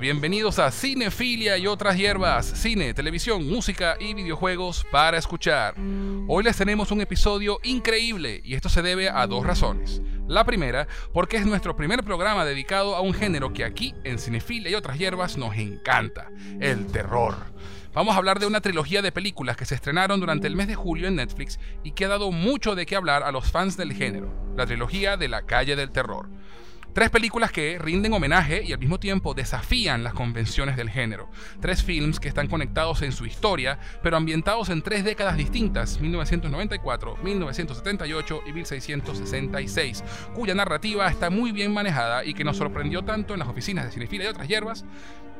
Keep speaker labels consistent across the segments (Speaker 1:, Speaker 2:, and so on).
Speaker 1: Bienvenidos a Cinefilia y otras hierbas, cine, televisión, música y videojuegos para escuchar. Hoy les tenemos un episodio increíble y esto se debe a dos razones. La primera, porque es nuestro primer programa dedicado a un género que aquí en Cinefilia y otras hierbas nos encanta, el terror. Vamos a hablar de una trilogía de películas que se estrenaron durante el mes de julio en Netflix y que ha dado mucho de qué hablar a los fans del género, la trilogía de la calle del terror. Tres películas que rinden homenaje y al mismo tiempo desafían las convenciones del género. Tres films que están conectados en su historia, pero ambientados en tres décadas distintas, 1994, 1978 y 1666, cuya narrativa está muy bien manejada y que nos sorprendió tanto en las oficinas de Cinefila y otras hierbas,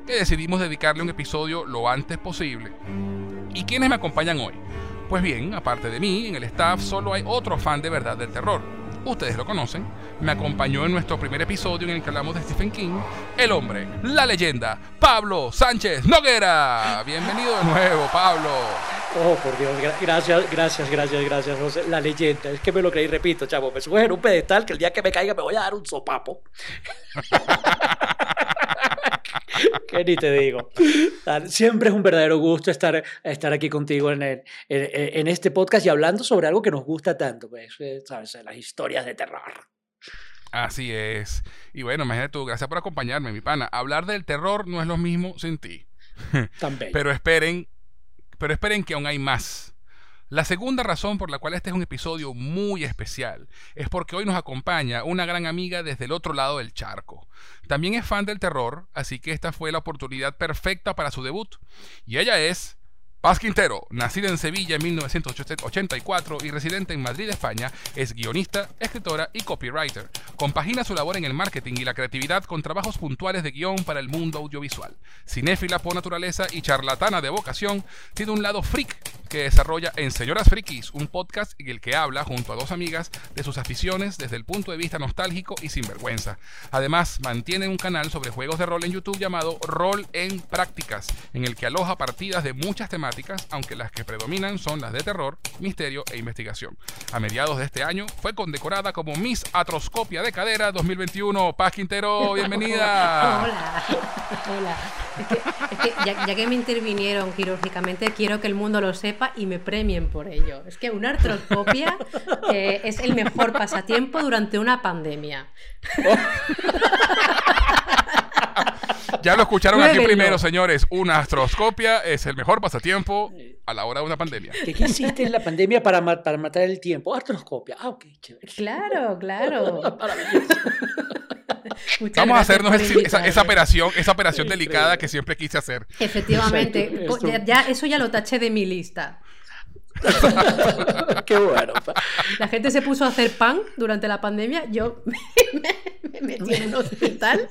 Speaker 1: que decidimos dedicarle un episodio lo antes posible. ¿Y quiénes me acompañan hoy? Pues bien, aparte de mí, en el staff solo hay otro fan de verdad del terror ustedes lo conocen, me acompañó en nuestro primer episodio en el que hablamos de Stephen King, el hombre, la leyenda, Pablo Sánchez Noguera. Bienvenido de nuevo, Pablo.
Speaker 2: Oh, por Dios, gracias, gracias, gracias, gracias, José. La leyenda, es que me lo creí, repito, chavo, me subo en un pedestal que el día que me caiga me voy a dar un sopapo. ¿Qué ni te digo? Siempre es un verdadero gusto estar, estar aquí contigo en, el, en, este podcast y hablando sobre algo que nos gusta tanto, pues, eh, ¿sabes? Las historias de terror.
Speaker 1: Así es. Y bueno, imagínate tú, gracias por acompañarme, mi pana. Hablar del terror no es lo mismo sin ti.
Speaker 2: También.
Speaker 1: pero esperen, pero esperen que aún hay más. La segunda razón por la cual este es un episodio muy especial es porque hoy nos acompaña una gran amiga desde el otro lado del charco. También es fan del terror, así que esta fue la oportunidad perfecta para su debut. Y ella es Paz Quintero, nacida en Sevilla en 1984 y residente en Madrid, España, es guionista, escritora y copywriter. Compagina su labor en el marketing y la creatividad con trabajos puntuales de guion para el mundo audiovisual. Cinéfila por naturaleza y charlatana de vocación, tiene un lado freak que desarrolla en Señoras Frikis, un podcast en el que habla junto a dos amigas de sus aficiones desde el punto de vista nostálgico y sinvergüenza. Además, mantiene un canal sobre juegos de rol en YouTube llamado Rol en Prácticas, en el que aloja partidas de muchas temáticas aunque las que predominan son las de terror, misterio e investigación. A mediados de este año fue condecorada como Miss Atroscopia de Cadera 2021. Paz Quintero, bienvenida.
Speaker 3: Hola. Hola. Es que, ya, que me intervinieron quirúrgicamente, quiero que el mundo lo sepa y me premien por ello. Es que una artroscopia es el mejor pasatiempo durante una pandemia.
Speaker 1: Ya lo escucharon aquí primero, señores. Una astroscopia es el mejor pasatiempo a la hora de una pandemia.
Speaker 2: ¿Qué, hiciste en la pandemia para, para matar el tiempo? Astroscopia. Ah, ok, chévere.
Speaker 3: Claro, claro.
Speaker 1: Vamos a hacernos esa, operación, esa operación delicada que siempre quise hacer.
Speaker 3: Efectivamente. Ya, eso ya lo taché de mi lista.
Speaker 2: Qué bueno.
Speaker 3: La gente se puso a hacer pan durante la pandemia. Yo me, me metí en un hospital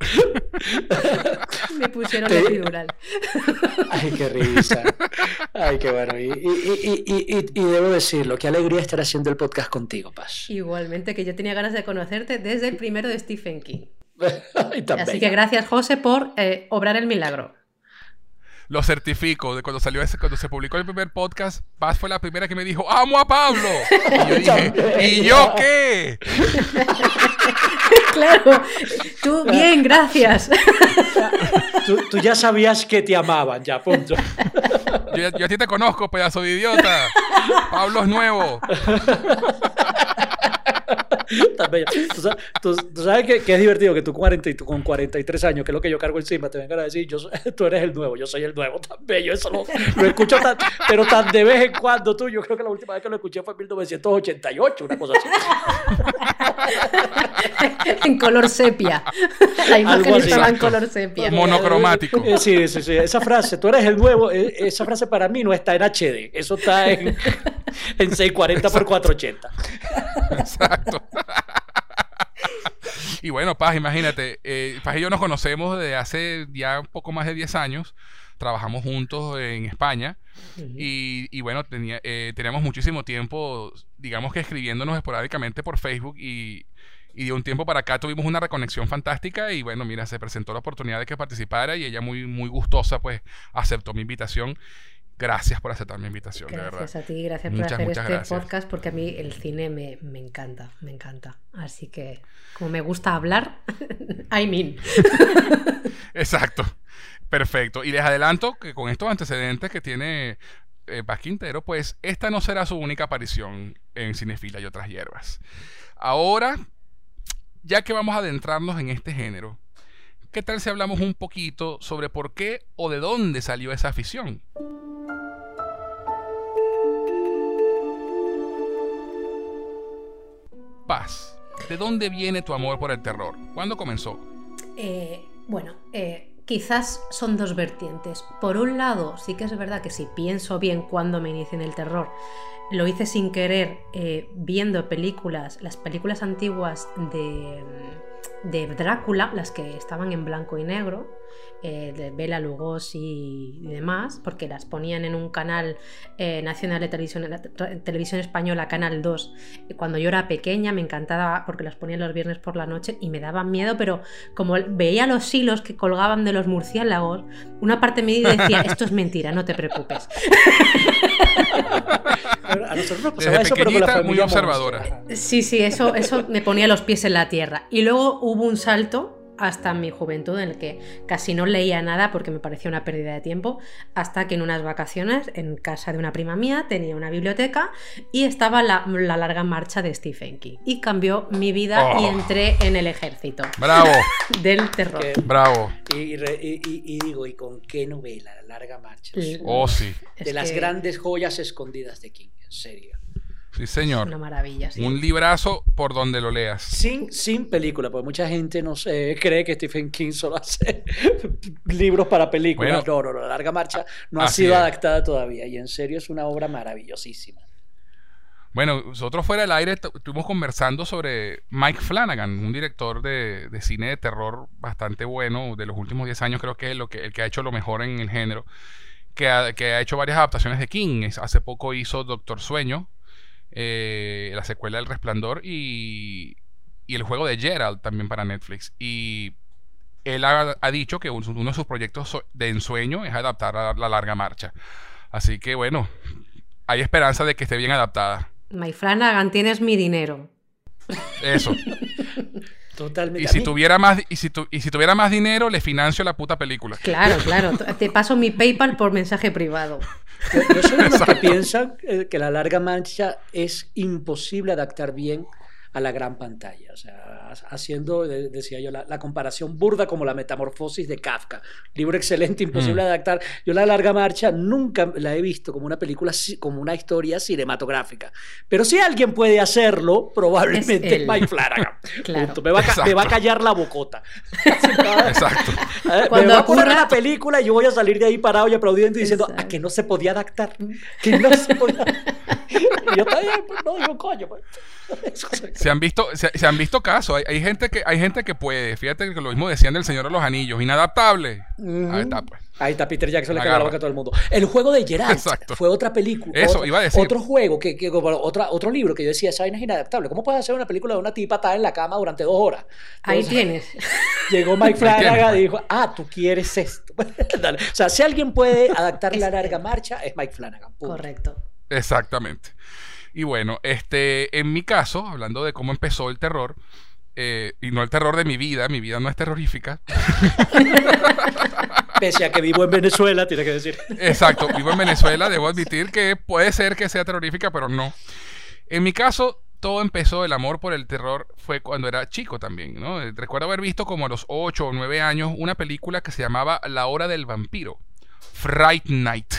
Speaker 3: Me pusieron la epidural.
Speaker 2: Ay, qué risa. Ay, qué bueno. Y, debo decirlo, qué alegría estar haciendo el podcast contigo, Paz.
Speaker 3: Igualmente, que yo tenía ganas de conocerte desde el primero de Stephen King. Así que gracias, José, por eh, obrar el milagro
Speaker 1: lo certifico. De cuando salió ese, cuando se publicó el primer podcast, Paz fue la primera que me dijo, amo a Pablo. Y yo dije, ¿y yo qué?
Speaker 3: claro, tú bien, gracias.
Speaker 2: Tú, ya sabías que te amaban, ya, punto.
Speaker 1: Yo, yo a ti te conozco, pedazo de idiota. Pablo es nuevo.
Speaker 2: ¿Tú, sabes que, es divertido que tú, 40 y tú con 43 años, que es lo que yo cargo encima, te vengan a decir, yo, tú eres el nuevo, yo soy el nuevo, tan bello, eso lo, lo escucho tan, pero tan de vez en cuando tú, yo creo que la última vez que lo escuché fue en 1988, una cosa así.
Speaker 3: en color sepia. La imagen estaba en color sepia.
Speaker 1: Monocromático.
Speaker 2: Eh, sí, sí, sí. Esa frase, tú eres el nuevo, eh, esa frase para mí no está en HD, eso está en, en 640 x 480. Exacto.
Speaker 1: y bueno, Paz, imagínate, eh, Paz y yo nos conocemos desde hace ya un poco más de 10 años. Trabajamos juntos en España. Y, bueno, tenía, eh, teníamos muchísimo tiempo, digamos que escribiéndonos esporádicamente por Facebook y, y de un tiempo para acá tuvimos una reconexión fantástica y bueno, mira, se presentó la oportunidad de que participara y ella muy, muy gustosa pues aceptó mi invitación Gracias por aceptar mi invitación, de verdad.
Speaker 3: Gracias a ti, gracias por hacer este
Speaker 1: gracias.
Speaker 3: podcast porque a mí el cine me, me encanta, me encanta. Así que como me gusta hablar, I mean.
Speaker 1: Exacto. Perfecto. Y les adelanto que con estos antecedentes que tiene eh, Paz Quintero, pues esta no será su única aparición en Cinefila y otras hierbas. Ahora, ya que vamos a adentrarnos en este género, ¿qué tal si hablamos un poquito sobre por qué o de dónde salió esa afición? Paz, ¿de dónde viene tu amor por el terror? ¿Cuándo comenzó?
Speaker 3: Eh, bueno, eh, quizás son dos vertientes. Por un lado, sí que es verdad que si pienso bien cuando me inicié en el terror, lo hice sin querer eh, viendo películas, las películas antiguas de, de Drácula, las que estaban en blanco y negro, eh, de Bela Lugosi y demás, porque las ponían en un canal eh, nacional de televisión, la te- televisión española, Canal 2. Y Cuando yo era pequeña me encantaba porque las ponían los viernes por la noche y me daban miedo, pero como veía los hilos que colgaban de los murciélagos, una parte de mí decía, esto es mentira, no te preocupes.
Speaker 2: A nosotros nos
Speaker 1: Desde
Speaker 2: pasaba eso, pero con la
Speaker 1: pequeñita, muy observadora.
Speaker 3: Sí, sí, eso, eso me ponía los pies en la tierra. Y luego hubo un salto hasta mi juventud en el que casi no leía nada porque me parecía una pérdida de tiempo, hasta que en unas vacaciones en casa de una prima mía tenía una biblioteca y estaba la, la larga marcha de Stephen King. Y cambió mi vida y
Speaker 1: Oh.
Speaker 3: entré en el ejército
Speaker 1: Bravo,
Speaker 3: del terror.
Speaker 2: Que-
Speaker 1: bravo.
Speaker 2: Y, re- y- digo, ¿y con qué novela? La larga marcha.
Speaker 1: Oh, sí.
Speaker 3: Es
Speaker 2: de las
Speaker 3: que
Speaker 2: grandes joyas escondidas de King, en serio.
Speaker 1: Sí,
Speaker 3: es
Speaker 1: señor.
Speaker 3: una maravilla. sí.
Speaker 1: Un librazo por donde lo leas.
Speaker 2: Sin, sin película, porque mucha gente no sé, cree que Stephen King solo hace libros para películas.
Speaker 1: Bueno,
Speaker 2: no, no, no, la larga marcha no ha sido
Speaker 1: es.
Speaker 2: adaptada todavía. Y en serio es una obra maravillosísima.
Speaker 1: Bueno, nosotros fuera del aire estuvimos conversando sobre Mike Flanagan, un director de, de cine de terror bastante bueno, de los últimos 10 años creo que es lo que, el que ha hecho lo mejor en el género, que ha, que ha hecho varias adaptaciones de King. Hace poco hizo Doctor Sueño, eh, la secuela del Resplandor y, y el juego de Gerald también para Netflix. Y él ha, ha dicho que un- uno de sus proyectos de ensueño es adaptar a la larga marcha. Así que bueno, hay esperanza de que esté bien adaptada.
Speaker 3: My Flanagan, tienes mi dinero.
Speaker 1: Eso.
Speaker 2: Totalmente.
Speaker 1: Y si tuviera más y si, tu- y si tuviera más dinero, le financio la puta película.
Speaker 3: Claro, claro. Te paso mi PayPal por mensaje privado.
Speaker 2: Yo, yo soy de los que piensan eh, que la larga mancha es imposible adaptar bien a la gran pantalla. O sea, ha- haciendo, de- decía yo, la, la comparación burda como la metamorfosis de Kafka. Libro excelente, imposible
Speaker 1: Mm.
Speaker 2: de adaptar. Yo la larga marcha nunca la he visto como una película, como una historia cinematográfica. Pero si alguien puede hacerlo, probablemente
Speaker 3: Es.
Speaker 2: Mike Flanagan.
Speaker 3: Claro.
Speaker 2: Me, va a, ca- me va a
Speaker 1: Exacto.
Speaker 2: callar la bocota.
Speaker 1: Exacto.
Speaker 3: Cuando
Speaker 2: me va a poner
Speaker 3: ocurra-
Speaker 2: la película y yo voy a salir de ahí parado y aplaudiendo y diciendo
Speaker 3: Exacto.
Speaker 2: a que no se podía adaptar, que no se podía. y yo también, pues, no digo coño. pues.
Speaker 1: Se han visto, se, se han visto casos. Hay, hay gente que, hay gente que puede. Fíjate que lo mismo decían del Señor de los Anillos. Inadaptable. Ahí está, pues.
Speaker 2: Ahí está Peter Jackson le
Speaker 1: La
Speaker 2: cagó la boca a todo el mundo. El juego de Geralt
Speaker 1: Exacto.
Speaker 2: fue otra película.
Speaker 1: Eso,
Speaker 2: otro,
Speaker 1: iba a decir.
Speaker 2: Otro juego, que, que- otra, otro libro que yo decía, esa vaina es inadaptable. ¿Cómo puedes hacer una película de una tipa atada en la cama durante dos horas?
Speaker 3: Ahí tienes.
Speaker 2: Llegó Mike Flanagan
Speaker 1: pues.
Speaker 2: y dijo, ah, tú quieres esto. Dale. O sea, si alguien puede adaptar la larga marcha, es Mike Flanagan. punto.
Speaker 3: Correcto.
Speaker 1: Exactamente. Y bueno, este, en mi caso, hablando de cómo empezó el terror, eh, y no el terror de mi vida, mi vida no es terrorífica.
Speaker 2: Pese a que vivo en Venezuela, tiene que decir.
Speaker 1: Exacto, vivo en Venezuela, debo admitir que puede ser que sea terrorífica, pero no. En mi caso, todo empezó, el amor por el terror fue cuando era chico también, ¿no? Eh, Recuerdo haber visto como a los 8 o 9 años una película que se llamaba La Hora del Vampiro, Fright Night,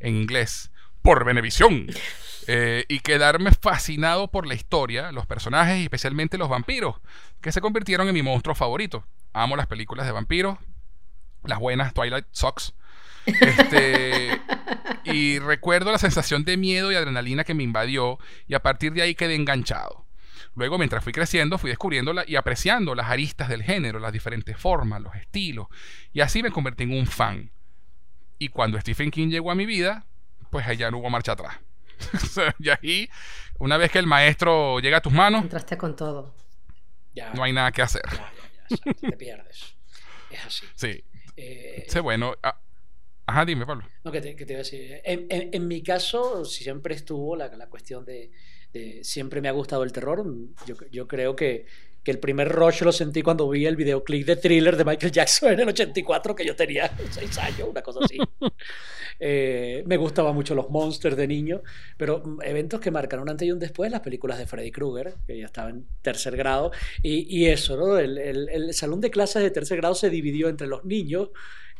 Speaker 1: en inglés, por Venevisión. Eh, y quedarme fascinado por la historia, los personajes y especialmente los vampiros, que se convirtieron en mi monstruo favorito. Amo las películas de vampiros, las buenas Twilight Socks. Este, y recuerdo la sensación de miedo y adrenalina que me invadió y a partir de ahí quedé enganchado. Luego, mientras fui creciendo, fui descubriendo la- y apreciando las aristas del género, las diferentes formas, los estilos, y así me convertí en un fan. Y cuando Stephen King llegó a mi vida, pues ahí ya no hubo marcha atrás. Y ahí, una vez que el maestro llega a tus manos,
Speaker 3: Entraste con todo.
Speaker 2: Ya,
Speaker 1: no hay nada que hacer.
Speaker 2: ya, ya, te pierdes. Es así.
Speaker 1: Sí,
Speaker 2: Eh,
Speaker 1: sí bueno. ah, Ajá, dime, Pablo.
Speaker 2: No, que te, que te iba a decir. En, en- en mi caso, siempre estuvo la, la cuestión de, de- Siempre me ha gustado el terror. Yo, yo creo que, que el primer rush lo sentí cuando vi el videoclip de thriller de Michael Jackson en el 84, que yo tenía 6 años, una cosa así. Eh, me gustaban mucho los monsters de niño, pero mm, eventos que marcaron un antes y un después, las películas de Freddy Krueger, que ya estaba en tercer grado, y, y eso, ¿no? El, el- el salón de clases de tercer grado se dividió entre los niños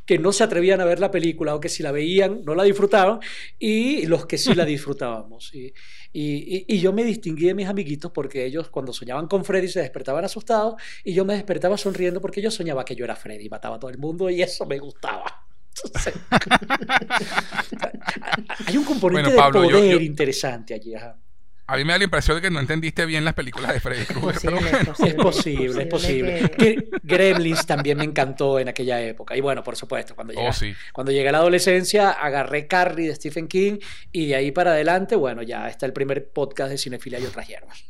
Speaker 2: que no se atrevían a ver la película o que si la veían no la disfrutaban y los que sí la disfrutábamos. Y, y- y- yo me distinguí de mis amiguitos porque ellos cuando soñaban con Freddy se despertaban asustados y yo me despertaba sonriendo porque yo soñaba que yo era Freddy y mataba a todo el mundo y eso me gustaba. Hay un componente
Speaker 1: Bueno, Pablo,
Speaker 2: de
Speaker 1: yo-
Speaker 2: poder
Speaker 1: yo-
Speaker 2: interesante allí. ajá.
Speaker 1: A mí me da la impresión de que no entendiste bien las películas de Freddy Krueger. bueno.
Speaker 2: Es posible, es posible.
Speaker 3: Que
Speaker 2: Gremlins también me encantó en aquella época. Y bueno, por supuesto, cuando llegué,
Speaker 1: Oh, sí.
Speaker 2: cuando llegué a la adolescencia, agarré Carrie de Stephen King y de ahí para adelante, bueno, ya está el primer podcast de cinefilia y otras hierbas.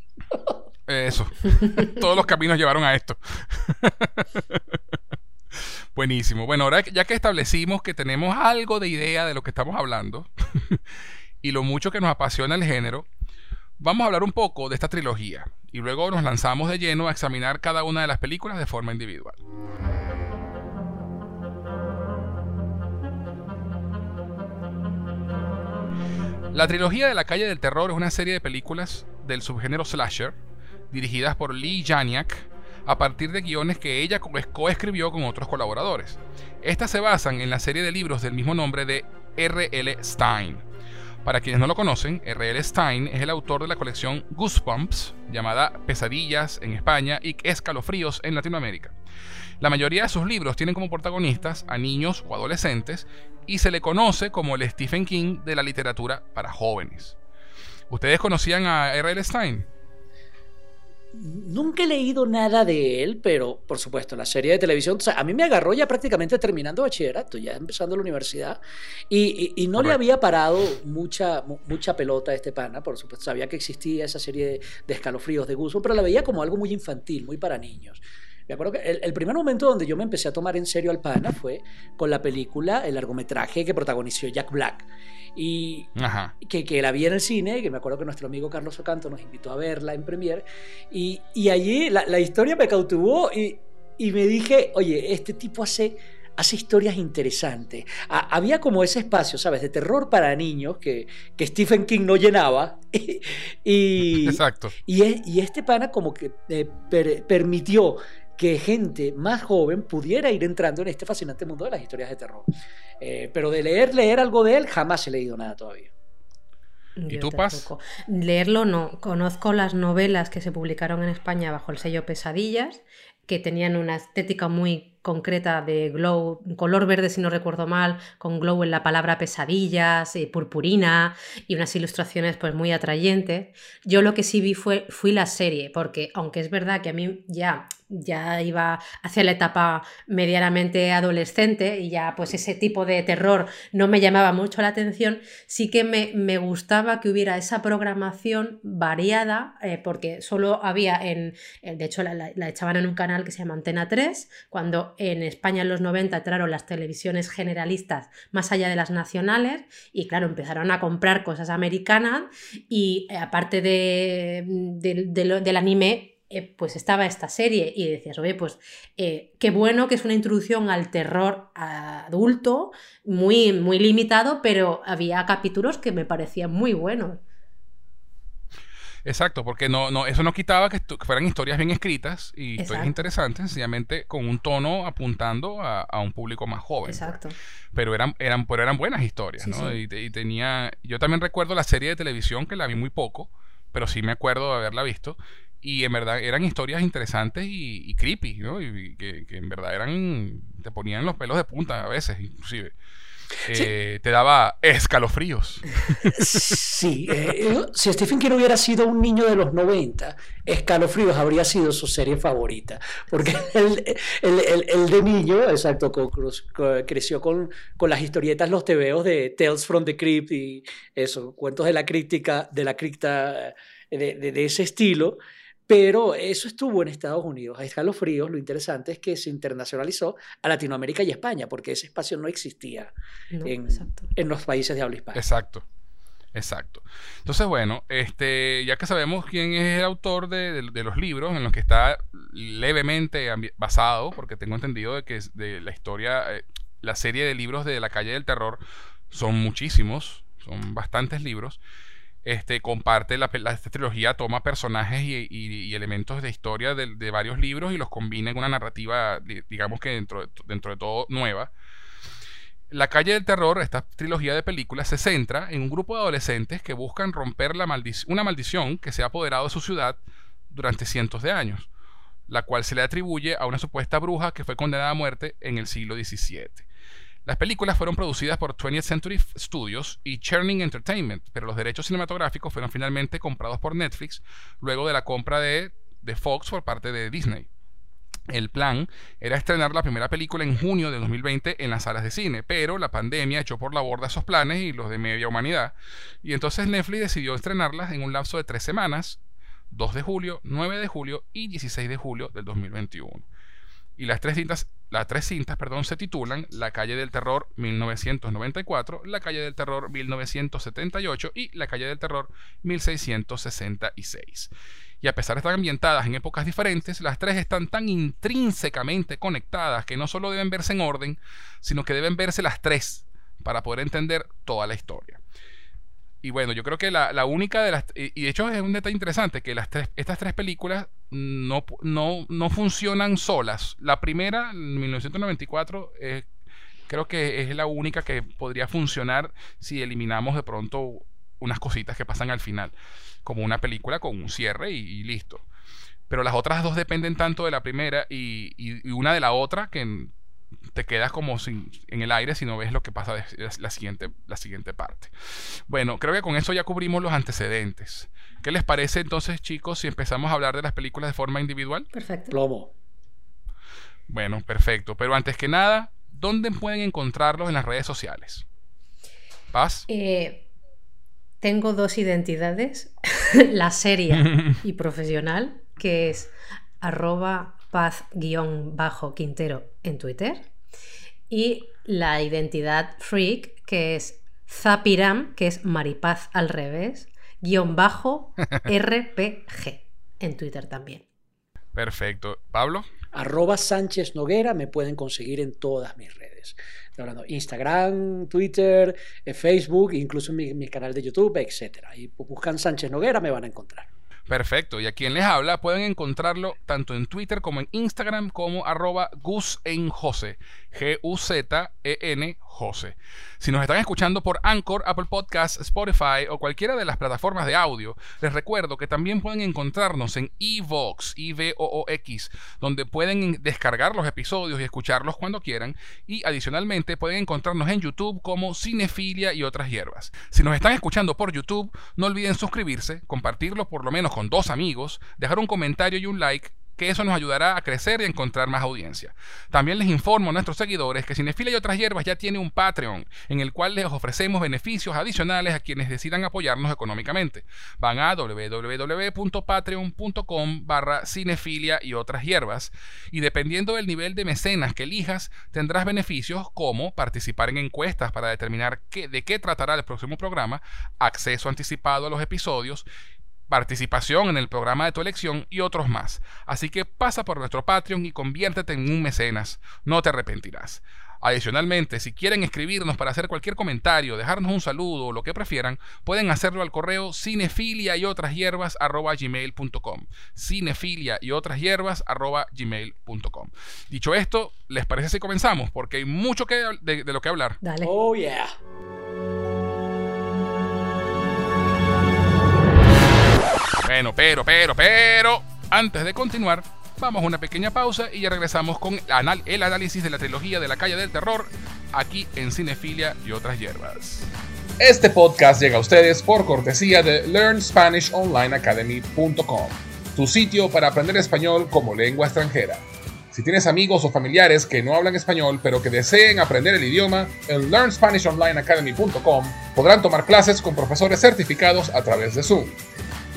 Speaker 1: Eso. Todos los caminos llevaron a esto. Buenísimo. Bueno, ahora ya que establecimos que tenemos algo de idea de lo que estamos hablando y lo mucho que nos apasiona el género, vamos a hablar un poco de esta trilogía y luego nos lanzamos de lleno a examinar cada una de las películas de forma individual. La trilogía de la calle del terror es una serie de películas del subgénero slasher, dirigidas por Lee Janiak, a partir de guiones que ella co- coescribió con otros colaboradores. Estas se basan en la serie de libros del mismo nombre de R.L. Stein. Para quienes no lo conocen, R.L. Stein es el autor de la colección Goosebumps, llamada Pesadillas en España y Escalofríos en Latinoamérica. La mayoría de sus libros tienen como protagonistas a niños o adolescentes y se le conoce como el Stephen King de la literatura para jóvenes. ¿Ustedes conocían a R.L. Stein?
Speaker 2: Nunca he leído nada de él, pero por supuesto, la serie de televisión, o sea, a mí me agarró ya prácticamente terminando bachillerato, ya empezando la universidad, y, y- y no le había parado mucha, mu- mucha pelota a este pana, por supuesto, sabía que existía esa serie de, de escalofríos de gusto, pero la veía como algo muy infantil, muy para niños. Me acuerdo que el, el primer momento donde yo me empecé a tomar en serio al pana fue con la película, el largometraje que protagonizó Jack Black. Y,
Speaker 1: Ajá.
Speaker 2: que, que la vi en el cine, que me acuerdo que nuestro amigo Carlos Ocanto nos invitó a verla en Premiere, y, y allí la, la historia me cautivó y, y me dije, oye, este tipo hace, hace historias interesantes. Ha- había como ese espacio, ¿sabes?, de terror para niños que, que Stephen King no llenaba. y, y,
Speaker 1: Exacto.
Speaker 2: y y este pana como que eh, per- permitió que gente más joven pudiera ir entrando en este fascinante mundo de las historias de terror. Eh, pero de leer, leer algo de él, jamás he leído nada todavía.
Speaker 1: ¿Y
Speaker 3: Yo
Speaker 1: tú, Paz?
Speaker 3: Leerlo no. Conozco las novelas que se publicaron en España bajo el sello Pesadillas, que tenían una estética muy concreta de glow, color verde si no recuerdo mal, con glow en la palabra pesadillas, eh, purpurina y unas ilustraciones pues muy atrayentes. Yo lo que sí vi fue fui la serie, porque aunque es verdad que a mí ya ya iba hacia la etapa medianamente adolescente y ya pues ese tipo de terror no me llamaba mucho la atención, sí que me, me gustaba que hubiera esa programación variada, eh, porque solo había en, eh, de hecho la, la- echaban en un canal que se llama Antena 3, cuando en España en los 90 entraron las televisiones generalistas más allá de las nacionales y claro, empezaron a comprar cosas americanas y eh, aparte de, del anime eh, pues estaba esta serie y decías, oye, pues eh, qué bueno que es una introducción al terror adulto, muy, muy limitado, pero había capítulos que me parecían muy buenos.
Speaker 1: Exacto, porque no, no, eso no quitaba que, que fueran historias bien escritas y historias
Speaker 3: Exacto.
Speaker 1: interesantes, sencillamente con un tono apuntando a, a un público más joven. pues.
Speaker 3: Exacto.
Speaker 1: Pero eran, eran, pero eran buenas historias,
Speaker 3: Sí,
Speaker 1: ¿no?
Speaker 3: sí.
Speaker 1: Y, y tenía. Yo también recuerdo la serie de televisión que la vi muy poco, pero sí me acuerdo de haberla visto. Y en verdad eran historias interesantes y, y creepy, ¿no? Y, y que, que en verdad eran. te ponían los pelos de punta a veces, inclusive. Eh, Te daba escalofríos.
Speaker 2: Sí, eh, si Stephen King hubiera sido un niño de los 90, Escalofríos habría sido su serie favorita, porque él, él- él- él de niño, exacto, co- cruz- co- creció con, con las historietas, los tebeos de Tales from the Crypt y eso, cuentos de la crítica, de la cripta, eh, de, de- de ese estilo, Pero eso estuvo en Estados Unidos. A escalofríos, lo interesante es que se internacionalizó a Latinoamérica y España, porque ese espacio no existía
Speaker 3: No,
Speaker 2: en, los países de habla hispana.
Speaker 1: Exacto. Exacto. Entonces, bueno, este, ya que sabemos quién es el autor de, de- de los libros en los que está levemente basado, porque tengo entendido de que es de la historia, eh, la serie de libros de La calle del terror son muchísimos, son bastantes libros. Este comparte la, esta trilogía, toma personajes y, elementos de historia de, varios libros y los combina en una narrativa, di- digamos que dentro de, dentro de todo nueva. La calle del terror, esta trilogía de películas, se centra en un grupo de adolescentes que buscan romper la una maldición que se ha apoderado de su ciudad durante cientos de años, la cual se le atribuye a una supuesta bruja que fue condenada a muerte en el siglo XVII. Las películas fueron producidas por 20th Century Studios y Churning Entertainment, pero los derechos cinematográficos fueron finalmente comprados por Netflix luego de la compra de, de Fox por parte de Disney. El plan era estrenar la primera película en junio de 2020 en las salas de cine, pero la pandemia echó por la borda esos planes y los de media humanidad, y entonces Netflix decidió estrenarlas en un lapso de tres semanas, 2 de julio, 9 de julio y 16 de julio del 2021. Y las tres cintas, las tres cintas perdón, se titulan La calle del terror 1994, La calle del terror 1978 y La calle del terror 1666. Y a pesar de estar ambientadas en épocas diferentes, las tres están tan intrínsecamente conectadas que no solo deben verse en orden, sino que deben verse las tres para poder entender toda la historia. Y bueno, yo creo que la, la única de las... Y de hecho es un detalle interesante, que las tres, estas tres películas no, no, no funcionan solas. La primera, en 1994, eh, creo que es la única que podría funcionar si eliminamos de pronto unas cositas que pasan al final, como una película con un cierre y, listo. Pero las otras dos dependen tanto de la primera y- y una de la otra que te quedas como sin- en el aire si no ves lo que pasa de la, la siguiente, la siguiente parte. Bueno, creo que con eso ya cubrimos los antecedentes. ¿Qué les parece entonces, chicos, si empezamos a hablar de las películas de forma individual?
Speaker 3: Perfecto.
Speaker 2: Plomo.
Speaker 1: Bueno, perfecto. Pero antes que nada, ¿dónde pueden encontrarlos en las redes sociales? Paz.
Speaker 3: Eh, tengo dos identidades, la seria y profesional, que es arroba paz-quintero en Twitter, y la identidad freak, que es zapiram, que es maripaz al revés, guion bajo rpg en Twitter también.
Speaker 1: Perfecto. Pablo.
Speaker 2: Arroba Sánchez Noguera me pueden conseguir en todas mis redes. Hablando Instagram, Twitter, eh, Facebook, incluso en mi, mi canal de YouTube, etc. Y buscan Sánchez Noguera, me van a encontrar.
Speaker 1: Perfecto. Y a quien les habla pueden encontrarlo tanto en Twitter como en Instagram como arroba gusenjose. G-U-Z-E-N Jose. Si nos están escuchando por Anchor, Apple Podcasts, Spotify o cualquiera de las plataformas de audio, les recuerdo que también pueden encontrarnos en Evox, I-V-O-O-X, donde pueden descargar los episodios y escucharlos cuando quieran. Y adicionalmente pueden encontrarnos en YouTube como Cinefilia y otras hierbas. Si nos están escuchando por YouTube, no olviden suscribirse, compartirlo por lo menos con dos amigos, dejar un comentario y un like que eso nos ayudará a crecer y encontrar más audiencia. También les informo a nuestros seguidores que Cinefila y otras hierbas ya tiene un Patreon en el cual les ofrecemos beneficios adicionales a quienes decidan apoyarnos económicamente. Van a www.patreon.com barra cinefilia y otras hierbas y dependiendo del nivel de mecenas que elijas tendrás beneficios como participar en encuestas para determinar qué, de qué tratará el próximo programa, acceso anticipado a los episodios participación en el programa de tu elección y otros más. Así que pasa por nuestro Patreon y conviértete en un mecenas. No te arrepentirás. Adicionalmente, si quieren escribirnos para hacer cualquier comentario, dejarnos un saludo o lo que prefieran, pueden hacerlo al correo cinefilia y otras hierbas arroba gmail.com. Cinefilia y otras hierbas arroba gmail.com. Dicho esto, ¿les parece si comenzamos? Porque hay mucho que, de, de lo que hablar.
Speaker 3: Dale.
Speaker 2: Oh, yeah.
Speaker 1: Bueno, pero, pero, pero, antes de continuar, vamos a una pequeña pausa y ya regresamos con el análisis de la trilogía de la calle del terror aquí en Cinefilia y otras hierbas.
Speaker 4: Este podcast llega a ustedes por cortesía de LearnSpanishOnlineAcademy.com, tu sitio para aprender español como lengua extranjera. Si tienes amigos o familiares que no hablan español pero que deseen aprender el idioma, en LearnSpanishOnlineAcademy.com podrán tomar clases con profesores certificados a través de Zoom.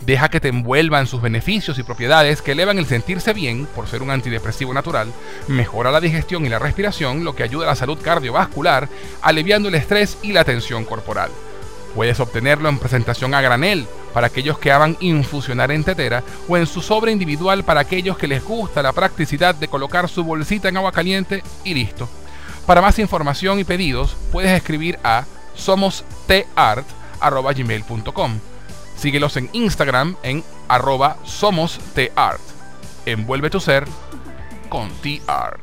Speaker 1: Deja que te envuelvan sus beneficios y propiedades que elevan el sentirse bien por ser un antidepresivo natural, mejora la digestión y la respiración, lo que ayuda a la salud cardiovascular, aliviando el estrés y la tensión corporal. Puedes obtenerlo en presentación a granel para aquellos que aman infusionar en tetera o en su sobre individual para aquellos que les gusta la practicidad de colocar su bolsita en agua caliente y listo. Para más información y pedidos puedes escribir a somostart.gmail.com Síguelos en Instagram en arroba somostart. Envuelve tu ser con T-Art.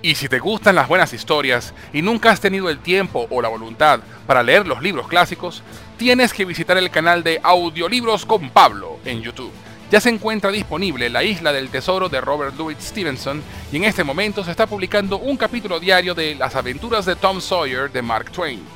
Speaker 1: Y si te gustan las buenas historias y nunca has tenido el tiempo o la voluntad para leer los libros clásicos, tienes que visitar el canal de Audiolibros con Pablo en YouTube. Ya se encuentra disponible La Isla del Tesoro de Robert Louis Stevenson y en este momento se está publicando un capítulo diario de Las aventuras de Tom Sawyer de Mark Twain.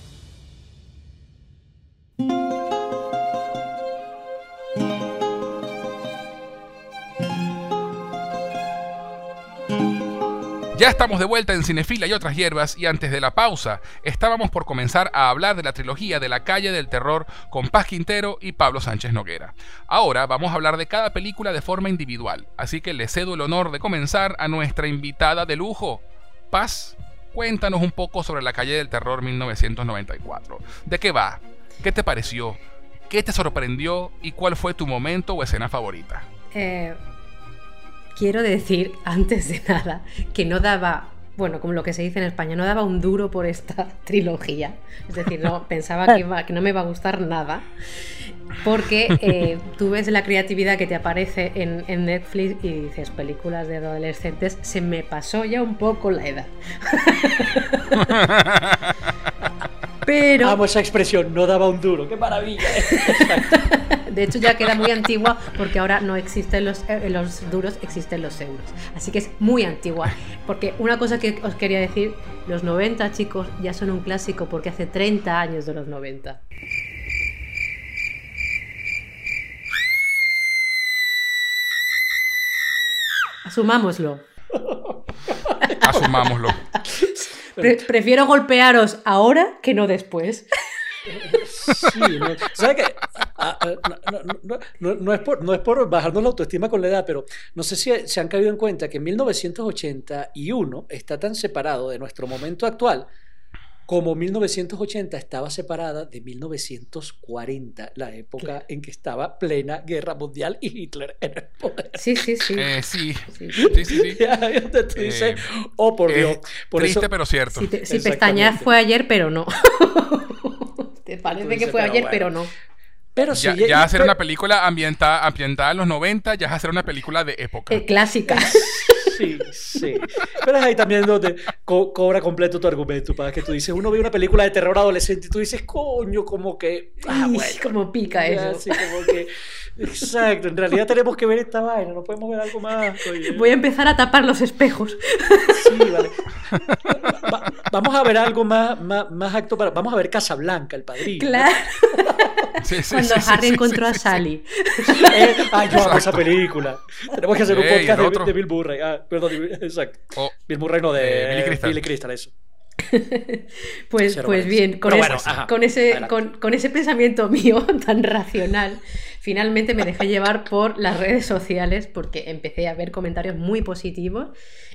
Speaker 1: Ya estamos de vuelta en Cinefila y otras hierbas y antes de la pausa estábamos por comenzar a hablar de la trilogía de la calle del terror con Paz Quintero y Pablo Sánchez Noguera. Ahora vamos a hablar de cada película de forma individual, así que le cedo el honor de comenzar a nuestra invitada de lujo. Paz, cuéntanos un poco sobre la calle del terror 1994. ¿De qué va? ¿Qué te pareció? ¿Qué te sorprendió? ¿Y cuál fue tu momento o escena favorita?
Speaker 3: Eh, quiero decir, antes de nada, que no daba, bueno, como lo que se dice en España, no daba un duro por esta trilogía. Es decir, no, pensaba que, iba- que no me iba a gustar nada. Porque eh, tú ves la creatividad que te aparece en, en Netflix y dices, películas de adolescentes, se me pasó ya un poco la edad. Pero...
Speaker 2: Amo esa expresión, no daba un duro. ¡Qué maravilla! Exacto.
Speaker 3: De hecho, ya queda muy antigua porque ahora no existen los, eh, los duros, existen los euros. Así que es muy antigua. Porque una cosa que os quería decir, los 90, chicos, ya son un clásico porque hace 30 años de los 90. Asumámoslo.
Speaker 1: Asumámoslo.
Speaker 3: Pre- prefiero golpearos ahora que no después.
Speaker 2: Sí, no, ¿sabes qué? Ah, ah, no, no, no, no, no es por, no es por bajarnos la autoestima con la edad, pero no sé si se han caído en cuenta que 1981 está tan separado de nuestro momento actual como 1980 estaba separada de 1940, la época
Speaker 3: Claro.
Speaker 2: en que estaba plena guerra mundial y Hitler en el poder.
Speaker 3: Sí, sí, sí.
Speaker 1: Eh, sí.
Speaker 3: Sí.
Speaker 1: Sí, sí, sí.
Speaker 2: Y ahí es donde tú dices,
Speaker 1: Eh,
Speaker 2: oh por
Speaker 1: Es
Speaker 2: Dios, por
Speaker 1: triste
Speaker 2: eso,
Speaker 1: pero cierto.
Speaker 3: Si, te- si
Speaker 2: Exactamente.
Speaker 3: pestañear fue ayer, pero no. Te parece que
Speaker 2: dices,
Speaker 3: fue
Speaker 2: pero
Speaker 3: ayer,
Speaker 2: bueno.
Speaker 3: pero no.
Speaker 2: pero sí,
Speaker 1: Ya, hacer
Speaker 2: pero-
Speaker 1: una película ambientada, ambientada en los 90, ya es hacer una película de época.
Speaker 3: Eh, clásica.
Speaker 2: Sí, sí. Pero es ahí también donde co- cobra completo tu argumento, para que tú dices, uno ve una película de terror adolescente y tú dices, coño, como que... Ah, bueno.
Speaker 3: como pica
Speaker 2: Ya,
Speaker 3: eso.
Speaker 2: sí, como que... Exacto, en realidad tenemos que ver esta vaina, no podemos ver algo más. oye.
Speaker 3: Voy a empezar a tapar los espejos.
Speaker 2: Sí, vale. Va- vamos a ver algo más, más, más acto para... Vamos a ver Casablanca, el padrino.
Speaker 3: Claro.
Speaker 1: Sí, sí,
Speaker 3: Cuando
Speaker 1: sí,
Speaker 3: Harry
Speaker 1: sí,
Speaker 3: encontró
Speaker 1: sí,
Speaker 3: a
Speaker 1: sí.
Speaker 3: Sally.
Speaker 2: Eh, ah, yo amo esa película. Tenemos que hacer un podcast de, de Bill Murray. Ah, perdón, exacto.
Speaker 1: Oh,
Speaker 2: Bill Murray no de
Speaker 1: Eh, Billy Crystal.
Speaker 2: Billy Crystal, eso.
Speaker 3: pues, pues bien, con, con, ese, con, con, ese pensamiento mío tan racional, finalmente me dejé llevar por las redes sociales porque empecé a ver comentarios muy positivos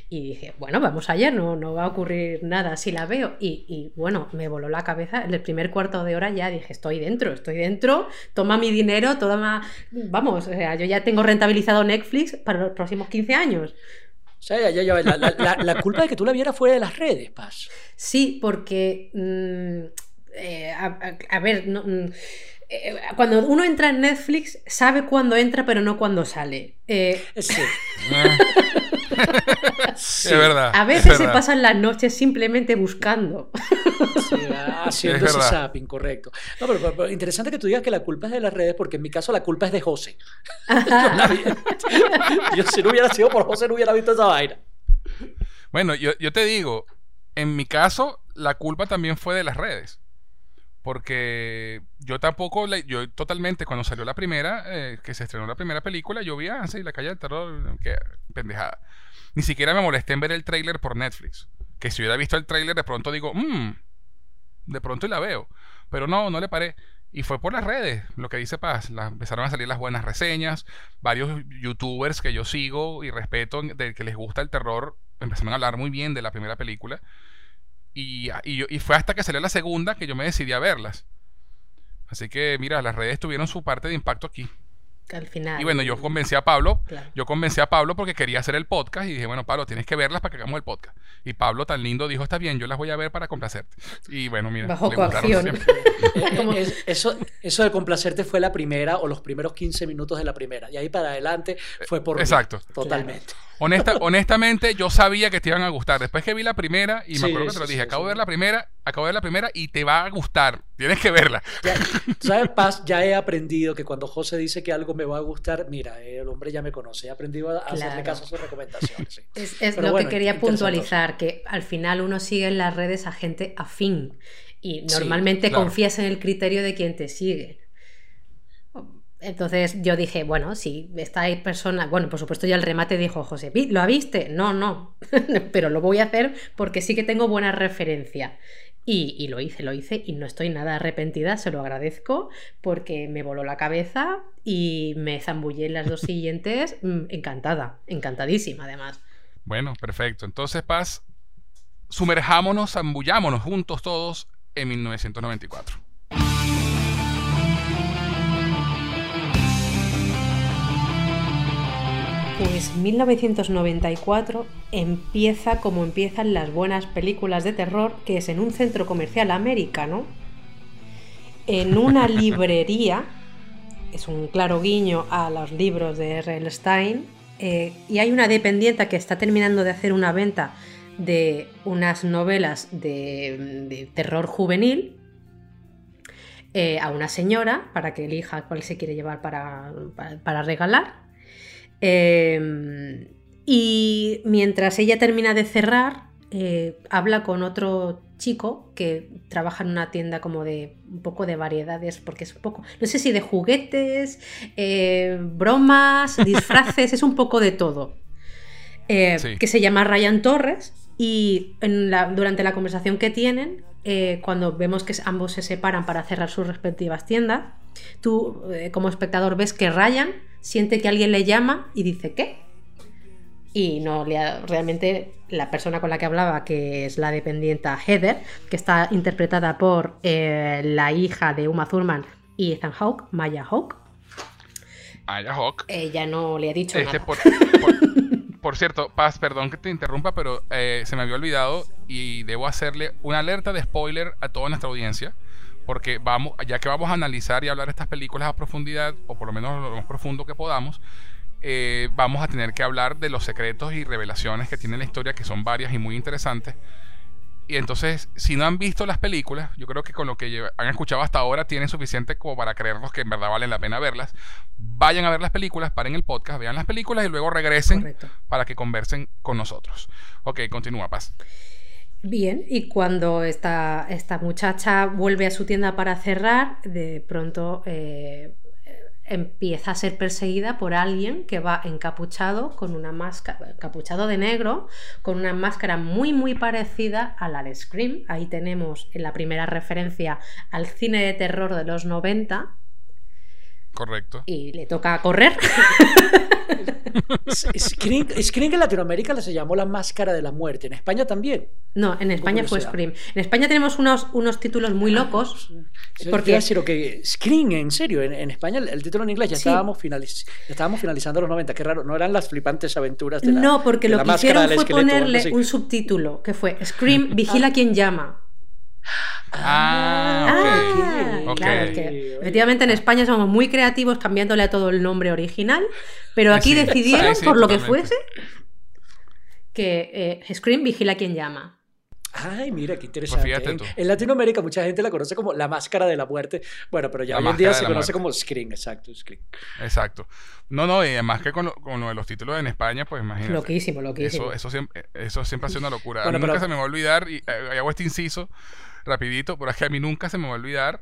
Speaker 3: y dije, bueno, vamos allá, no, no va a ocurrir nada si la veo. Y, bueno, me voló la cabeza. En el primer cuarto de hora ya dije, estoy dentro, estoy dentro, toma mi dinero, toma... Vamos, o sea, yo ya tengo rentabilizado Netflix para los próximos 15 años.
Speaker 2: O sea, ya, ya, la, la, culpa de que tú la vieras fuera de las redes, Paz.
Speaker 3: Sí, porque... Mm, eh, a, ver, no, mm, eh, cuando uno entra en Netflix, sabe cuándo entra, pero no cuándo sale. Eh,
Speaker 2: sí.
Speaker 1: sí. Es verdad.
Speaker 3: A veces se pasan las noches simplemente buscando.
Speaker 2: Sí, haciendo ese zapping, correcto. No, pero, interesante que tú digas que la culpa es de las redes, porque en mi caso la culpa es de José. yo, si no hubiera sido por José, no hubiera visto esa vaina.
Speaker 1: Bueno, yo, yo te digo, en mi caso, la culpa también fue de las redes porque yo tampoco, yo totalmente, cuando salió la primera, eh, que se estrenó la primera película, yo vi, ah, sí, La calle del terror, que pendejada. Ni siquiera me molesté en ver el tráiler por Netflix. Que si hubiera visto el tráiler, de pronto digo, mmm, de pronto y la veo. Pero no, no le paré. Y fue por las redes, lo que dice Paz. empezaron a salir las buenas reseñas. Varios youtubers que yo sigo y respeto, de que les gusta el terror, empezaron a hablar muy bien de la primera película. Y, y, fue hasta que salió la segunda que yo me decidí a verlas. Así que, mira, las redes tuvieron su parte de impacto aquí.
Speaker 3: Al final.
Speaker 1: Y bueno, yo convencí a Pablo. Yo convencí a Pablo porque quería hacer el podcast y dije, bueno, Pablo, tienes que verlas para que hagamos el podcast. Y Pablo, tan lindo, dijo, está bien, yo las voy a ver para complacerte. Y bueno, mira.
Speaker 3: Bajo coacción.
Speaker 2: eso, eso de complacerte fue la primera o los primeros 15 minutos de la primera. Y ahí para adelante fue por.
Speaker 1: Exacto.
Speaker 2: Totalmente.
Speaker 1: Honesta, honestamente, yo sabía que te iban a gustar. Después que vi la primera, y me acuerdo que te lo dije, acabo de ver la primera, acabo de ver la primera y te va a gustar. Tienes que verla.
Speaker 2: ¿Sabes, Paz? Ya he aprendido que cuando José dice que algo me va a gustar, mira, el hombre ya me conoce. He aprendido a hacerle caso a sus recomendaciones.
Speaker 3: Es, lo que quería puntualizar, que al final uno sigue en las redes a gente afín y normalmente confías en el criterio de quien te sigue. Entonces yo dije, bueno, si esta persona, bueno, por supuesto ya el remate dijo, José, ¿lo viste? No, no, pero lo voy a hacer porque sí que tengo buena referencia. Y, lo hice, lo hice y no estoy nada arrepentida, se lo agradezco porque me voló la cabeza y me zambullé en las dos siguientes mm, encantada, encantadísima además.
Speaker 1: Bueno, perfecto. Entonces, Paz, sumerjámonos, zambullámonos juntos todos en 1994.
Speaker 3: Pues 1994 empieza como empiezan las buenas películas de terror, que es en un centro comercial americano, en una librería, es un claro guiño a los libros de R.L. Stein, eh, y hay una dependienta que está terminando de hacer una venta de unas novelas de, terror juvenil eh, a una señora para que elija cuál se quiere llevar para regalar. Em, y mientras ella termina de cerrar, eh, habla con otro chico que trabaja en una tienda como de un poco de variedades, porque es un poco, no sé si de juguetes, eh, bromas, disfraces, es un poco de todo. Eh, que se llama Ryan Torres y durante la conversación que tienen, cuando vemos que ambos se separan para cerrar sus respectivas tiendas, tú como espectador ves que Ryan siente que alguien le llama y dice ¿qué? Y no le realmente la persona con la que hablaba, que es la dependienta Heather, que está interpretada por eh, la hija de Uma Thurman y Ethan Hawke, Maya Hawke.
Speaker 1: Maya Hawke.
Speaker 3: Ella no le ha dicho
Speaker 1: este,
Speaker 3: nada.
Speaker 1: Por, cierto, Paz, perdón que te interrumpa, pero eh, se me había olvidado y debo hacerle una alerta de spoiler a toda nuestra audiencia porque vamos, ya que vamos a analizar y hablar estas películas a profundidad, o por lo menos lo más profundo que podamos, eh, vamos a tener que hablar de los secretos y revelaciones que tiene la historia, que son varias y muy interesantes. Y entonces, si no han visto las películas, yo creo que con lo que han escuchado hasta ahora tienen suficiente como para creernos que en verdad valen la pena verlas. Vayan a ver las películas, paren el podcast, vean las películas y luego regresen para que conversen con nosotros. Ok, continúa, Paz.
Speaker 3: Bien, y cuando esta, esta, muchacha vuelve a su tienda para cerrar, de pronto eh, empieza a ser perseguida por alguien que va encapuchado con una máscara, encapuchado de negro, con una máscara muy muy parecida a la de Scream. Ahí tenemos en la primera referencia al cine de terror de los 90
Speaker 1: Correcto.
Speaker 3: y le toca correr.
Speaker 2: Scream, Scream en Latinoamérica se llamó La Máscara de la Muerte. En España también.
Speaker 3: No, en España fue. Scream. En España tenemos unos, unos títulos muy locos.
Speaker 2: Porque
Speaker 3: Porque-
Speaker 2: decir que Scream, en serio, en, en España el, el título en inglés ya,
Speaker 3: Sí.
Speaker 2: estábamos finaliz- ya estábamos finalizando los 90, qué raro, no eran las flipantes aventuras de la
Speaker 3: No, porque
Speaker 2: de
Speaker 3: lo
Speaker 2: la
Speaker 3: que hicieron fue ponerle un subtítulo que fue Scream, vigila quien llama.
Speaker 1: Ah, ok.
Speaker 3: Ah,
Speaker 1: ok.
Speaker 3: claro, es que efectivamente en España somos muy creativos cambiándole a todo el nombre original, pero aquí
Speaker 1: Sí,
Speaker 3: decidieron,
Speaker 1: sí, sí,
Speaker 3: por lo que fuese, que eh, Scream vigila quien llama.
Speaker 2: Ay, mira, qué interesante.
Speaker 1: Pues fíjate
Speaker 2: en,
Speaker 1: tú.
Speaker 2: en Latinoamérica mucha gente la conoce como la máscara de la muerte. Bueno, pero ya
Speaker 1: La
Speaker 2: hoy en día se conoce
Speaker 1: muerte.
Speaker 2: como Scream, exacto, Scream.
Speaker 1: Exacto. No, no, y además que con, lo- con lo de los títulos en España, pues imagínate.
Speaker 3: Loquísimo, loquísimo.
Speaker 1: Eso, eso, siempre, eso siempre ha sido una locura.
Speaker 2: Bueno,
Speaker 1: a mí nunca
Speaker 2: pero-
Speaker 1: se me va a olvidar, y eh, hago este inciso rapidito, pero es que a mí nunca se me va a olvidar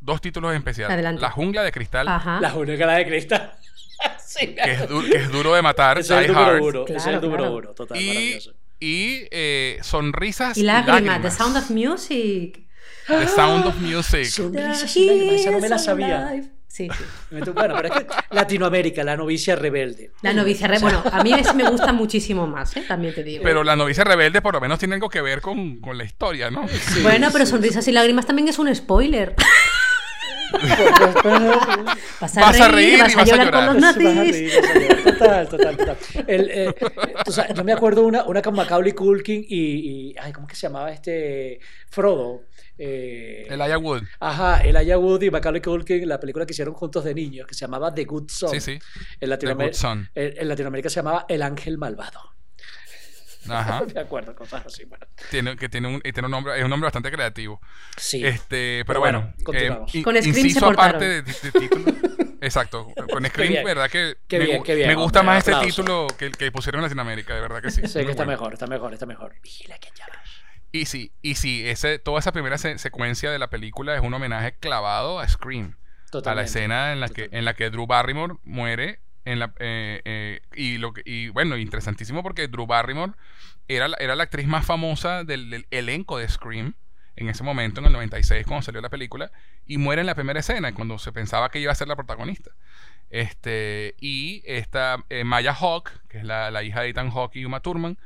Speaker 1: dos títulos en especial.
Speaker 3: Adelante.
Speaker 1: La jungla de cristal,
Speaker 3: Ajá.
Speaker 2: La única de cristal. sí,
Speaker 1: que, es que es duro de matar,
Speaker 2: ese es el número ese es el
Speaker 3: Claro,
Speaker 2: número
Speaker 3: claro.
Speaker 2: uno, total,
Speaker 1: y, y eh, sonrisas
Speaker 3: Y lágrimas, The Sound of Music.
Speaker 1: The Sound of Music.
Speaker 2: Sonrisas y lágrimas, esa no me la sabía.
Speaker 3: alive. Sí, sí.
Speaker 2: Bueno, pero es que Latinoamérica, la novicia rebelde.
Speaker 3: La novicia re- Bueno, a mí me gusta muchísimo más, ¿eh? también te digo.
Speaker 1: Pero la novicia rebelde por lo menos tiene algo que ver con, con la historia, ¿no?
Speaker 2: Sí,
Speaker 3: bueno, pero
Speaker 2: sí,
Speaker 3: Sonrisas y Lágrimas también es un spoiler. Vas a,
Speaker 1: Vas a
Speaker 3: reír,
Speaker 1: reír y
Speaker 3: vas a
Speaker 1: vas a
Speaker 3: llorar con los
Speaker 2: Vas a
Speaker 3: nazis.
Speaker 2: reír, a. Total, total, total. El, eh, tú sabes, yo me acuerdo una, una con Macaulay Culkin y, y- Ay, ¿cómo que se llamaba este? Frodo. Eh,
Speaker 1: El Aya Wood.
Speaker 2: Ajá, el Aya Wood y Macaulay Culkin, la película que hicieron juntos de niños, que se llamaba The Good Son.
Speaker 1: Sí, sí.
Speaker 2: En,
Speaker 1: The
Speaker 2: Latinoamer-
Speaker 1: Good Son.
Speaker 2: en- en Latinoamérica se llamaba El Ángel Malvado.
Speaker 1: Ajá.
Speaker 2: Me acuerdo, cosas así. Bueno.
Speaker 1: Tiene, que tiene un, y tiene un nombre, es un nombre bastante creativo.
Speaker 2: Sí.
Speaker 1: Este, pero,
Speaker 2: Pero
Speaker 1: bueno,
Speaker 2: bueno, continuamos.
Speaker 1: eh,
Speaker 3: Con Scream
Speaker 1: inciso aparte de, de título. Exacto. Con Scream,
Speaker 2: bien.
Speaker 1: verdad que
Speaker 2: Qué
Speaker 1: me,
Speaker 2: bien, qué bien,
Speaker 1: me gusta
Speaker 2: hombre,
Speaker 1: más este
Speaker 2: aplauso.
Speaker 1: título que, que pusieron en Latinoamérica, de verdad que sí.
Speaker 2: Sí, que está
Speaker 1: bueno.
Speaker 2: mejor, está mejor, está mejor. Vigila que llama.
Speaker 1: Y sí, y sí, ese, toda esa primera se- secuencia de la película es un homenaje clavado a Scream. A la
Speaker 2: Totalmente.
Speaker 1: escena en la que, en la que Drew Barrymore muere en la, eh, eh, y lo que, y bueno, interesantísimo porque Drew Barrymore era, la- era la actriz más famosa del, del elenco de Scream en ese momento, en el 96, cuando salió la película, y muere en la primera escena, cuando se pensaba que iba a ser la protagonista. Este, y esta eh, Maya Hawk, que es la, la hija de Ethan Hawke y Uma Thurman,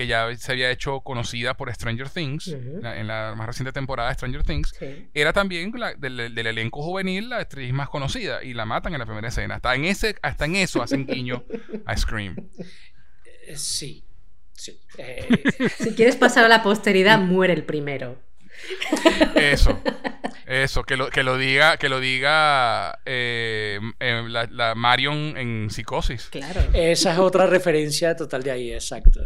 Speaker 1: que ya se había hecho conocida por Stranger Things, la- en la más reciente temporada de Stranger Things,
Speaker 3: Sí.
Speaker 1: era también la- del, del elenco juvenil la actriz más conocida y la matan en la primera escena. Hasta en, ese, hasta en eso hacen guiño a Scream.
Speaker 2: Eh, Sí. Sí. Eh,
Speaker 3: Si quieres pasar a la posteridad, muere el primero.
Speaker 1: Eso. Eso, que lo, que lo diga, que lo diga eh, eh, la, la Marion en psicosis.
Speaker 3: Claro,
Speaker 2: esa es otra referencia total de ahí, exacto.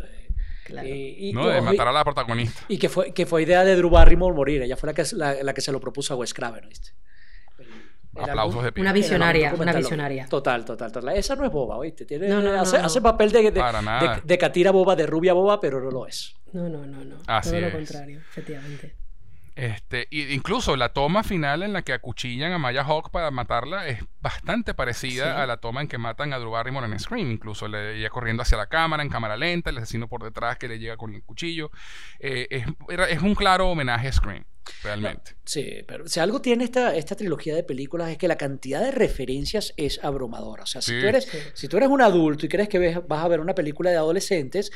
Speaker 3: Claro.
Speaker 2: Y, y-
Speaker 1: ¿no? De matar a la protagonista.
Speaker 2: y que fue, que fue idea de Drew Barrymore morir. Ella fue la que, la, la que se lo propuso a Wes Craven, ¿viste? El-
Speaker 1: Aplausos de pie.
Speaker 3: Una visionaria, una visionaria.
Speaker 2: Total, total, total. Esa no es boba, ¿oíste? Tiene,
Speaker 3: No, no, no,
Speaker 2: hace,
Speaker 3: no.
Speaker 2: hace papel de, de,
Speaker 1: Para nada.
Speaker 2: de, de catira boba, de rubia boba, pero no lo es.
Speaker 3: No, no, no, no.
Speaker 1: Así
Speaker 3: Todo lo contrario, efectivamente.
Speaker 1: Este, y incluso la toma final en la que acuchillan a Maya Hawk para matarla es bastante parecida
Speaker 3: Sí.
Speaker 1: a la toma en que matan a Drew Barrymore en Scream. Incluso le ella corriendo hacia la cámara en cámara lenta, el asesino por detrás que le llega con el cuchillo. Eh, es, era- es un claro homenaje a Scream, realmente.
Speaker 2: Sí, pero si algo tiene esta, esta trilogía de películas es que la cantidad de referencias es abrumadora. O sea, si,
Speaker 1: Sí.
Speaker 2: tú eres, si tú eres un adulto y crees que ves- vas a ver una película de adolescentes,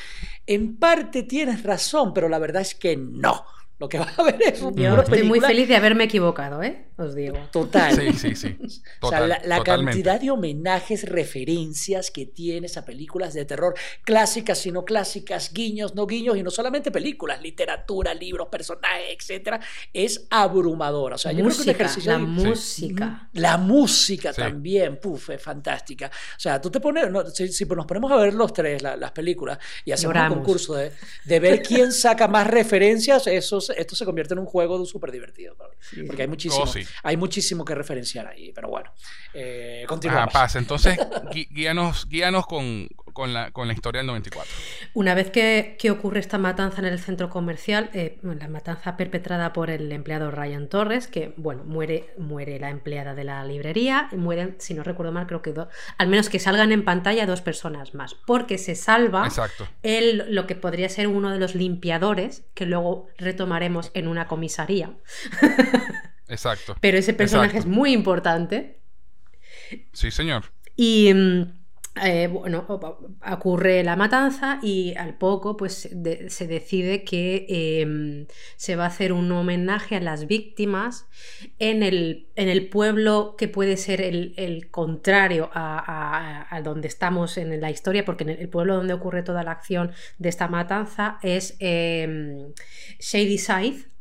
Speaker 2: en parte tienes razón, pero la verdad es que no. Lo que vas a ver es un-
Speaker 3: Yo
Speaker 2: una
Speaker 3: estoy muy feliz de haberme equivocado, ¿eh? Os digo.
Speaker 2: total.
Speaker 1: Sí, sí, sí.
Speaker 2: O sea,
Speaker 1: Total,
Speaker 2: la, cantidad de homenajes, referencias que tienes a películas de terror, clásicas y no clásicas, guiños, no guiños, y no solamente películas, literatura, libros, personajes, etcétera, es abrumadora. O sea, yo creo que un
Speaker 3: música,
Speaker 2: ejercicio
Speaker 3: la
Speaker 2: de-
Speaker 3: música.
Speaker 2: la música
Speaker 1: Sí.
Speaker 2: también, puf, es fantástica. O sea, tú te pones, no, si, si nos ponemos a ver los tres, la- las películas, y hacemos
Speaker 3: Lloramos.
Speaker 2: un concurso de, de ver quién saca más referencias, eso, se- esto se convierte en un juego súper divertido.
Speaker 3: Sí,
Speaker 2: Porque hay muchísimo,
Speaker 1: Oh, sí.
Speaker 2: hay muchísimo que referenciar ahí. Pero bueno, eh, continuamos.
Speaker 1: paz. Entonces, guíanos, guíanos con, con, la, con la historia del 94.
Speaker 3: Una vez que, que ocurre esta matanza en el centro comercial, eh, la matanza perpetrada por el empleado Ryan Torres, que, bueno, muere, muere la empleada de la librería, mueren, si no recuerdo mal, creo que do- al menos que salgan en pantalla dos personas más, porque se salva
Speaker 1: Exacto.
Speaker 3: el, lo que podría ser uno de los limpiadores, que luego retomaremos en una comisaría.
Speaker 1: Exacto.
Speaker 3: Pero ese personaje
Speaker 1: Exacto.
Speaker 3: es muy importante.
Speaker 1: Sí, señor.
Speaker 3: Y mm, eh, bueno, ocurre la matanza y al poco pues se decide que eh, se va a hacer un homenaje a las víctimas en el, en el pueblo que puede ser el, el contrario a, donde estamos en la historia, porque en el, pueblo donde ocurre toda la acción de esta matanza es eh, Shady Side.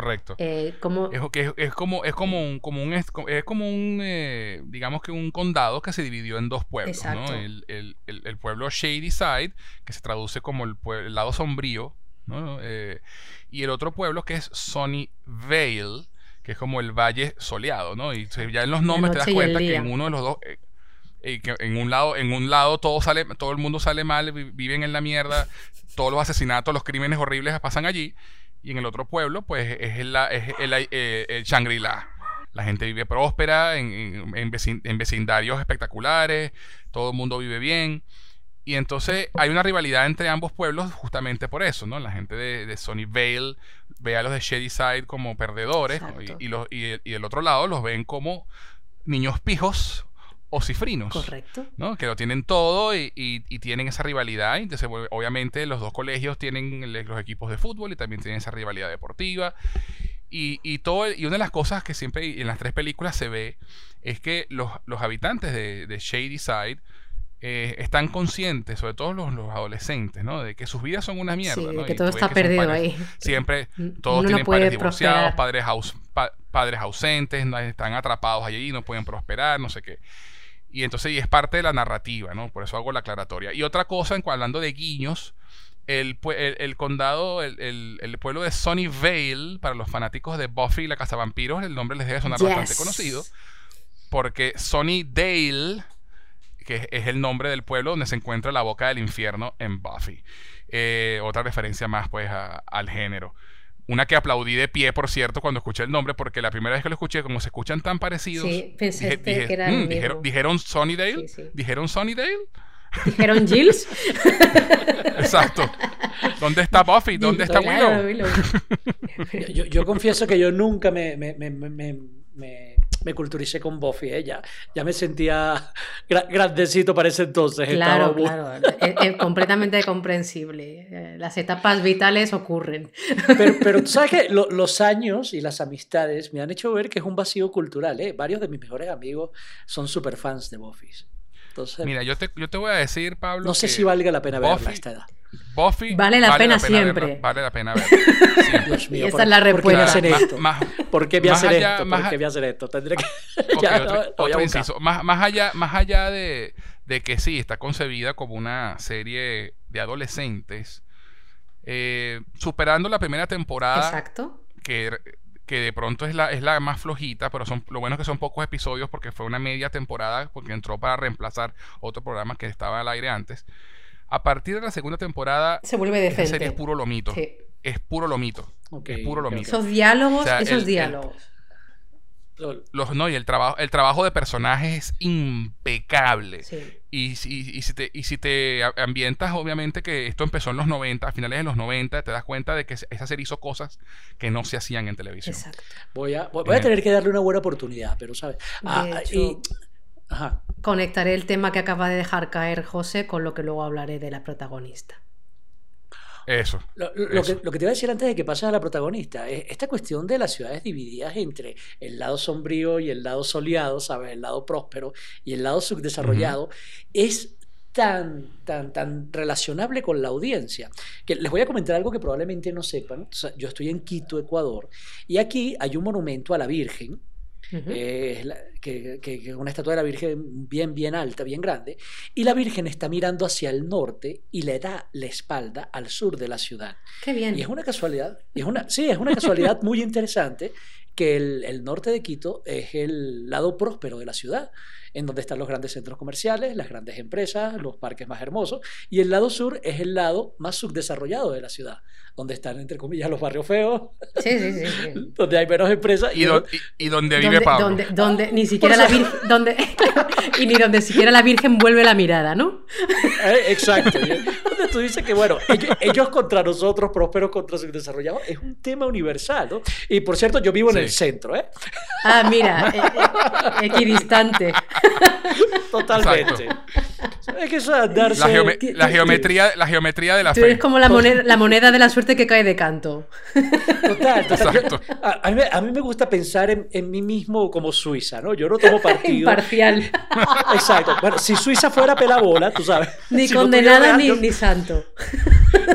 Speaker 1: Correcto.
Speaker 3: eh, como,
Speaker 1: Es, es, es como es como un como un es como un eh, digamos que un condado que se dividió en dos pueblos, ¿no?
Speaker 3: Exacto.
Speaker 1: El, el- el- el pueblo Shady Side, que se traduce como el, el lado sombrío, ¿no? Eh, y el otro pueblo que es Sunny Vale, que es como el valle soleado, ¿no? Y ya en los nombres te das
Speaker 3: y
Speaker 1: cuenta que en uno de los dos eh, eh, que en un lado en un lado todo sale todo el mundo sale mal, vi- viven en la mierda, todos los asesinatos, los crímenes horribles pasan allí. Y en el otro pueblo, pues es el, es el, eh, el Shangri-La. La gente vive próspera, en, en- en vecin- en vecindarios espectaculares, todo el mundo vive bien. Y entonces hay una rivalidad entre ambos pueblos justamente por eso, ¿no? La gente de, de Sunnyvale ve a los de Shady Side como perdedores y, y los, y, el- y del otro lado los ven como niños pijos o cifrinos.
Speaker 3: correcto.
Speaker 1: ¿no? Que lo tienen todo y, y- y tienen esa rivalidad. Entonces, obviamente, los dos colegios tienen los equipos de fútbol y también tienen esa rivalidad deportiva. Y, y todo, y una de las cosas que siempre en las tres películas se ve es que los, los habitantes de, de Shady Side eh, están conscientes, sobre todo los, los adolescentes, ¿no? de que sus vidas son una mierda.
Speaker 3: Sí, de que todo está perdido
Speaker 1: padres-
Speaker 3: ahí.
Speaker 1: Siempre todos
Speaker 3: uno
Speaker 1: tienen padres divorciados, padres, aus- pa- padres ausentes, están atrapados allí, no pueden prosperar, no sé qué. Y entonces, y es parte de la narrativa, ¿no? Por eso hago la aclaratoria. Y otra cosa, en, hablando de guiños, el, el, el condado, el, el- pueblo de Sunnyvale, para los fanáticos de Buffy y la Cazavampiros, el nombre les debe sonar bastante conocido, porque Sunnydale, que es- es el nombre del pueblo donde se encuentra la boca del infierno en Buffy. Eh, otra referencia más, pues, a- al género. Una que aplaudí de pie, por cierto, cuando escuché el nombre, porque la primera vez que lo escuché, como se escuchan tan parecidos,
Speaker 3: Sí, pensé que era el
Speaker 1: "Mm,
Speaker 3: mismo".
Speaker 1: dijeron, dijeron Sunnydale,
Speaker 3: Sí, sí.
Speaker 1: dijeron Sunnydale,
Speaker 3: Dijeron Gilles.
Speaker 1: exacto. ¿Dónde está Buffy? ¿Dónde está
Speaker 3: Claro,
Speaker 1: Willow?
Speaker 3: Willow.
Speaker 2: Yo, yo confieso que yo nunca me, me, me, me, me- culturicé con Buffy, ¿eh? ya, ya me sentía gra- grandecito para ese entonces.
Speaker 3: Claro,
Speaker 2: muy-
Speaker 3: claro. Es, es completamente comprensible. Eh, Las etapas vitales ocurren.
Speaker 2: Pero, pero tú sabes que lo- los años y las amistades me han hecho ver que es un vacío cultural. ¿eh? Varios de mis mejores amigos son super fans de Buffy. Entonces,
Speaker 1: Mira, yo te, yo te voy a decir, Pablo.
Speaker 2: no sé
Speaker 1: que
Speaker 2: si valga la pena verla a
Speaker 1: Buffy-
Speaker 2: esta edad.
Speaker 1: Buffy
Speaker 3: Vale la pena
Speaker 1: verla,
Speaker 3: siempre.
Speaker 1: vale la pena ver. Siempre.
Speaker 2: Dios mío,
Speaker 3: esa
Speaker 2: ¿por-
Speaker 3: es la
Speaker 2: ¿por qué me
Speaker 3: respuesta.
Speaker 2: esto?
Speaker 1: más-
Speaker 2: ¿Por qué
Speaker 1: más
Speaker 2: hacen
Speaker 1: allá-
Speaker 2: esto?
Speaker 1: más
Speaker 2: ¿Por
Speaker 1: a-
Speaker 2: qué esto? Tendré que... Ya,
Speaker 1: otro,
Speaker 2: voy a
Speaker 1: otro
Speaker 2: buscar.
Speaker 1: inciso. Más, más allá, más allá de, de que sí, está concebida como una serie de adolescentes, eh, superando la primera temporada,
Speaker 3: Exacto.
Speaker 1: que, que de pronto es la, es la más flojita, pero son, lo bueno es que son pocos episodios porque fue una media temporada, porque entró para reemplazar otro programa que estaba al aire antes. A partir de la segunda temporada,
Speaker 3: Se vuelve
Speaker 1: esa
Speaker 3: decente.
Speaker 1: serie es puro lomito.
Speaker 3: Sí.
Speaker 1: Es puro lomito. Es puro lomito.
Speaker 3: Esos diálogos,
Speaker 1: O sea,
Speaker 3: esos
Speaker 1: el-
Speaker 3: diálogos.
Speaker 2: Lo-
Speaker 1: Los, no, y el trabajo, el trabajo de personajes es impecable.
Speaker 3: Sí.
Speaker 1: Y, si- y si te, y si te ambientas, obviamente que esto empezó en los 90, a finales de los 90, te das cuenta de que esa serie hizo cosas que no se hacían en televisión.
Speaker 3: Exacto.
Speaker 2: Voy a, voy voy a tener que darle una buena oportunidad, pero ¿sabes? Ah, ah,
Speaker 3: hecho-
Speaker 2: y- ajá.
Speaker 3: Conectaré el tema que acaba de dejar caer José con lo que luego hablaré de la protagonista.
Speaker 1: Eso.
Speaker 2: Lo, lo-
Speaker 1: Eso.
Speaker 2: que, lo que te iba a decir antes de que pases a la protagonista, es esta cuestión de las ciudades divididas entre el lado sombrío y el lado soleado, ¿sabes? El lado próspero y el lado subdesarrollado, es tan, tan, tan relacionable con la audiencia. Que les voy a comentar algo que probablemente no sepan. O sea, yo estoy en Quito, Ecuador, y aquí hay un monumento a la Virgen, Eh, la- que, que- que una estatua de la Virgen bien, bien alta, bien grande, y la Virgen está mirando hacia el norte y le da la espalda al sur de la ciudad.
Speaker 3: Qué bien.
Speaker 2: Y es una casualidad, y es una, sí, es una casualidad muy interesante que el, el norte de Quito es el lado próspero de la ciudad en donde están los grandes centros comerciales, las grandes empresas, los parques más hermosos, y el lado sur es el lado más subdesarrollado de la ciudad, donde están, entre comillas, los barrios feos,
Speaker 3: Sí, sí, sí. sí.
Speaker 2: donde hay menos empresas.
Speaker 1: Y, do- y- y donde vive
Speaker 3: Donde,
Speaker 1: Pablo.
Speaker 3: donde, donde ni siquiera la Virgen, donde, y ni donde siquiera la Virgen vuelve la mirada, ¿no?
Speaker 2: Eh, exacto. Donde tú dices que, bueno, ellos, ellos contra nosotros, prósperos contra subdesarrollados, es un tema universal, ¿no? Y por cierto, yo vivo en
Speaker 1: Sí.
Speaker 2: el centro, ¿eh?
Speaker 3: Ah, mira, eh, eh, equidistante.
Speaker 2: Totalmente. Es que eso es andarse...
Speaker 1: La, geome- la geometría, la geometría de la
Speaker 3: Tú
Speaker 1: fe.
Speaker 3: eres como la moneda, la moneda de la suerte que cae de canto.
Speaker 2: Total, total.
Speaker 1: Exacto.
Speaker 2: A, a mí, me- a mí me gusta pensar en, en mí mismo como Suiza, ¿no? Yo no tomo partido.
Speaker 3: Imparcial.
Speaker 2: Exacto. Bueno, si Suiza fuera pelabola, tú sabes.
Speaker 3: Ni
Speaker 2: si no
Speaker 3: condenada
Speaker 2: tuviera
Speaker 3: ni, ni santo.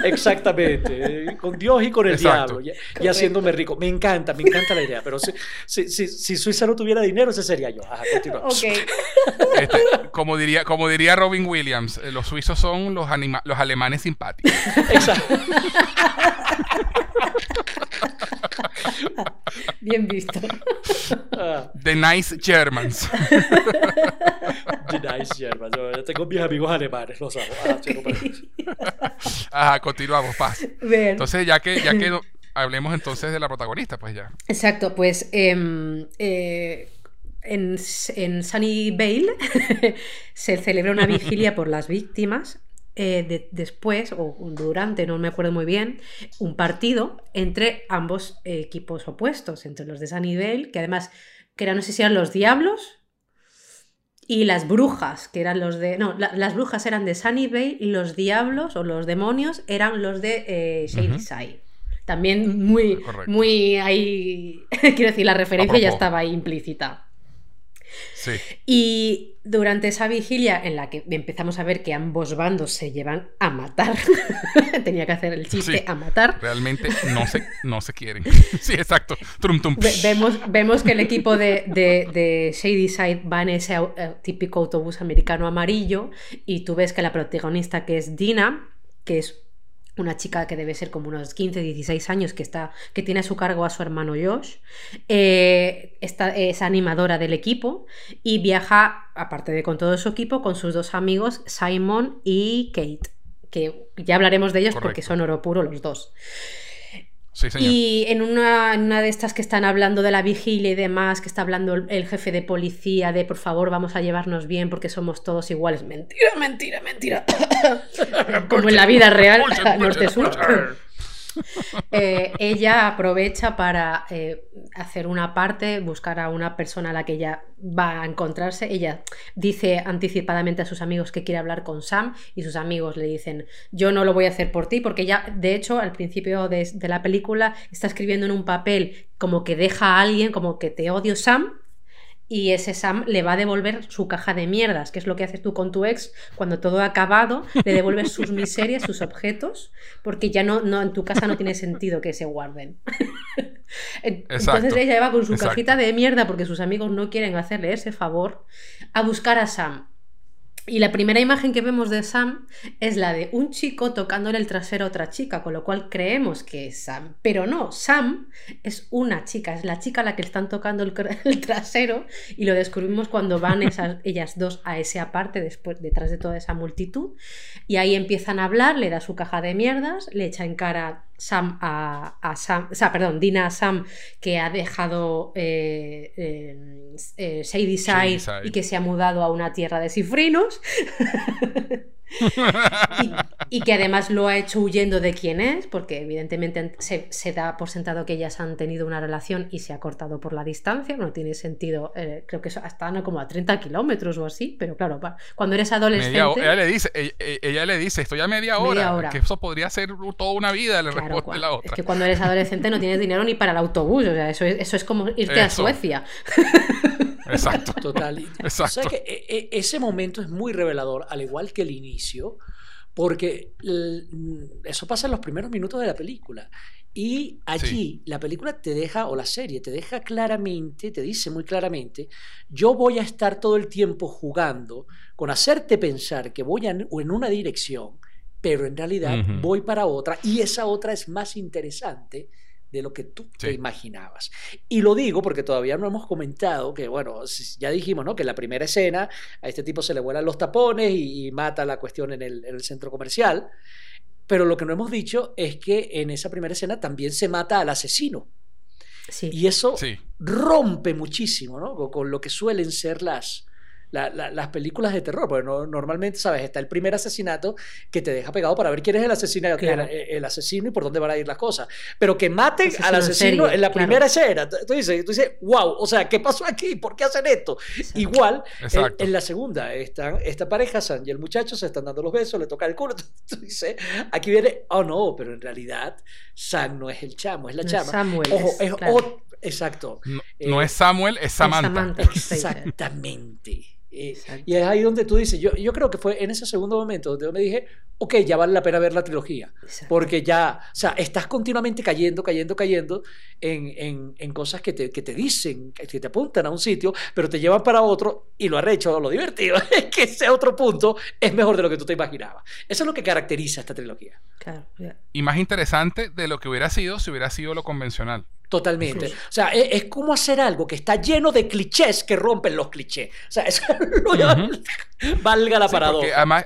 Speaker 2: Exactamente. Con Dios y con el
Speaker 1: Exacto.
Speaker 2: diablo. Y, y haciéndome rico. Me encanta, me encanta la idea. Pero si, si, si, si Suiza no tuviera dinero, ese sería yo. Ajá, continuamos.
Speaker 3: Ok.
Speaker 1: Este, como, diría, como diría Robin Williams, eh, los suizos son los, anima- los alemanes simpáticos.
Speaker 2: Exacto.
Speaker 3: Bien visto.
Speaker 1: The nice Germans.
Speaker 2: the nice German. Yo, yo tengo mis amigos alemanes, los amo. Ah,
Speaker 1: Ajá, continuamos, paz.
Speaker 3: Bien.
Speaker 1: Entonces, ya que, ya que hablemos entonces de la protagonista, pues ya.
Speaker 3: Exacto, pues em, eh, en, en Sunnyvale se celebra una vigilia por las víctimas. eh, de- después, o durante, no me acuerdo muy bien, un partido entre ambos equipos opuestos, entre los de Sunnyvale, que además, que eran, no sé si eran los diablos, y las brujas, que eran los de. No, la- las brujas eran de Sunnyvale y los diablos o los demonios eran los de eh, Shadyside. También muy,
Speaker 1: Correcto.
Speaker 3: muy ahí. Quiero decir, la referencia ya estaba ahí implícita.
Speaker 1: Sí.
Speaker 3: Y durante esa vigilia en la que empezamos a ver que ambos bandos se llevan a matar, tenía que hacer el chiste
Speaker 1: Sí.
Speaker 3: a matar.
Speaker 1: Realmente no se, no se quieren. Sí, exacto. Trum, tum.
Speaker 3: Ve- vemos, vemos que el equipo de, de, de Shadyside va en ese au- eh, típico autobús americano amarillo y tú ves que la protagonista que es Dina, que es una chica que debe ser como unos 15, 16 años que, está, que tiene a su cargo a su hermano Josh, eh, esta- es animadora del equipo y viaja, aparte de con todo su equipo, con sus dos amigos Simon y Kate, que ya hablaremos de ellos porque son oro puro los dos.
Speaker 1: Sí, señor.
Speaker 3: Y en una, en una de estas que están hablando de la vigilia y demás, que está hablando el, el jefe de policía de por favor vamos a llevarnos bien porque somos todos iguales. Mentira, mentira, mentira. Como en la vida real, norte-sur. Eh, ella aprovecha para eh, hacer una parte, buscar a una persona a la que ella va a encontrarse. Ella dice anticipadamente a sus amigos que quiere hablar con Sam y sus amigos le dicen, yo no lo voy a hacer por ti, porque ella, de hecho, al principio de la película está escribiendo en un papel como que deja a alguien, como que te odio Sam. Y ese Sam le va a devolver su caja de mierdas, que es lo que haces tú con tu ex cuando todo ha acabado, le devuelves sus miserias, sus objetos, porque ya no, no en tu casa no tiene sentido que se guarden. En- Entonces
Speaker 1: Exacto,
Speaker 3: ella va con su
Speaker 1: exacto.
Speaker 3: cajita de mierda porque sus amigos no quieren hacerle ese favor a buscar a Sam. Y la primera imagen que vemos de Sam es la de un chico tocándole el trasero a otra chica, con lo cual creemos que es Sam. Pero no, Sam es una chica, es la chica a la que están tocando el, el trasero y lo descubrimos cuando van esas, ellas dos a ese aparte, después, detrás de toda esa multitud. Y ahí empiezan a hablar, le da su caja de mierdas, le echa en cara Sam a, a Sam, o sea, perdón, Dina a Sam que ha dejado eh, eh, eh, Shadyside
Speaker 1: Shadyside.
Speaker 3: y que se ha mudado a una tierra de cifrinos. y, y que además lo ha hecho huyendo de quién es, porque evidentemente se, se da por sentado que ellas han tenido una relación y se ha cortado por la distancia, no tiene sentido, eh, creo que eso- están como a 30 kilómetros o así, pero claro, cuando eres adolescente...
Speaker 1: Media ella le dice, ella, ella le dice, estoy a media hora,
Speaker 3: Media hora.
Speaker 1: que eso podría ser toda una vida, le
Speaker 3: Claro,
Speaker 1: responde la
Speaker 3: Es que cuando eres adolescente no tienes dinero ni para el autobús, o sea, eso es, eso es como irte a. Suecia.
Speaker 1: Exacto.
Speaker 2: Total.
Speaker 1: Exacto.
Speaker 2: ¿sabes qué? E- e- ese momento es muy revelador, al igual que el inicio, porque mm, eso pasa en los primeros minutos de la película. Y allí la película te deja, o la serie te deja claramente, te dice muy claramente, yo voy a estar todo el tiempo jugando con hacerte pensar que voy en, en una dirección, pero en realidad voy para otra, y esa otra es más interesante de lo que tú
Speaker 1: Sí.
Speaker 2: te imaginabas. Y lo digo porque todavía no hemos comentado que, bueno, ya dijimos, ¿no? Que en la primera escena a este tipo se le vuelan los tapones y, y mata la cuestión en el, en el centro comercial. Pero lo que no hemos dicho es que en esa primera escena también se mata al asesino.
Speaker 3: Sí.
Speaker 2: Y eso
Speaker 1: Sí.
Speaker 2: rompe muchísimo, ¿no? Con, con lo que suelen ser las, la- la- las películas de terror. Porque no- normalmente, ¿sabes? Está el primer asesinato que te deja pegado para ver quién es el asesino,
Speaker 3: Claro.
Speaker 2: el, el asesino y por dónde van a ir las cosas. Pero que maten
Speaker 3: Asesino
Speaker 2: al
Speaker 3: en
Speaker 2: asesino
Speaker 3: serie,
Speaker 2: en la
Speaker 3: claro.
Speaker 2: primera escena. Tú tú dices, tú dices, wow, o sea, ¿qué pasó aquí? ¿Por qué hacen esto?
Speaker 3: Exacto.
Speaker 2: Igual, en, en la segunda, están, esta pareja, San y el muchacho, se están dando los besos, le toca el culo. Tú dices, aquí viene, oh no, pero en realidad San no es el chamo, es la
Speaker 3: No es
Speaker 2: chama.
Speaker 3: Samuel,
Speaker 2: Ojo,
Speaker 3: es-
Speaker 2: es
Speaker 3: claro.
Speaker 2: exacto.
Speaker 1: No,
Speaker 2: Eh,
Speaker 1: no es Samuel, es Samantha.
Speaker 3: Samantha.
Speaker 2: Exactamente. Y es ahí donde tú dices, yo, yo creo que fue en ese segundo momento donde yo me dije, ok, ya vale la pena ver la trilogía.
Speaker 3: Exacto.
Speaker 2: Porque ya, o sea, estás continuamente cayendo, cayendo, cayendo en, en, en cosas que te, que te dicen, que te apuntan a un sitio, pero te llevan para otro y lo arrecho, lo divertido es que ese otro punto es mejor de lo que tú te imaginabas. Eso es lo que caracteriza esta trilogía.
Speaker 3: Claro.
Speaker 1: Y más interesante de lo que hubiera sido si hubiera sido lo convencional.
Speaker 2: Totalmente.
Speaker 3: Sí.
Speaker 2: O sea, es, es como hacer algo que está lleno de clichés que rompen los clichés. O sea, eso lo valga la
Speaker 1: Sí, porque
Speaker 2: paradoja.
Speaker 1: además,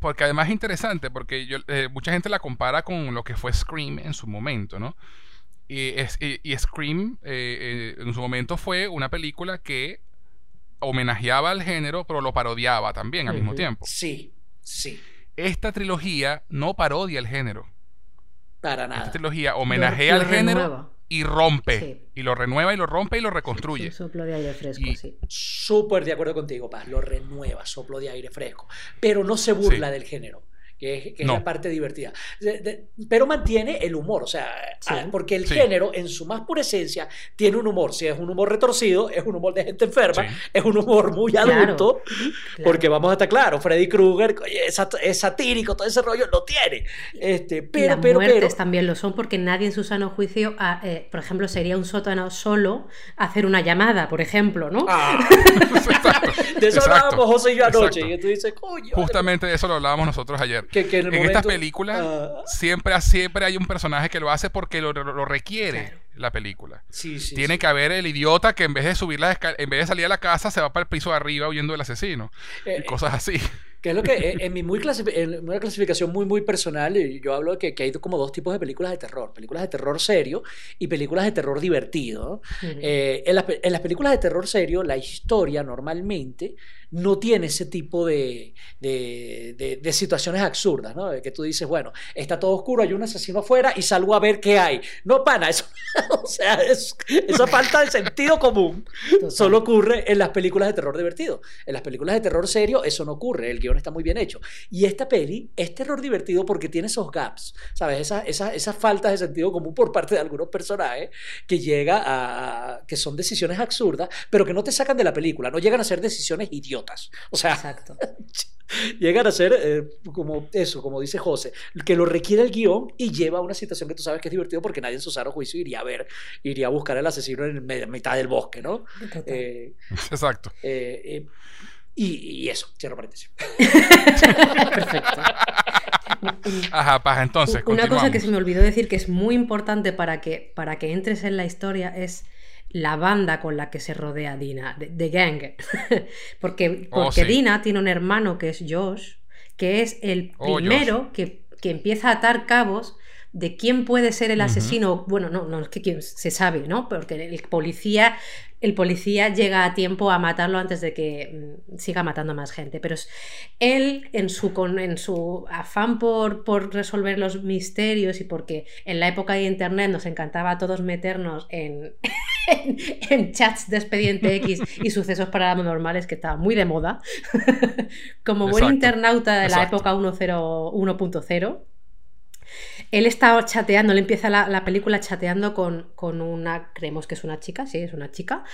Speaker 1: porque además es interesante, porque yo, eh, mucha gente la compara con lo que fue Scream en su momento, ¿no? Y, es- y- y Scream eh, eh, en su momento fue una película que homenajeaba al género, pero lo parodiaba también al mismo tiempo.
Speaker 2: Sí, sí,
Speaker 1: Esta trilogía no parodia el género.
Speaker 2: para
Speaker 1: Esta
Speaker 2: nada.
Speaker 1: trilogía homenajea al género
Speaker 3: renueva.
Speaker 1: Y rompe.
Speaker 3: Sí.
Speaker 1: Y lo renueva y lo rompe y lo reconstruye.
Speaker 3: Un soplo de aire fresco,
Speaker 1: Y-
Speaker 3: sí.
Speaker 2: Súper de acuerdo contigo, Paz. Lo renueva, soplo de aire fresco. Pero no se burla
Speaker 1: Sí.
Speaker 2: del género. Que es, que es
Speaker 1: No.
Speaker 2: la parte divertida. De- de- pero mantiene el humor, o sea,
Speaker 3: Sí.
Speaker 2: ah, porque el
Speaker 1: Sí.
Speaker 2: género en su más pura esencia tiene un humor. Si es un humor retorcido, es un humor de gente enferma,
Speaker 1: Sí.
Speaker 2: es un humor muy
Speaker 3: Claro.
Speaker 2: adulto,
Speaker 3: Claro.
Speaker 2: porque vamos a estar claros, Freddy Krueger es, es satírico, todo ese rollo lo tiene. Este, pero,
Speaker 3: Las
Speaker 2: pero,
Speaker 3: muertes
Speaker 2: pero,
Speaker 3: también lo son porque nadie en su sano juicio, ah, eh, por ejemplo, sería un sótano solo hacer una llamada, por ejemplo, ¿no?
Speaker 2: Ah, de eso
Speaker 1: Exacto.
Speaker 2: hablábamos José y yo anoche.
Speaker 1: Exacto.
Speaker 2: Y tú dices, coño.
Speaker 1: Justamente de eso lo hablábamos nosotros ayer.
Speaker 2: Que, que en, el
Speaker 1: en
Speaker 2: momento-
Speaker 1: esta película
Speaker 2: Ah,
Speaker 1: siempre, siempre hay un personaje que lo hace porque lo, lo- lo requiere
Speaker 3: Claro.
Speaker 1: la película.
Speaker 2: sí, sí,
Speaker 1: Tiene
Speaker 2: sí.
Speaker 1: que haber el idiota que en vez de subir la en vez de salir a la casa se va para el piso de arriba huyendo del asesino
Speaker 2: Eh,
Speaker 1: y cosas así.
Speaker 2: Que es lo que eh, en mi muy en una clasificación muy muy personal yo hablo de que, que hay como dos tipos de películas de terror, películas de terror serio y películas de terror divertido. Eh, en, las, en las películas de terror serio la historia normalmente no tiene ese tipo de, de, de- de situaciones absurdas, ¿no? De que tú dices, bueno, está todo oscuro, hay un asesino afuera y salgo a ver qué hay. No, pana, eso, o sea, es- esa falta de sentido común
Speaker 3: Total.
Speaker 2: solo ocurre en las películas de terror divertido. En las películas de terror serio eso no ocurre, el guion está muy bien hecho. Y esta peli es terror divertido porque tiene esos gaps, ¿sabes? Esas esa, esas faltas de sentido común por parte de algunos personajes que llega a, a- que son decisiones absurdas, pero que no te sacan de la película, no llegan a ser decisiones idiotas. O sea,
Speaker 3: Exacto.
Speaker 2: llegan a ser eh, como eso, como dice José, que lo requiere el guion y lleva a una situación que tú sabes que es divertido porque nadie en su sano juicio iría a ver, iría a buscar al asesino en mitad del bosque, ¿no? Eh,
Speaker 1: Exacto.
Speaker 2: eh, eh, y, y eso, cierro paréntesis.
Speaker 3: Perfecto.
Speaker 1: Ajá, paja, entonces,
Speaker 3: Una cosa que se me olvidó decir que es muy importante para que, para que entres en la historia es la banda con la que se rodea Dina, de Gang. porque
Speaker 1: Oh,
Speaker 3: porque
Speaker 1: sí.
Speaker 3: Dina tiene un hermano que es Josh, que es el
Speaker 1: Oh,
Speaker 3: primero que, que empieza a atar cabos de quién puede ser el asesino. Bueno, no, no es que quién se sabe, ¿no? Porque el policía, el policía llega a tiempo a matarlo antes de que mm, siga matando a más gente. Pero él, en su, con, en su afán por, por resolver los misterios y porque en la época de internet nos encantaba a todos meternos en, en, en chats de expediente X y sucesos paranormales que estaba muy de moda, como buen
Speaker 1: Exacto,
Speaker 3: internauta de la
Speaker 1: exacto.
Speaker 3: época 10 1.0. Él estaba chateando, él empieza la, la película chateando con, con una, creemos que es una chica, sí, es una chica,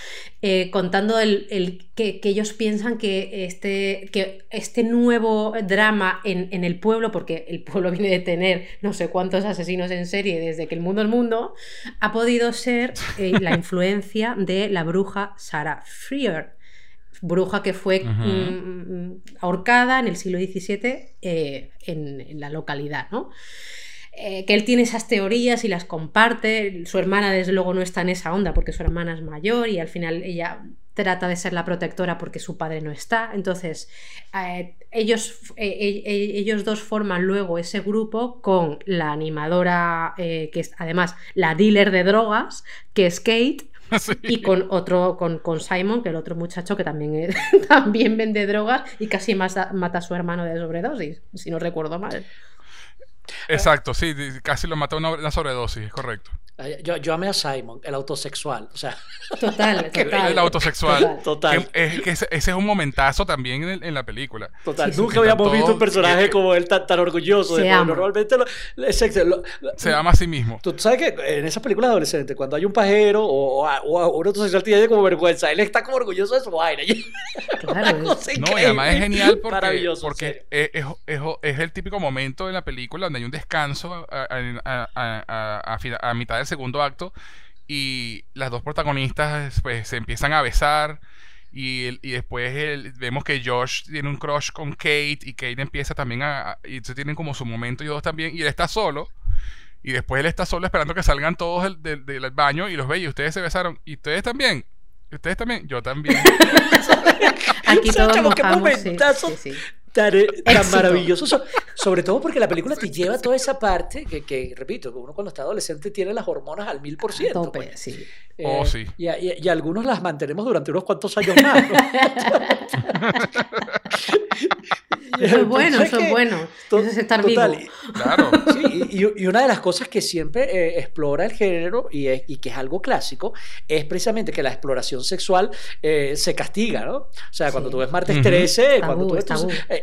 Speaker 3: eh, contando el, el- que, que ellos piensan que este, que este nuevo drama en, en el pueblo, porque el pueblo viene de tener no sé cuántos asesinos en serie desde que el mundo es mundo, ha podido ser eh, la influencia de la bruja Sarah Freer. Bruja que fue
Speaker 1: Ujú.
Speaker 3: mm, ahorcada en el siglo XVII eh, en, en la localidad, ¿no? Eh, que él tiene esas teorías y las comparte. Su hermana, desde luego, no está en esa onda porque su hermana es mayor y al final ella trata de ser la protectora porque su padre no está. Entonces, eh, ellos, eh, ellos dos forman luego ese grupo con la animadora, que es además la dealer de drogas, que es Kate. Y con otro, con, con, Simon, que el otro muchacho que también, también vende drogas y casi mata, mata a su hermano de sobredosis, si no recuerdo mal.
Speaker 1: Exacto, sí, casi lo mató una, sobredosis, correcto.
Speaker 2: Yo, yo amé a Simon, el autosexual. O sea,
Speaker 3: total, total.
Speaker 1: El autosexual. Total. es, que ese, es un momentazo también en, la película.
Speaker 2: Total. Nunca habíamos visto un personaje como él tan, orgulloso. Se ama. Normalmente lo,
Speaker 1: se ama a sí mismo.
Speaker 2: Tú sabes que en esas películas adolescentes, cuando hay un pajero o, o, un autosexual, tiene como vergüenza. Él está como orgulloso de su vaina.
Speaker 1: Claro. no, y además es genial porque, porque es, es, es, el típico momento en la película donde hay un descanso a, a, a, a mitad de segundo acto y las dos protagonistas pues se empiezan a besar y, y después vemos que Josh tiene un crush con Kate y Kate empieza también a... y se tienen como su momento y dos también y él está solo y después él está solo esperando que salgan todos del, del, baño y los ve y ustedes se besaron y ustedes también ustedes también yo también.
Speaker 3: Aquí todos mojamos,
Speaker 2: tan, eh, maravilloso. sobre todo porque la película te lleva toda esa parte que, que, repito, que uno cuando está adolescente tiene las hormonas al mil por ciento.
Speaker 3: Pues. sí.
Speaker 1: Eh, oh, sí.
Speaker 2: Y, y, algunos las mantenemos durante unos cuantos años más.
Speaker 3: Eso es bueno, eso es bueno. Eso es estar vivo.
Speaker 1: Claro.
Speaker 2: Sí, y, una de las cosas que siempre eh, explora el género y, es, y, que es algo clásico es precisamente que la exploración sexual eh, se castiga, ¿no? O sea, cuando tú ves Martes 13, cuando tú ves... Eh,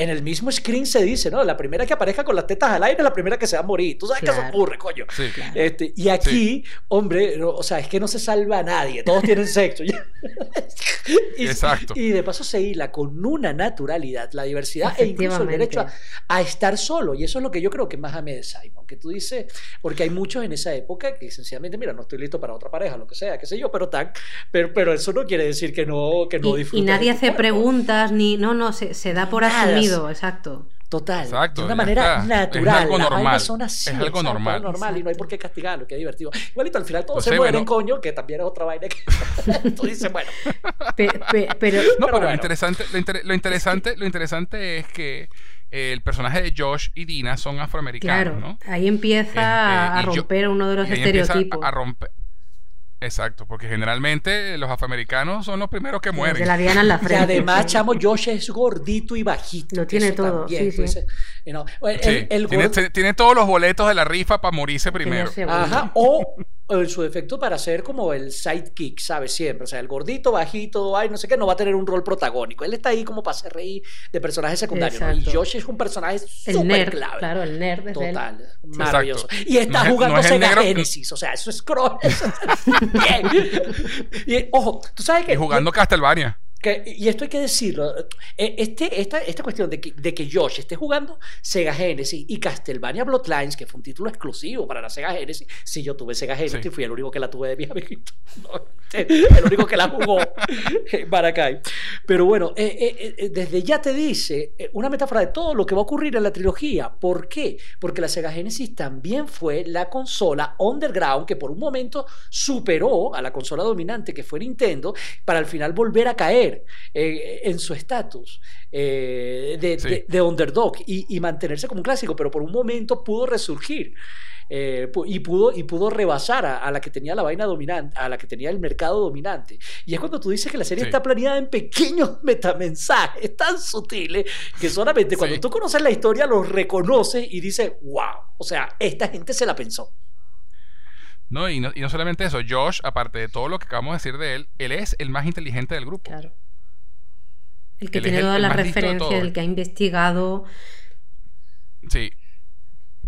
Speaker 2: en el mismo screen se dice, ¿no? La primera que aparezca con las tetas al aire es la primera que se va a morir. Tú sabes que eso ocurre, coño.
Speaker 1: Sí,
Speaker 2: este, y aquí, hombre, o sea, es que no se salva a nadie. Todos tienen sexo.
Speaker 1: y, Exacto.
Speaker 2: Y de paso se hila con una naturalidad, la diversidad e incluso el derecho a, estar solo. Y eso es lo que yo creo que más amé de Simon. Que tú dices, porque hay muchos en esa época que sencillamente, mira, no estoy listo para otra pareja, lo que sea, qué sé yo, pero tan, pero, pero eso no quiere decir que no, que no
Speaker 3: y, Y nadie hace preguntas, ni, no, no, se, se da por exacto.
Speaker 2: Total. Exacto, de una manera natural.
Speaker 1: Es algo normal.
Speaker 2: Son así,
Speaker 1: es algo normal.
Speaker 2: normal y no hay por qué castigarlo, qué divertido. Igualito, al final todos se mueren, coño, que también es otra vaina que tú dices, bueno.
Speaker 3: pero,
Speaker 1: no, pero, lo, interesante, lo, interesante, lo interesante es que el personaje de Josh y Dina son afroamericanos, claro,
Speaker 3: Ahí empieza a romper uno de los estereotipos.
Speaker 1: A romper, Exacto, porque generalmente los afroamericanos son los primeros que mueren.
Speaker 3: De la diana en la frente.
Speaker 2: Y además, chamo, Josh es gordito y bajito.
Speaker 3: Lo tiene todo. sí, sí.
Speaker 1: tiene, todos los boletos de la rifa para morirse primero.
Speaker 2: Ajá, o en su defecto para ser como el sidekick, ¿sabes? Siempre. O sea, el gordito, bajito, ay, no sé qué, no va a tener un rol protagónico. Él está ahí como para hacer reír de personajes secundarios. Y Josh es un personaje súper clave.
Speaker 3: Claro, el nerd.
Speaker 2: Total. Maravilloso. Y está jugando Sega Genesis. O sea, eso es cruel. y, ojo, tú sabes que.
Speaker 1: Y jugando Castlevania
Speaker 2: y esto hay que decirlo, eh, este, esta, esta cuestión de que, de que Josh esté jugando Sega Genesis y Castlevania Bloodlines, que fue un título exclusivo para la Sega Genesis, si yo tuve Sega Genesis, y fui el único que la tuve de mis amiguitos, el único que la jugó Baracay. Pero bueno, eh, eh, desde ya te dice una metáfora de todo lo que va a ocurrir en la trilogía. ¿Por qué? Porque la Sega Genesis también fue la consola underground que por un momento superó a la consola dominante que fue Nintendo para al final volver a caer eh, en su estatus eh, de, underdog y, mantenerse como un clásico, pero por un momento pudo resurgir. Eh, y, pudo, y pudo rebasar a, la que tenía la vaina dominante, a la que tenía el mercado dominante. Y es cuando tú dices que la serie está planeada en pequeños metamensajes tan sutiles que solamente cuando tú conoces la historia los reconoces y dices, wow, o sea, esta gente se la pensó.
Speaker 1: No y, no, y no solamente eso, Josh, aparte de todo lo que acabamos de decir de él, él es el más inteligente del grupo.
Speaker 3: Claro. El que tiene todas las referencias, el que ha investigado.
Speaker 1: Sí.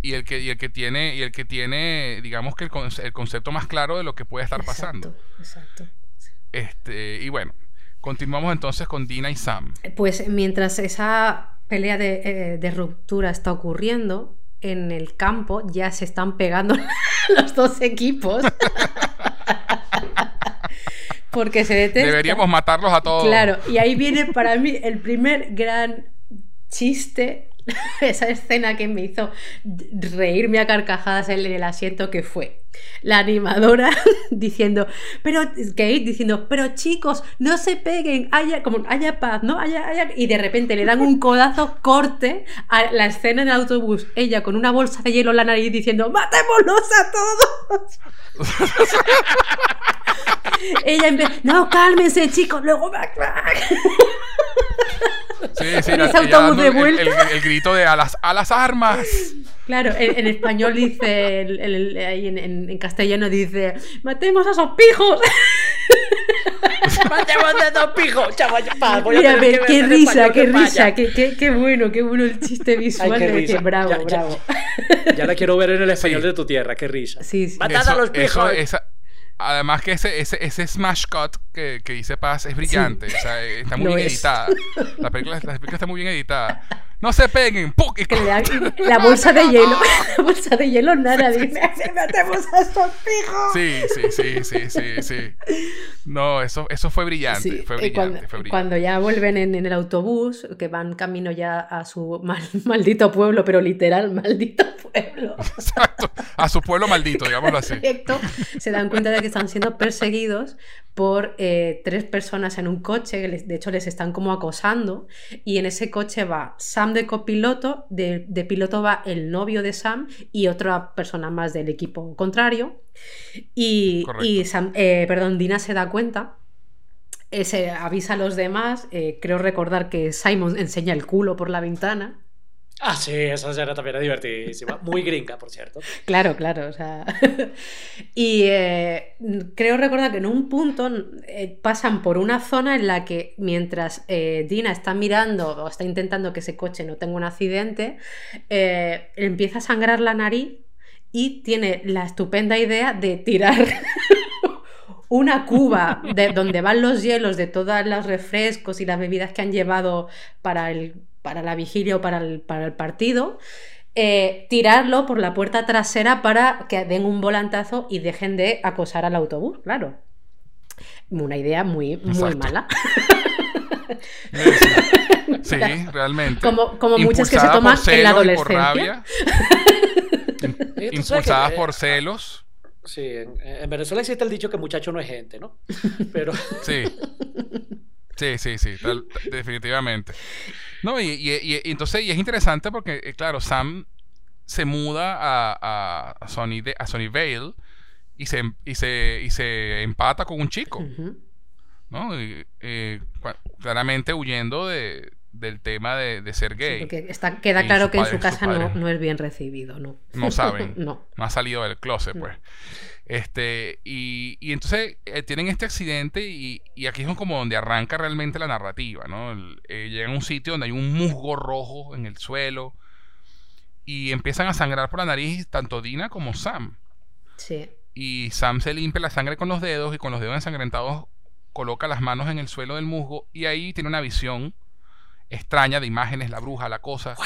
Speaker 1: Y el que, y el que tiene, y el que tiene, digamos que el, el concepto más claro de lo que puede estar pasando.
Speaker 3: Exacto.
Speaker 1: Este, y bueno, continuamos entonces con Dina y Sam.
Speaker 3: Pues mientras esa pelea de, eh, de ruptura está ocurriendo, en el campo ya se están pegando los dos equipos. Porque se detestan.
Speaker 1: Deberíamos matarlos a todos.
Speaker 3: Claro, y ahí viene para mí el primer gran chiste esa escena que me hizo reírme a carcajadas en el asiento que fue la animadora diciendo, pero Kate diciendo, pero chicos, no se peguen, haya como haya paz, ¿no? Haya, y de repente le dan un codazo corte a la escena en el autobús, ella con una bolsa de hielo en la nariz diciendo, matémoslos a todos. ella en vez, no, cálmense chicos, luego
Speaker 1: Sí, sí,
Speaker 3: En
Speaker 1: la-
Speaker 3: ese
Speaker 1: ella
Speaker 3: autobús
Speaker 1: dando
Speaker 3: de
Speaker 1: el-
Speaker 3: vuelta.
Speaker 1: El, el- el grito de a las, a las armas.
Speaker 3: Claro, en, en español dice, el- el- el- ahí en, en- en castellano dice, matemos a esos pijos.
Speaker 2: ¡Matemos de dos pijos! chaval! a
Speaker 3: Mira, qué
Speaker 2: ver en
Speaker 3: risa, qué risa, qué, qué, qué bueno, qué bueno el chiste visual.
Speaker 2: qué risa.
Speaker 3: bravo,
Speaker 2: Ya- ya-
Speaker 3: bravo.
Speaker 2: Ya la quiero ver en el español
Speaker 1: Sí.
Speaker 2: de tu tierra, qué risa.
Speaker 3: Sí, sí.
Speaker 2: Matad a los
Speaker 1: eso-
Speaker 2: pijos.
Speaker 1: esa- además que ese, ese, ese smash cut que, que dice Paz es brillante. O sea, está muy bien
Speaker 3: es.
Speaker 1: editada. La película, la película está muy bien editada. No se peguen. ¡Pum! Y-
Speaker 3: Que le dan la bolsa de hielo, la bolsa de hielo nada, matemos a estos pijos.
Speaker 1: Sí, sí, sí, sí, sí, sí. No, eso, eso fue brillante.
Speaker 3: Sí,
Speaker 1: fue brillante,
Speaker 3: cuando,
Speaker 1: fue brillante.
Speaker 3: cuando ya vuelven en, en el autobús, que van camino ya a su mal- maldito pueblo, pero literal, maldito pueblo.
Speaker 1: Exacto. A su pueblo maldito, digámoslo así.
Speaker 3: trayecto, se dan cuenta de que están siendo perseguidos por eh, tres personas en un coche, que les- de hecho les están como acosando, y en ese coche va Sam de copiloto, de, de piloto va el novio de Sam y otra persona más del equipo contrario, y, y Sam- eh, perdón, Dina se da cuenta. eh, se avisa a los demás, eh, creo recordar que Simon enseña el culo por la ventana.
Speaker 2: Ah, sí, esa escena también es divertidísima. Muy gringa, por cierto.
Speaker 3: Claro, claro, o sea. y eh, creo recordar que en un punto eh, pasan por una zona en la que mientras eh, Dina está mirando o está intentando que ese coche no tenga un accidente, empieza a sangrar la nariz y tiene la estupenda idea de tirar. Una cuba de donde van los hielos de todos los refrescos y las bebidas que han llevado para, el, para la vigilia o para el, para el partido, eh, tirarlo por la puerta trasera para que den un volantazo y dejen de acosar al autobús, claro. Una idea muy, muy
Speaker 1: Exacto.
Speaker 3: mala.
Speaker 1: Sí, realmente.
Speaker 3: Como- como muchas que se toman
Speaker 1: por
Speaker 3: en la adolescencia.
Speaker 1: Impulsadas
Speaker 2: que, eh,
Speaker 1: por celos.
Speaker 2: Sí, en, en Venezuela existe el dicho que muchacho no es gente, ¿no? Pero
Speaker 1: Sí. Sí, sí, sí, tal- definitivamente. No, y, y- y- y entonces, y es interesante porque, eh, claro, Sam se muda a, a, a Sunny, de- a Sunnyvale y se, y, se, y se empata con un chico. ¿no? Eh, claramente huyendo de, del tema de, de ser
Speaker 3: Sí,
Speaker 1: gay.
Speaker 3: porque está, queda claro que en
Speaker 1: padre-
Speaker 3: su
Speaker 1: su
Speaker 3: casa no, no es bien recibido, ¿no?
Speaker 1: No saben.
Speaker 3: no.
Speaker 1: no ha salido del closet,
Speaker 3: No.
Speaker 1: Este, y, y entonces eh, tienen este accidente y, y aquí es como donde arranca realmente la narrativa, ¿no? El- eh, llegan a un sitio donde hay un musgo rojo en el suelo y empiezan a sangrar por la nariz tanto Dina como Sam.
Speaker 3: Sí.
Speaker 1: Y Sam se limpia la sangre con los dedos y con los dedos ensangrentados coloca las manos en el suelo del musgo y ahí tiene una visión extraña de imágenes, la bruja, la cosa.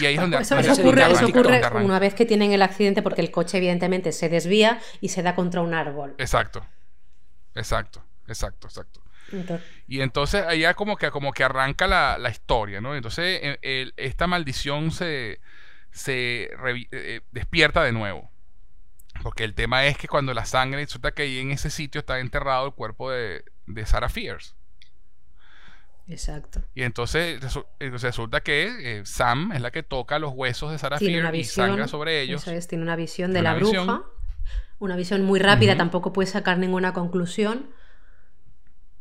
Speaker 1: Y ahí es donde
Speaker 3: Eso, eso ocurre, eso ocurre una vez que tienen el accidente porque el coche evidentemente se desvía y se da contra un árbol.
Speaker 1: Exacto. Exacto, exacto, exacto.
Speaker 3: Entonces,
Speaker 1: Y entonces allá como que, como que arranca la, la historia, ¿no? Entonces eh, el- esta maldición se, se revi- eh, despierta de nuevo. Porque el tema es que cuando la sangre, resulta que ahí en ese sitio está enterrado el cuerpo de, de Sarah Fierce.
Speaker 3: Exacto.
Speaker 1: Y entonces resu- eh, resulta que eh, Sam es la que toca los huesos de Sarah
Speaker 3: Tiene una
Speaker 1: Fierce y
Speaker 3: visión.
Speaker 1: sangra sobre ellos.
Speaker 3: Eso es, tiene una visión de
Speaker 1: Una
Speaker 3: la
Speaker 1: visión.
Speaker 3: bruja. Una visión muy rápida, tampoco puede sacar ninguna conclusión.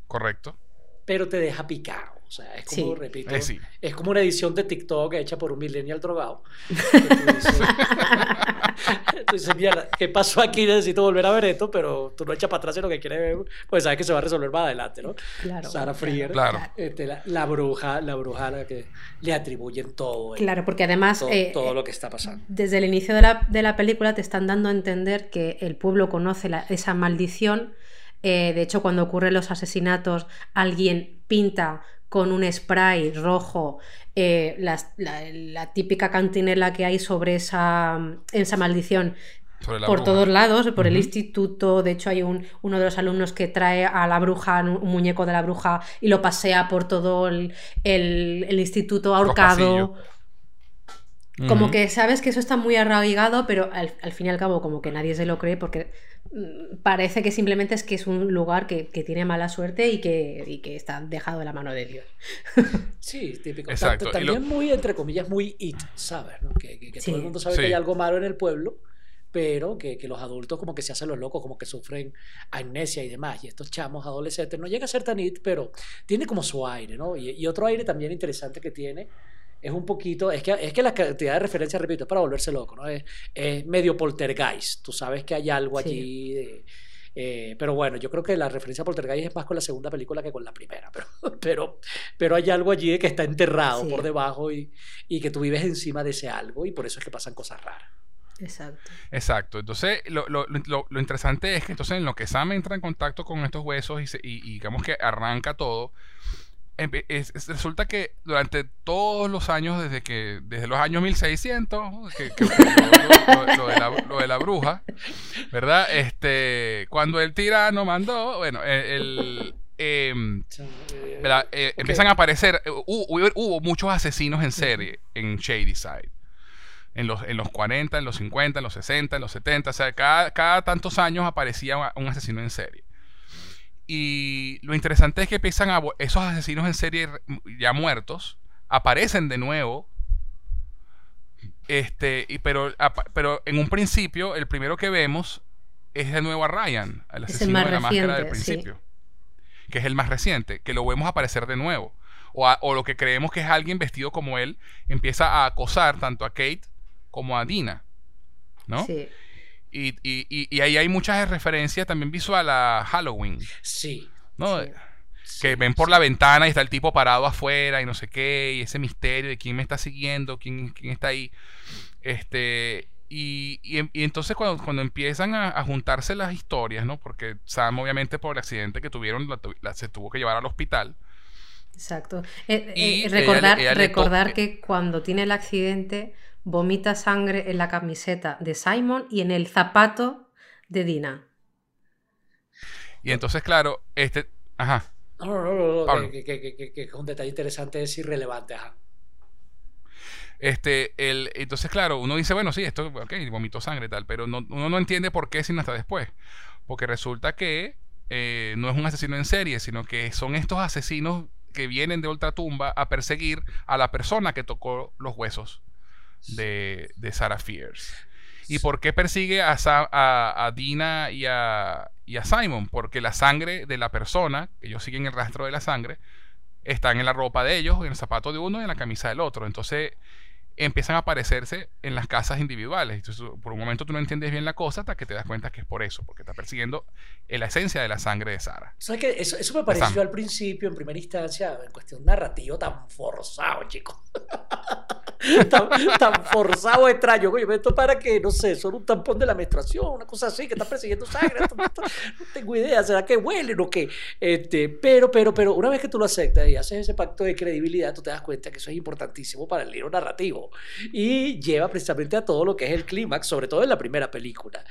Speaker 1: Correcto.
Speaker 2: pero te deja picado. O sea, es como,
Speaker 3: Sí.
Speaker 2: repito,
Speaker 1: Eh, sí.
Speaker 2: es como una edición de TikTok hecha por un millennial drogado. Tú dices, mierda, ¿qué pasó aquí? Necesito volver a ver esto, pero tú no echas para atrás en lo que quieres ver, pues sabes que se va a resolver más adelante, ¿no?
Speaker 3: Claro.
Speaker 2: Sarah Frier,
Speaker 1: Claro.
Speaker 2: este, la, la bruja, la bruja a la que le atribuyen todo, el-
Speaker 3: Claro, porque además
Speaker 2: todo,
Speaker 3: eh,
Speaker 2: todo lo que está pasando.
Speaker 3: desde el inicio de la, de la película te están dando a entender que el pueblo conoce la- esa maldición. Eh, de hecho, cuando ocurren los asesinatos, alguien pinta con un spray rojo eh, la, la típica cantinela que hay sobre esa, esa maldición por
Speaker 1: bruja.
Speaker 3: todos lados, por el instituto. De hecho, hay un, uno de los alumnos que trae a la bruja, un muñeco de la bruja, y lo pasea por todo el, el- el instituto ahorcado. Como que sabes que eso está muy arraigado, pero al, al fin y al cabo como que nadie se lo cree porque mm, parece que simplemente es que es un lugar que, que tiene mala suerte y que, y que está dejado de la mano de Dios.
Speaker 2: Sí, típico.
Speaker 1: Exacto,
Speaker 2: También
Speaker 1: lo-
Speaker 2: muy, entre comillas, muy it, ¿sabes? ¿no? Que, que- que
Speaker 3: Sí.
Speaker 2: todo el mundo sabe
Speaker 1: Sí.
Speaker 2: que hay algo malo en el pueblo, pero que, que los adultos como que se hacen los locos, como que sufren amnesia y demás. Y estos chamos adolescentes no llega a ser tan it, pero tiene como su aire, ¿no? Y, y otro aire también interesante que tiene es un poquito, es que, es que la cantidad de referencias, repito, es para volverse loco, ¿no? Es, es medio poltergeist. Tú sabes que hay algo
Speaker 3: Sí.
Speaker 2: allí de- eh, pero bueno, yo creo que la referencia a Poltergeist es más con la segunda película que con la primera. Pero, pero, pero hay algo allí que está enterrado
Speaker 3: Sí.
Speaker 2: por debajo y, y que tú vives encima de ese algo y por eso es que pasan cosas raras.
Speaker 3: Exacto.
Speaker 1: Exacto. Entonces, lo, lo- lo- lo interesante es que entonces en lo que Sam entra en contacto con estos huesos y, se- y- y digamos que arranca todo, es- es- resulta que durante todos los años, desde que desde los años 1600, que, lo, lo- lo de la, lo de la bruja, ¿verdad? Este, cuando el tirano mandó, bueno, el... el, em,
Speaker 2: eh.
Speaker 1: Eh. Empiezan a aparecer, eh, hubo, muchos asesinos en serie en Shadyside. En los, en los 40, en los 50, en los 60, en los 70, o sea, cada, cada tantos años aparecía un asesino en serie. Y lo interesante es que empiezan a, esos asesinos en serie ya muertos, aparecen de nuevo. Este, y, pero, pero en un principio, el primero que vemos es de nuevo a Ryan, el
Speaker 3: Es el
Speaker 1: asesino de la máscara del
Speaker 3: sí.
Speaker 1: principio que es el más reciente, que lo vemos aparecer de nuevo. O, a- o lo que creemos que es alguien vestido como él, empieza a acosar tanto a Kate como a Dina. ¿no?
Speaker 3: Sí.
Speaker 1: Y, y- y- y ahí hay muchas referencias también visual a Halloween,
Speaker 2: Sí.
Speaker 1: ¿no?
Speaker 3: Sí.
Speaker 1: Que
Speaker 2: sí,
Speaker 1: ven por
Speaker 2: sí.
Speaker 1: la ventana y está el tipo parado afuera y no sé qué, y ese misterio de quién me está siguiendo, quién, quién está ahí. Este, y, y y entonces cuando, cuando empiezan a, a juntarse las historias, ¿no? Porque Sam obviamente por el accidente que tuvieron la la- se tuvo que llevar al hospital.
Speaker 3: Exacto. Eh,
Speaker 1: Y
Speaker 3: eh, recordar
Speaker 1: ella
Speaker 3: recordar que cuando tiene el accidente vomita sangre en la camiseta de Simon y en el zapato de Dina.
Speaker 1: Y entonces, claro, este... Ajá.
Speaker 2: No, no, no, no, que, que- que- que- que es un detalle interesante, es irrelevante. Ajá.
Speaker 1: Este, el, entonces, claro, uno dice, bueno, sí, esto, ok, vomitó sangre y tal, pero no, uno no entiende por qué sino hasta después. Porque resulta que eh, no es un asesino en serie, sino que son estos asesinos que vienen de ultratumba a perseguir a la persona que tocó los huesos de, de Sarah Fierce. ¿Y por qué persigue a, Sa- a, a Dina y a, y a Simon? Porque la sangre de la persona, ellos siguen el rastro de la sangre, están en la ropa de ellos, en el zapato de uno y en la camisa del otro. Entonces empiezan a aparecerse en las casas individuales. Entonces, por un momento tú no entiendes bien la cosa hasta que te das cuenta que es por eso, porque está persiguiendo en la esencia de la sangre de Sara.
Speaker 2: ¿Sabes qué? Eso, eso me pareció al principio, en primera instancia, en cuestión narrativa, tan forzado, chico. tan, tan forzado, extraño. Oye, esto para que, no sé, son un tampón de la menstruación, una cosa así, que están persiguiendo sangre. no tengo idea, ¿será que huelen o qué? Este, pero, pero, pero, una vez que tú lo aceptas y haces ese pacto de credibilidad, tú te das cuenta que eso es importantísimo para el libro narrativo. Y lleva precisamente a todo lo que es el clímax, sobre todo en la primera película.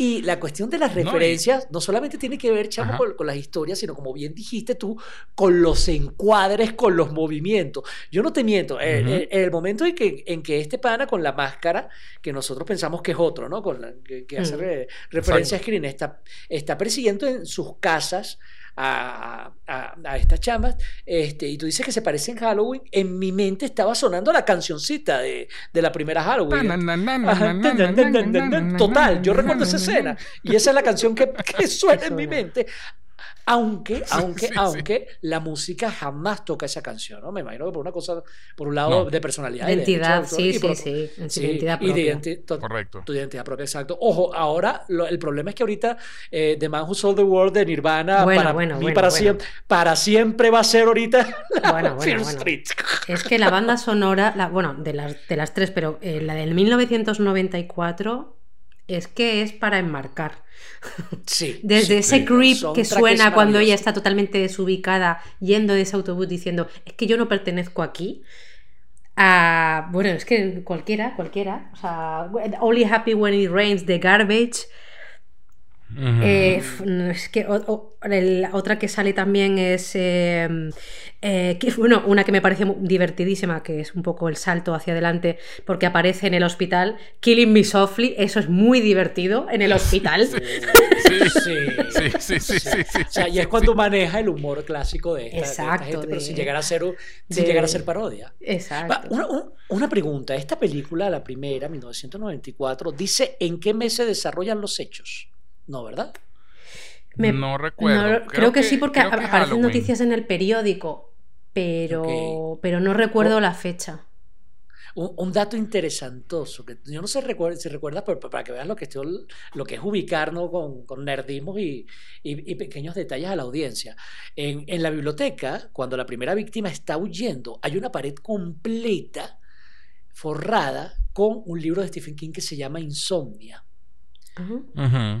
Speaker 2: Y la cuestión de las
Speaker 1: No, y-
Speaker 2: referencias no solamente tiene que ver, chamo, con, con las historias, sino como bien dijiste tú, con los encuadres, con los movimientos. Yo no te miento, eh,
Speaker 1: Ujú.
Speaker 2: eh, el momento en que, en que este pana con la máscara, que nosotros pensamos que es otro, ¿no? Con la- que, que hace
Speaker 3: Mm.
Speaker 2: re- referencia a Screen, está, está persiguiendo en sus casas a, a, a estas chamas, este, y tú dices que se parece en Halloween, en mi mente estaba sonando la cancioncita de, de la primera Halloween. Total, yo recuerdo esa escena y esa es la canción que, que suena en mi mente. Aunque, aunque,
Speaker 1: sí, sí.
Speaker 2: aunque la música jamás toca esa canción, ¿no? Me imagino que por una cosa, por un lado
Speaker 1: No.
Speaker 2: de personalidad.
Speaker 3: De
Speaker 2: y derecho de
Speaker 3: identidad,
Speaker 2: autor,
Speaker 3: sí,
Speaker 2: y por
Speaker 3: sí,
Speaker 2: otro-
Speaker 3: sí. Identidad
Speaker 2: y de
Speaker 3: propia.
Speaker 2: identi- to-
Speaker 1: Correcto.
Speaker 2: tu identidad propia, exacto. Ojo, ahora lo- el problema es que ahorita eh, The Man Who Sold the World de Nirvana
Speaker 3: Bueno,
Speaker 2: para
Speaker 3: bueno,
Speaker 2: mí
Speaker 3: bueno,
Speaker 2: para,
Speaker 3: bueno.
Speaker 2: Siempre, para siempre va a ser ahorita la. Street.
Speaker 3: Es que la banda sonora, la- bueno, de las, de las tres, pero eh, la del 1994 es que es para enmarcar.
Speaker 2: Sí,
Speaker 3: Desde
Speaker 2: sí,
Speaker 3: ese
Speaker 2: sí.
Speaker 3: creep que suena cuando ella está totalmente desubicada yendo de ese autobús diciendo, es que yo no pertenezco aquí. a- bueno, es que cualquiera, cualquiera. O sea, Only Happy When It Rains, The Garbage. Eh, es que o- o- el- otra que sale también es eh, eh, que, bueno, una que me parece divertidísima, que es un poco el salto hacia adelante, porque aparece en el hospital, Killing Me Softly, eso es muy divertido en el hospital.
Speaker 1: Sí.
Speaker 2: Sí.
Speaker 1: Sí, sí, sí, sí, sí,
Speaker 2: O sea, y es
Speaker 1: sí.
Speaker 2: cuando maneja el humor clásico de esta, de esta
Speaker 3: Exacto,
Speaker 2: gente, pero
Speaker 3: de-
Speaker 2: sin llegar a ser, sin
Speaker 3: de-
Speaker 2: llegar a ser parodia. Va,
Speaker 3: Exacto.
Speaker 2: Una, un- una pregunta, esta película, la primera, 1994, dice en qué mes se desarrollan los hechos. No, ¿verdad?
Speaker 3: Me-
Speaker 1: no recuerdo.
Speaker 3: no, creo, que, sí, porque
Speaker 1: creo que es
Speaker 3: aparecen
Speaker 1: Halloween.
Speaker 3: noticias en el periódico, pero, pero no recuerdo la fecha.
Speaker 2: Un, un dato interesantoso, que yo no sé recuer- si recuerdas, pero para que veas lo que, estoy, lo que es ubicarnos con, con nerdismos y, y- y pequeños detalles a la audiencia. En, en la biblioteca, cuando la primera víctima está huyendo, hay una pared completa forrada con un libro de Stephen King que se llama Insomnia.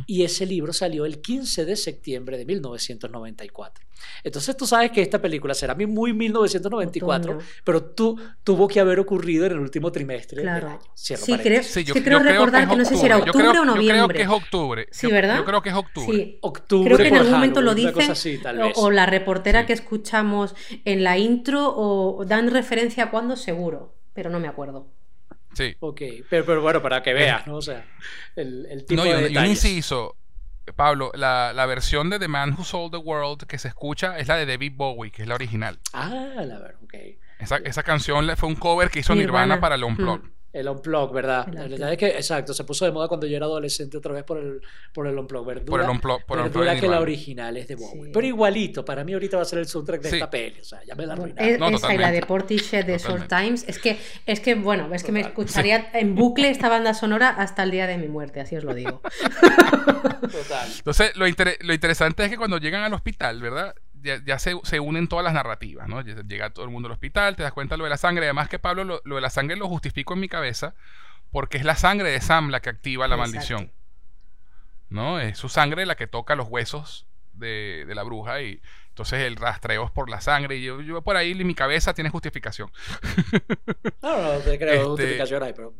Speaker 2: Y ese libro salió el 15 de septiembre de 1994. Entonces tú sabes que esta película será muy 1994,
Speaker 3: Otoño.
Speaker 2: pero tú, tuvo que haber ocurrido en el último trimestre
Speaker 3: Claro.
Speaker 2: del año. Cierro
Speaker 3: Sí, creo.
Speaker 1: Sí, yo,
Speaker 3: sí,
Speaker 1: yo
Speaker 3: recordar que, no sé si era
Speaker 1: Yo
Speaker 3: octubre
Speaker 1: creo-
Speaker 3: o
Speaker 1: Yo creo
Speaker 3: noviembre.
Speaker 1: que es octubre.
Speaker 3: Sí,
Speaker 1: Yo-
Speaker 3: ¿verdad?
Speaker 1: Yo creo que es octubre.
Speaker 3: Sí.
Speaker 2: Octubre
Speaker 3: Creo que en algún momento lo
Speaker 2: Halloween,
Speaker 3: dicen,
Speaker 2: así,
Speaker 3: o, o la reportera
Speaker 1: Sí.
Speaker 3: que escuchamos en la intro, o dan referencia a cuándo seguro, pero no me acuerdo.
Speaker 1: Sí.
Speaker 2: Ok, pero, pero bueno, para que veas, ¿no? O sea, el, el tipo
Speaker 1: No, y
Speaker 2: de
Speaker 1: y un inciso, Pablo, la, la versión de The Man Who Sold the World que se escucha es la de David Bowie, que es la original.
Speaker 2: Ah, la verdad, ok.
Speaker 1: Esa, esa canción fue un cover que hizo Nirvana,
Speaker 3: Nirvana.
Speaker 1: para el Unplugged.
Speaker 3: Mm.
Speaker 2: El Unplug, ¿verdad?
Speaker 3: El
Speaker 2: La
Speaker 3: Unplugged.
Speaker 2: verdad es que, exacto, se puso de moda cuando yo era adolescente otra vez por el, por el Unplug. Verdura,
Speaker 1: Por el Unplugged. Por el Unplugged
Speaker 2: verdura
Speaker 1: de
Speaker 2: que la original es de Bowie.
Speaker 3: Sí.
Speaker 2: Pero igualito, para mí ahorita va a ser el soundtrack de
Speaker 1: Sí.
Speaker 2: esta peli. O sea, ya me la arruinaron.
Speaker 3: es-
Speaker 1: No,
Speaker 3: esa y la de Portishead de Short. Times. Es que, es que, bueno, es que me escucharía en bucle esta banda sonora hasta el día de mi muerte, así os lo digo.
Speaker 2: Total.
Speaker 1: Entonces, lo, inter- lo interesante es que cuando llegan al hospital, ¿verdad? Ya, ya se, se unen todas las narrativas, ¿no? Llega todo el mundo al hospital, te das cuenta lo de la sangre. Además que Pablo, lo, lo de la sangre lo justifico en mi cabeza porque es la sangre de Sam la que activa la
Speaker 3: Exacto.
Speaker 1: maldición. ¿No? Es su sangre la que toca los huesos de, de la bruja y entonces el rastreo es por la sangre y yo, yo por ahí en mi cabeza tiene justificación.
Speaker 2: No, no, no te creo
Speaker 1: Este-
Speaker 2: justificación ahí, pero,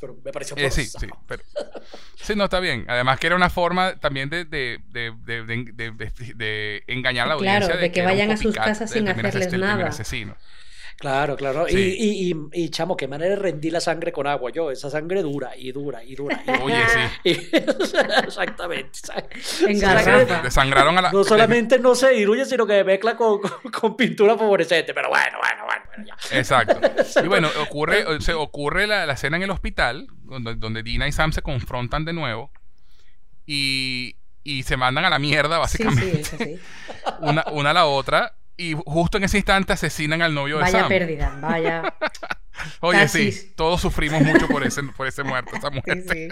Speaker 2: pero me pareció
Speaker 1: Eh, sí, sí, pero- sí, no, está bien. Además que era una forma también de, de, de, de- de- de- de- de engañar a la
Speaker 3: Claro,
Speaker 1: audiencia.
Speaker 3: de que vayan a sus casas sin hacerles nada.
Speaker 1: asesino.
Speaker 2: Claro, claro. Y-
Speaker 1: Sí.
Speaker 2: Y, y, y, chamo, qué manera de rendir la sangre con agua. Yo, esa sangre dura y dura y dura. Y,
Speaker 1: Oye, sí.
Speaker 2: exactamente.
Speaker 3: En garrafa.
Speaker 1: Desangraron a la.
Speaker 2: No solamente no se diluye, sino que mezcla con, con, con pintura fluorescente. Pero bueno, bueno, bueno, bueno, ya.
Speaker 1: Exacto. Y bueno, ocurre, se ocurre la, la escena en el hospital, donde, donde Dina y Sam se confrontan de nuevo y, y se mandan a la mierda,
Speaker 3: Sí,
Speaker 1: básicamente,
Speaker 3: sí, es así.
Speaker 1: una, una a la otra. Y justo en ese instante asesinan al novio de
Speaker 3: Vaya
Speaker 1: Sam.
Speaker 3: pérdida, vaya.
Speaker 1: Oye,
Speaker 3: Casi.
Speaker 1: sí, todos sufrimos mucho por ese, por ese muerto, esa
Speaker 3: Sí,
Speaker 1: muerte.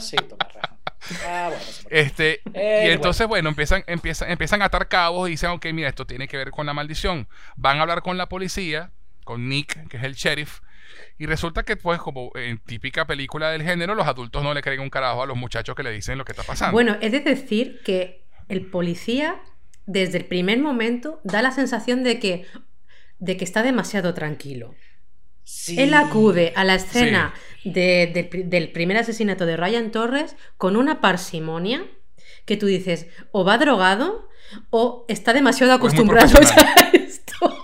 Speaker 3: sí.
Speaker 2: Sí. Ah, bueno.
Speaker 1: Este,
Speaker 2: Eh,
Speaker 1: y entonces, bueno, empiezan, empiezan, empiezan a atar cabos y dicen, ok, mira, esto tiene que ver con la maldición. Van a hablar con la policía, con Nick, que es el sheriff, y resulta que, pues, como en típica película del género, los adultos no le creen un carajo a los muchachos que le dicen lo que está pasando.
Speaker 3: Bueno, he de decir que el policía, desde el primer momento, da la sensación de que, de que está demasiado tranquilo.
Speaker 2: Sí.
Speaker 3: Él acude a la escena de- del pri- del primer asesinato de Ryan Torres con una parsimonia que tú dices, o va drogado o está demasiado acostumbrado a esto.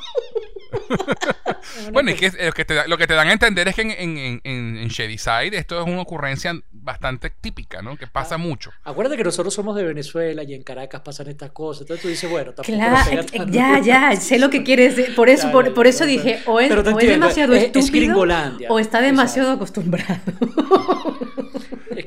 Speaker 1: Bueno, y que es- lo que, te, da- lo que te dan a entender es que en, en, en, Shadyside esto es una ocurrencia bastante típica, ¿no? Que pasa
Speaker 2: Ah.
Speaker 1: mucho.
Speaker 2: Acuérdate que nosotros somos de Venezuela y en Caracas pasan estas cosas. Entonces tú dices, bueno, tampoco
Speaker 3: Claro, eh,
Speaker 2: tanto.
Speaker 3: ya, ya, sé lo que quieres decir. Por eso,
Speaker 2: Ya,
Speaker 3: por,
Speaker 2: ya,
Speaker 3: por
Speaker 2: ya,
Speaker 3: eso
Speaker 2: ya,
Speaker 3: dije, o es,
Speaker 2: Pero te
Speaker 3: o es demasiado
Speaker 2: es- es
Speaker 3: estúpido o está demasiado acostumbrado.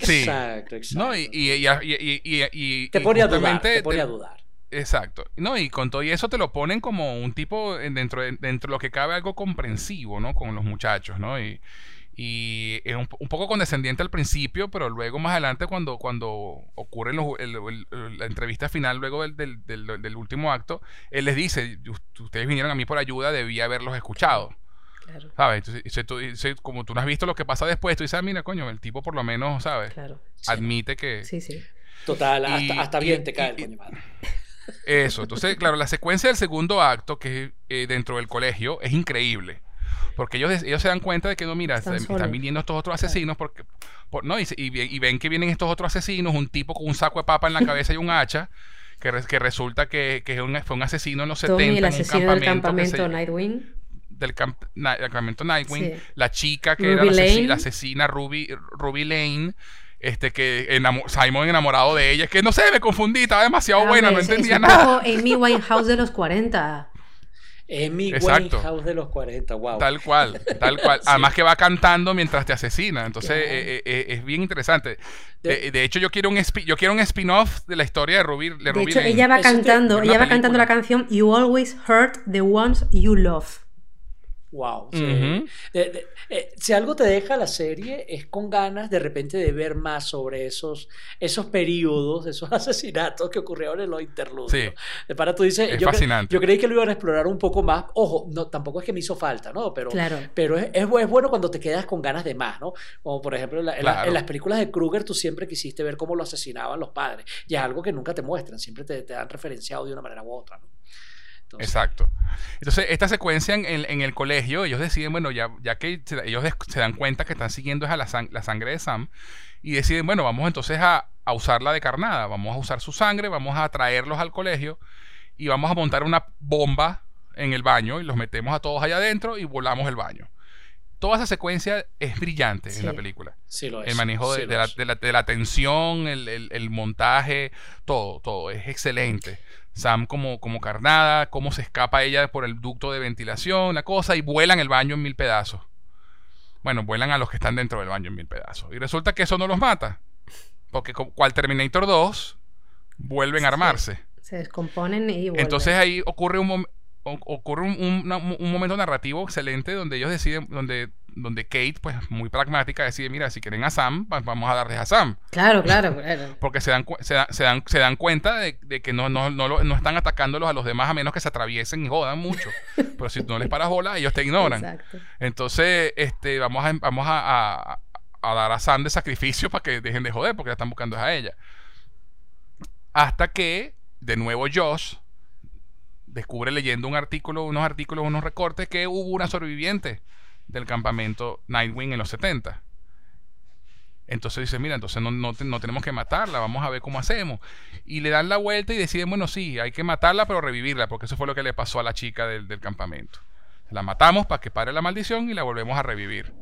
Speaker 1: Sí.
Speaker 2: Exacto, exacto.
Speaker 1: ¿No? Y, y, y, y- y- y-
Speaker 2: te pone a dudar, te pone a dudar.
Speaker 1: Exacto. No, y con todo y eso te lo ponen como un tipo en- dentro de, dentro de lo que cabe algo comprensivo, ¿no? Con los muchachos, ¿no? Y, y es un, un poco condescendiente al principio, pero luego más adelante cuando, cuando ocurre los- el- el- la entrevista final, luego del, del- del- del último acto, él les dice, "Ust- ustedes vinieron a mí por ayuda, debía haberlos escuchado.
Speaker 3: Claro,
Speaker 1: ¿Sabes? Entonces, tú- como tú no has visto lo que pasa después, tú dices, ah, mira, coño, el tipo por lo menos, ¿sabes?
Speaker 3: claro.
Speaker 1: Admite que...
Speaker 3: Sí, sí.
Speaker 2: Total,
Speaker 1: Y-
Speaker 2: hasta, hasta
Speaker 1: y-
Speaker 2: bien te
Speaker 1: y-
Speaker 2: cae el coño madre.
Speaker 1: Eso, entonces, claro, la secuencia del segundo acto, que es eh, dentro del colegio, es increíble. Porque ellos, ellos se dan cuenta de que no, mira,
Speaker 3: Están
Speaker 1: se- están viniendo estos otros asesinos porque, por- no, y, ven que vienen estos otros asesinos, un tipo con un saco de papa en la cabeza y un hacha, que, re- que resulta que, que es un- fue un asesino en los 70
Speaker 3: Tommy, el
Speaker 1: en un
Speaker 3: asesino del campamento
Speaker 1: se-
Speaker 3: Nightwing.
Speaker 1: del camp- na- del campamento Nightwing,
Speaker 3: Sí.
Speaker 1: la chica que era la asesina Ruby, Ruby Lane, este que enamo- Simon enamorado de ella, que no sé, me confundí, estaba demasiado buena, no
Speaker 3: es-
Speaker 1: entendía
Speaker 3: es un
Speaker 1: nada.
Speaker 3: Amy Winehouse de los 40.
Speaker 2: Amy
Speaker 1: Exacto.
Speaker 2: Winehouse de los 40, wow.
Speaker 1: Tal cual, tal cual. Además que va cantando mientras te asesina. Entonces eh, eh, eh, es bien interesante. De,
Speaker 2: De-
Speaker 1: de hecho, yo quiero un yo quiero un spin-off de la historia de Ruby, de
Speaker 3: De
Speaker 1: Ruby
Speaker 3: hecho, ella va cantando, ella va cantando la canción You Always Hurt the Ones You Love.
Speaker 2: Wow. sí.
Speaker 1: Ujú.
Speaker 2: De- de- eh, si algo te deja la serie es con ganas de repente de ver más sobre esos, esos periodos, esos asesinatos que ocurrieron en los interludios.
Speaker 1: Sí.
Speaker 2: De para tú dices,
Speaker 1: Es
Speaker 2: yo, cre-
Speaker 1: fascinante.
Speaker 2: yo creí que lo iban a explorar un poco más. Ojo, no, tampoco es que me hizo falta, ¿no? Pero,
Speaker 3: Claro.
Speaker 2: pero es, es bu- es bueno cuando te quedas con ganas de más, ¿no? Como por ejemplo en, la- en la-
Speaker 1: Claro.
Speaker 2: en las películas de Krueger tú siempre quisiste ver cómo lo asesinaban los padres. Y es algo que nunca te muestran, siempre te, te han referenciado de una manera u otra, ¿no?
Speaker 1: Exacto. Entonces, esta secuencia en, el- en el colegio, ellos deciden, bueno, ya, ya que se- ellos se dan cuenta que están siguiendo es a la, sang- la sangre de Sam, y deciden, bueno, vamos entonces a, a usarla de carnada, vamos a usar su sangre, vamos a traerlos al colegio y vamos a montar una bomba en el baño y los metemos a todos allá adentro y volamos el baño. Toda esa secuencia es brillante en la película.
Speaker 2: sí lo es.
Speaker 1: El manejo de,
Speaker 2: sí
Speaker 1: de
Speaker 2: lo
Speaker 1: la,
Speaker 2: es.
Speaker 1: de la- de la tensión, el, el- el montaje, todo, todo. Es excelente. Sam como, como carnada, cómo se escapa ella por el ducto de ventilación, la cosa, y vuelan el baño en mil pedazos. Bueno, vuelan a los que están dentro del baño en mil pedazos. Y resulta que eso no los mata. Porque cual Terminator 2, vuelven a armarse.
Speaker 3: Se descomponen y vuelven.
Speaker 1: Entonces ahí ocurre un, ocurre un, un momento narrativo excelente donde ellos deciden, donde, donde Kate, pues muy pragmática, decide, mira, si quieren a Sam, va- vamos a darles a Sam.
Speaker 3: Claro, claro, claro.
Speaker 1: Porque se dan, se da- se dan, se dan cuenta de, de que no, no, no, lo- no están atacándolos a los demás a menos que se atraviesen y jodan mucho. Pero si no les paras bola, ellos te ignoran.
Speaker 3: Exacto.
Speaker 1: Entonces, este, vamos a, vamos a, a- a dar a Sam de sacrificio para que dejen de joder, porque la están buscando a ella. Hasta que, de nuevo, Josh descubre leyendo un artículo, unos artículos, unos recortes, que hubo una sobreviviente del campamento Nightwing en los 70. Entonces dice, mira, entonces no, no, no tenemos que matarla, vamos a ver cómo hacemos. Y le dan la vuelta y deciden, bueno, sí, hay que matarla, pero revivirla, porque eso fue lo que le pasó a la chica del, del campamento. La matamos para que pare la maldición y la volvemos a revivir.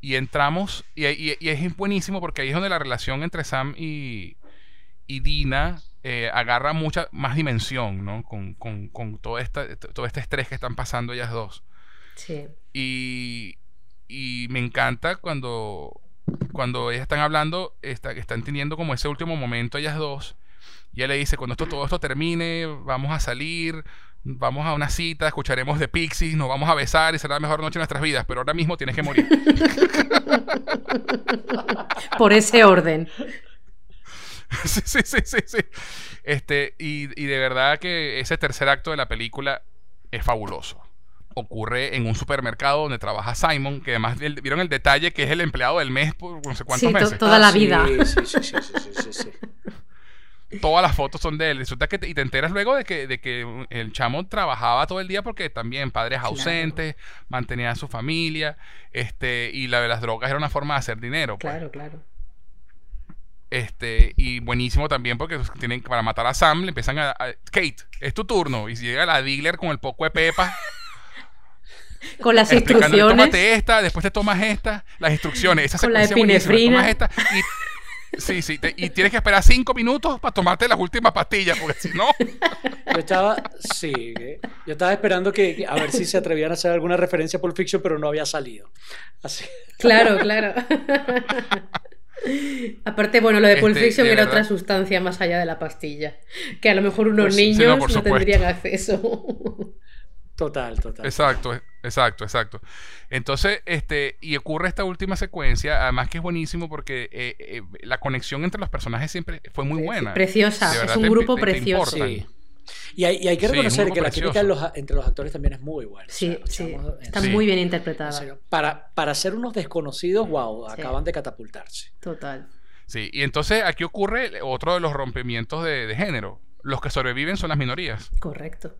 Speaker 1: Y entramos, y, y- es buenísimo porque ahí es donde la relación entre Sam y, y Dina eh, agarra mucha más dimensión, ¿no? Con, con- con todo, todo este estrés que están pasando ellas dos.
Speaker 3: Sí.
Speaker 1: Y, y me encanta cuando, cuando ellas están hablando, está, están teniendo como ese último momento ellas dos. Y ella le dice, cuando esto, todo esto termine, vamos a salir, vamos a una cita, escucharemos de Pixies, nos vamos a besar y será la mejor noche de nuestras vidas, pero ahora mismo tienes que morir.
Speaker 3: Por ese orden.
Speaker 1: sí, sí, sí, sí, sí. Este, y, y de verdad que ese tercer acto de la película es fabuloso. Ocurre en un supermercado donde trabaja Simon, que además vieron el detalle que es el empleado del mes por no sé cuántos
Speaker 3: Sí,
Speaker 1: meses.
Speaker 3: toda la vida.
Speaker 2: Sí, sí, sí, sí, sí, sí, sí.
Speaker 1: Todas las fotos son de él. Resulta que te, y te enteras luego de que, de que el chamo trabajaba todo el día porque también padres
Speaker 3: Claro.
Speaker 1: ausentes, mantenía a su familia, este, y la de las drogas era una forma de hacer dinero. pues.
Speaker 3: Claro, claro.
Speaker 1: Este, y buenísimo también porque tienen para matar a Sam le empiezan a, a- Kate, es tu turno. Y si llega la dealer con el poco de pepa,
Speaker 3: Con las
Speaker 1: explicándole,
Speaker 3: instrucciones.
Speaker 1: tómate esta, después te tomas esta, las instrucciones, esa
Speaker 3: Con la epinefrina.
Speaker 1: tomas esta y sí, sí, te- y tienes que esperar cinco minutos para tomarte las últimas pastillas, porque si no,
Speaker 2: Yo estaba, sí, yo estaba esperando que, a ver si se atrevían a hacer alguna referencia a Pulp Fiction, pero no había salido. Así.
Speaker 3: Claro, claro. Aparte, bueno, lo de Pulp
Speaker 1: Este,
Speaker 3: Fiction
Speaker 1: de
Speaker 3: era
Speaker 1: verdad.
Speaker 3: otra sustancia más allá de la pastilla. Que a lo mejor unos
Speaker 2: Pues
Speaker 3: niños
Speaker 1: sí, no,
Speaker 3: no, tendrían acceso.
Speaker 2: Total, total.
Speaker 1: Exacto, exacto, exacto. Entonces, este, y ocurre esta última secuencia, además que es buenísimo porque eh, eh, la conexión entre los personajes siempre fue muy buena.
Speaker 3: Preciosa, es un
Speaker 1: te-
Speaker 3: grupo
Speaker 1: te- te
Speaker 3: precioso.
Speaker 2: Sí. Y hay, y hay que reconocer que la química los entre los actores también es muy buena.
Speaker 3: Sí,
Speaker 2: O sea, los
Speaker 3: sí.
Speaker 2: chamos,
Speaker 3: Está
Speaker 1: Sí.
Speaker 3: muy bien
Speaker 2: en
Speaker 3: interpretada.
Speaker 2: para, para ser unos desconocidos, wow,
Speaker 3: Sí.
Speaker 2: acaban de catapultarse.
Speaker 3: Total.
Speaker 1: Sí, y entonces aquí ocurre otro de los rompimientos de, de género. Los que sobreviven son las minorías.
Speaker 3: Correcto.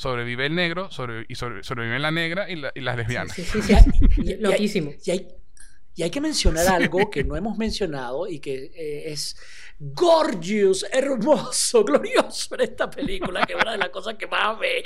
Speaker 1: Sobrevive el negro sobre- y sobre- sobreviven la negra y, la- y las lesbianas.
Speaker 3: Sí, sí, sí.
Speaker 2: Y-
Speaker 3: Loquísimo.
Speaker 2: Y hay, y hay que mencionar algo que no hemos mencionado y que eh, es gorgeous, hermoso, glorioso en esta película, que es una de las cosas que más me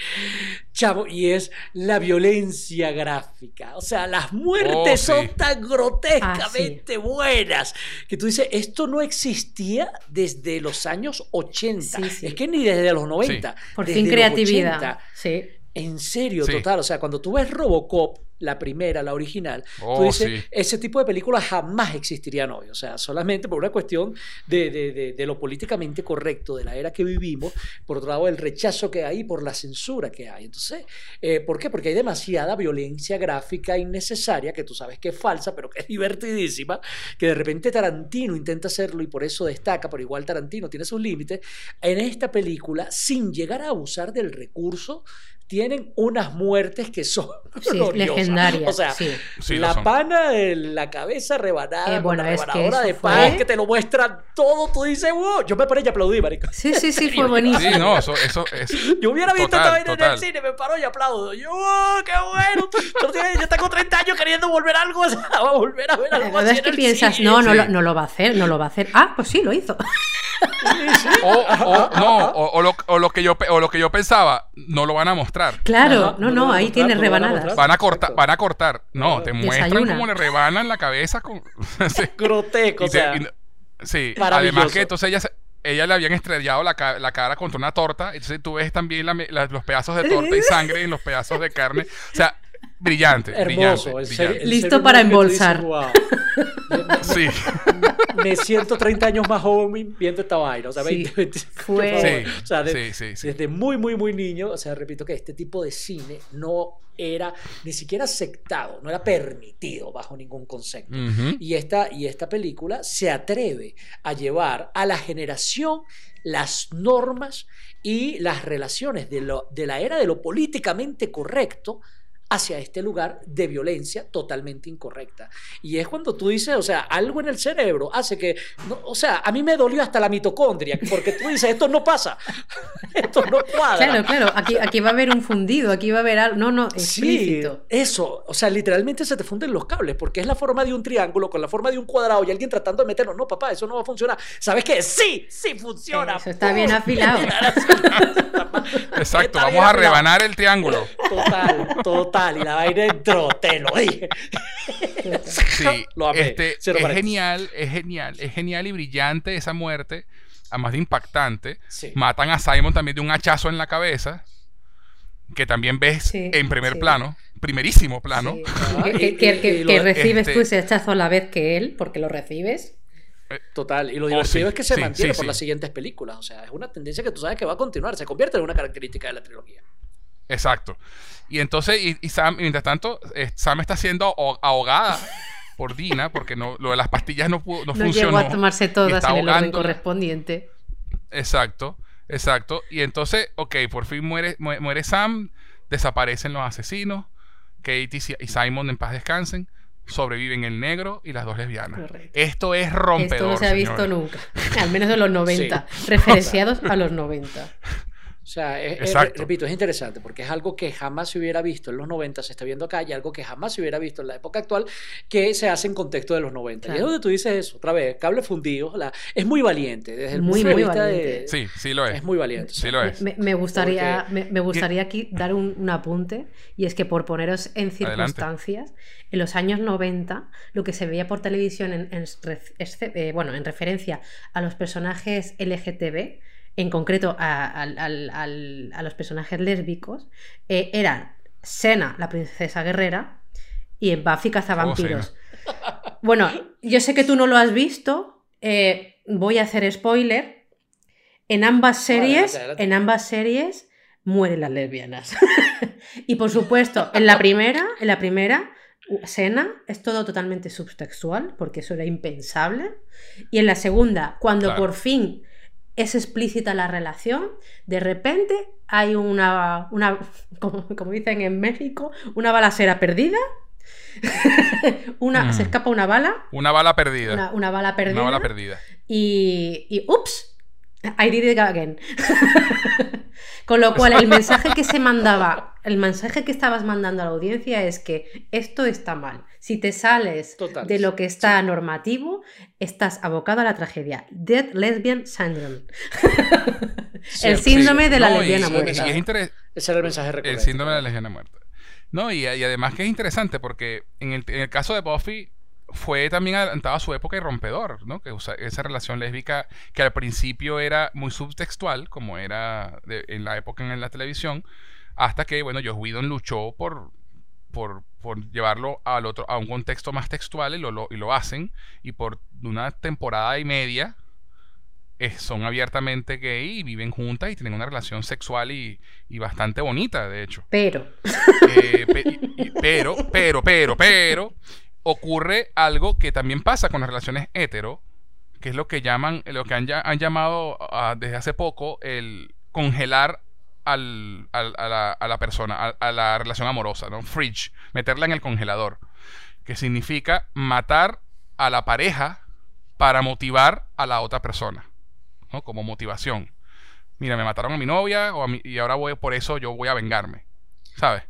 Speaker 2: chavo, y es la violencia gráfica. O sea, las muertes
Speaker 1: Oh, sí.
Speaker 2: son tan grotescamente buenas que tú dices, esto no existía desde los años 80.
Speaker 3: Sí, sí.
Speaker 2: Es que ni desde los 90.
Speaker 3: Por
Speaker 2: desde
Speaker 3: fin
Speaker 2: los
Speaker 3: creatividad.
Speaker 2: 80.
Speaker 3: Sí.
Speaker 2: En serio,
Speaker 1: Sí.
Speaker 2: total. O sea, cuando tú ves Robocop, la primera, la original,
Speaker 1: Oh,
Speaker 2: tú dices,
Speaker 1: sí.
Speaker 2: ese tipo de películas jamás existirían hoy. O sea, solamente por una cuestión de, de- de- de lo políticamente correcto de la era que vivimos, por otro lado, el rechazo que hay por la censura que hay. Entonces, eh, ¿por qué? Porque hay demasiada violencia gráfica innecesaria que tú sabes que es falsa, pero que es divertidísima, que de repente Tarantino intenta hacerlo y por eso destaca, pero igual Tarantino tiene sus límites. En esta película, sin llegar a abusar del recurso, tienen unas muertes que son
Speaker 3: Sí, legendarias.
Speaker 2: O sea,
Speaker 3: sí.
Speaker 1: Sí, lo
Speaker 2: la pana de la cabeza rebanada,
Speaker 3: Eh, bueno,
Speaker 2: la
Speaker 3: es que
Speaker 2: rebanadora
Speaker 3: eso
Speaker 2: de
Speaker 3: fue-
Speaker 2: pan, que te lo muestran todo, tú dices, wow, yo me paré y aplaudí, marico.
Speaker 3: Sí, sí, sí, fue buenísimo.
Speaker 1: Sí, no, eso, eso es.
Speaker 2: Yo hubiera visto esta vaina en el cine, me paro y aplaudo. Yo, ¡oh, qué bueno! Yo tengo 30 años queriendo volver a algo, o sea, a volver a ver
Speaker 3: La
Speaker 2: algo
Speaker 3: verdad
Speaker 2: así
Speaker 3: es que
Speaker 2: en el
Speaker 3: piensas,
Speaker 2: cine.
Speaker 3: no, no,
Speaker 1: Sí.
Speaker 3: lo, no lo va a hacer, no lo va a hacer. Ah, pues sí, lo hizo.
Speaker 1: O, o- no, o, o lo, o lo que yo, o lo que yo pensaba, no lo van a mostrar.
Speaker 3: Claro,
Speaker 2: Ajá,
Speaker 3: no,
Speaker 2: no
Speaker 3: ahí tienes rebanadas.
Speaker 1: Van a cortar, van a cortar. No, te muestran
Speaker 3: Desayuna.
Speaker 1: cómo le rebanan la cabeza con. Y
Speaker 2: o
Speaker 1: te-
Speaker 2: sea,
Speaker 1: y sí, además que entonces ella, se- ella le habían estrellado la, ca- la cara contra una torta, entonces tú ves también la me- la- los pedazos de torta y sangre en los pedazos de carne. O sea, brillante,
Speaker 2: hermoso.
Speaker 1: brillante, brillante.
Speaker 3: Listo para
Speaker 2: dices,
Speaker 3: embolsar.
Speaker 2: "Wow".
Speaker 1: Sí,
Speaker 2: me siento 30 años más joven viendo esta vaina. O sea,
Speaker 3: Sí,
Speaker 2: 20, 20,
Speaker 3: fue-
Speaker 2: por favor.
Speaker 1: Sí,
Speaker 2: O sea, de-
Speaker 1: sí, sí, sí.
Speaker 2: desde muy, muy, muy niño, o sea, repito que este tipo de cine no era ni siquiera aceptado, no era permitido bajo ningún concepto. Y esta, y esta película se atreve a llevar a la generación las normas y las relaciones de, lo, de la era de lo políticamente correcto hacia este lugar de violencia totalmente incorrecta. Y es cuando tú dices, o sea, algo en el cerebro hace que, no, o sea, a mí me dolió hasta la mitocondria, porque tú dices, esto no pasa, esto no cuadra.
Speaker 3: Claro, claro, aquí, aquí va a haber un fundido, aquí va a haber algo. No, no,
Speaker 2: Sí, eso, o sea, literalmente se te funden los cables porque es la forma de un triángulo con la forma de un cuadrado y alguien tratando de meterlo. No, papá, eso no va a funcionar. ¿Sabes qué? Sí, sí funciona.
Speaker 3: Eso está bien afilado.
Speaker 1: Exacto,
Speaker 2: Está
Speaker 1: vamos a rebanar el triángulo.
Speaker 2: Total, total. Y la vaina entró, te lo dije.
Speaker 1: Sí,
Speaker 2: Lo amé.
Speaker 1: este, es
Speaker 2: paréntesis.
Speaker 1: genial, es genial, es genial y brillante esa muerte, además de impactante.
Speaker 2: Sí.
Speaker 1: Matan a Simon también de un hachazo en la cabeza, que también ves
Speaker 3: Sí,
Speaker 1: en primer
Speaker 3: sí.
Speaker 1: plano, primerísimo plano.
Speaker 3: Sí. Que, que- que- que- recibes
Speaker 1: este-
Speaker 3: tú ese hachazo a la vez que él, porque lo recibes.
Speaker 2: Total. Y lo
Speaker 1: Oh,
Speaker 2: divertido
Speaker 1: sí,
Speaker 2: es que se
Speaker 1: sí,
Speaker 2: mantiene
Speaker 1: sí,
Speaker 2: por
Speaker 1: sí.
Speaker 2: las siguientes películas. O sea, es una tendencia que tú sabes que va a continuar. Se convierte en una característica de la trilogía.
Speaker 1: Exacto. Y entonces, y, y Sam, y mientras tanto, eh, Sam está siendo aho- ahogada por Dina, porque no, lo de las pastillas no, pudo- no,
Speaker 3: No
Speaker 1: funcionó.
Speaker 3: llegó a tomarse todas en el orden correspondiente.
Speaker 1: Exacto, exacto. Y entonces, ok, por fin muere, muere, muere Sam, desaparecen los asesinos, Kate y Si- y Simon en paz descansen, sobreviven el negro y las dos lesbianas.
Speaker 3: Correcto.
Speaker 1: Esto es rompedor.
Speaker 3: Esto no se ha visto
Speaker 1: señores.
Speaker 3: nunca. Al menos en los 90. Referenciados a los 90.
Speaker 2: O sea, es- es- repito, es interesante porque es algo que jamás se hubiera visto en los 90, se está viendo acá, y algo que jamás se hubiera visto en la época actual, que se hace en contexto de los 90. Y es
Speaker 3: Claro.
Speaker 2: donde tú dices eso, otra vez, cable fundido, la- es muy valiente, desde el
Speaker 3: Muy,
Speaker 2: punto de
Speaker 3: muy
Speaker 2: vista de-
Speaker 3: valiente.
Speaker 1: Sí, sí lo es.
Speaker 2: es muy valiente.
Speaker 1: Sí lo es.
Speaker 3: Me, me gustaría,
Speaker 2: Porque-
Speaker 3: me, me gustaría aquí dar un, un apunte, y es que por poneros en circunstancias, en los años 90, lo que se veía por televisión, en, en exce- eh, bueno, en referencia a los personajes LGTB, en concreto a, los personajes lésbicos, eh, eran Sena, la princesa guerrera, y en Buffy cazavampiros. Bueno, yo sé que tú no lo has visto, eh, voy a hacer spoiler. En ambas series, en ambas series mueren las lesbianas. y por supuesto, en la primera, en la primera, Sena es todo totalmente subtextual, porque eso era impensable. Y en la segunda, cuando
Speaker 1: Claro.
Speaker 3: por fin es explícita la relación, de repente hay una, una como, como dicen en México, una balacera perdida. una,
Speaker 1: Mm.
Speaker 3: Se escapa una bala,
Speaker 1: Una bala perdida.
Speaker 3: una, una bala perdida.
Speaker 1: Una bala perdida.
Speaker 3: Y, y ups, I did it again. Con lo cual, el mensaje que se mandaba, el mensaje que estabas mandando a la audiencia es que esto está mal. Si te sales
Speaker 2: Total,
Speaker 3: de lo que está normativo, estás abocado a la tragedia. Dead Lesbian Syndrome. el
Speaker 2: Sí,
Speaker 3: síndrome de la
Speaker 1: No,
Speaker 3: lesbiana
Speaker 1: y-
Speaker 3: muerta.
Speaker 1: y es interes-
Speaker 2: Ese era el mensaje
Speaker 1: El
Speaker 2: recurrente.
Speaker 1: síndrome de la lesbiana muerta. No, y, y además que es interesante porque en el, en el caso de Buffy fue también adelantado a su época y rompedor, ¿no? Que esa relación lésbica que al principio era muy subtextual, como era de- en la época en la televisión, hasta que, bueno, Joss Whedon luchó por, por, por llevarlo al otro, a un contexto más textual y lo, lo- y lo hacen, y por una temporada y media eh, son abiertamente gay y viven juntas y tienen una relación sexual y, y bastante bonita, de hecho.
Speaker 3: Pero,
Speaker 1: Eh, pe- y- y- pero, pero, pero, pero, ocurre algo que también pasa con las relaciones hetero, que es lo que llaman, lo que han, llamado ah, desde hace poco el congelar al- a, la, a la persona, a, a la relación amorosa, ¿no? Fridge, meterla en el congelador, que significa matar a la pareja para motivar a la otra persona, ¿no? Como motivación. Mira, me mataron a mi novia o a mi- y ahora voy por eso yo voy a vengarme. ¿sabes?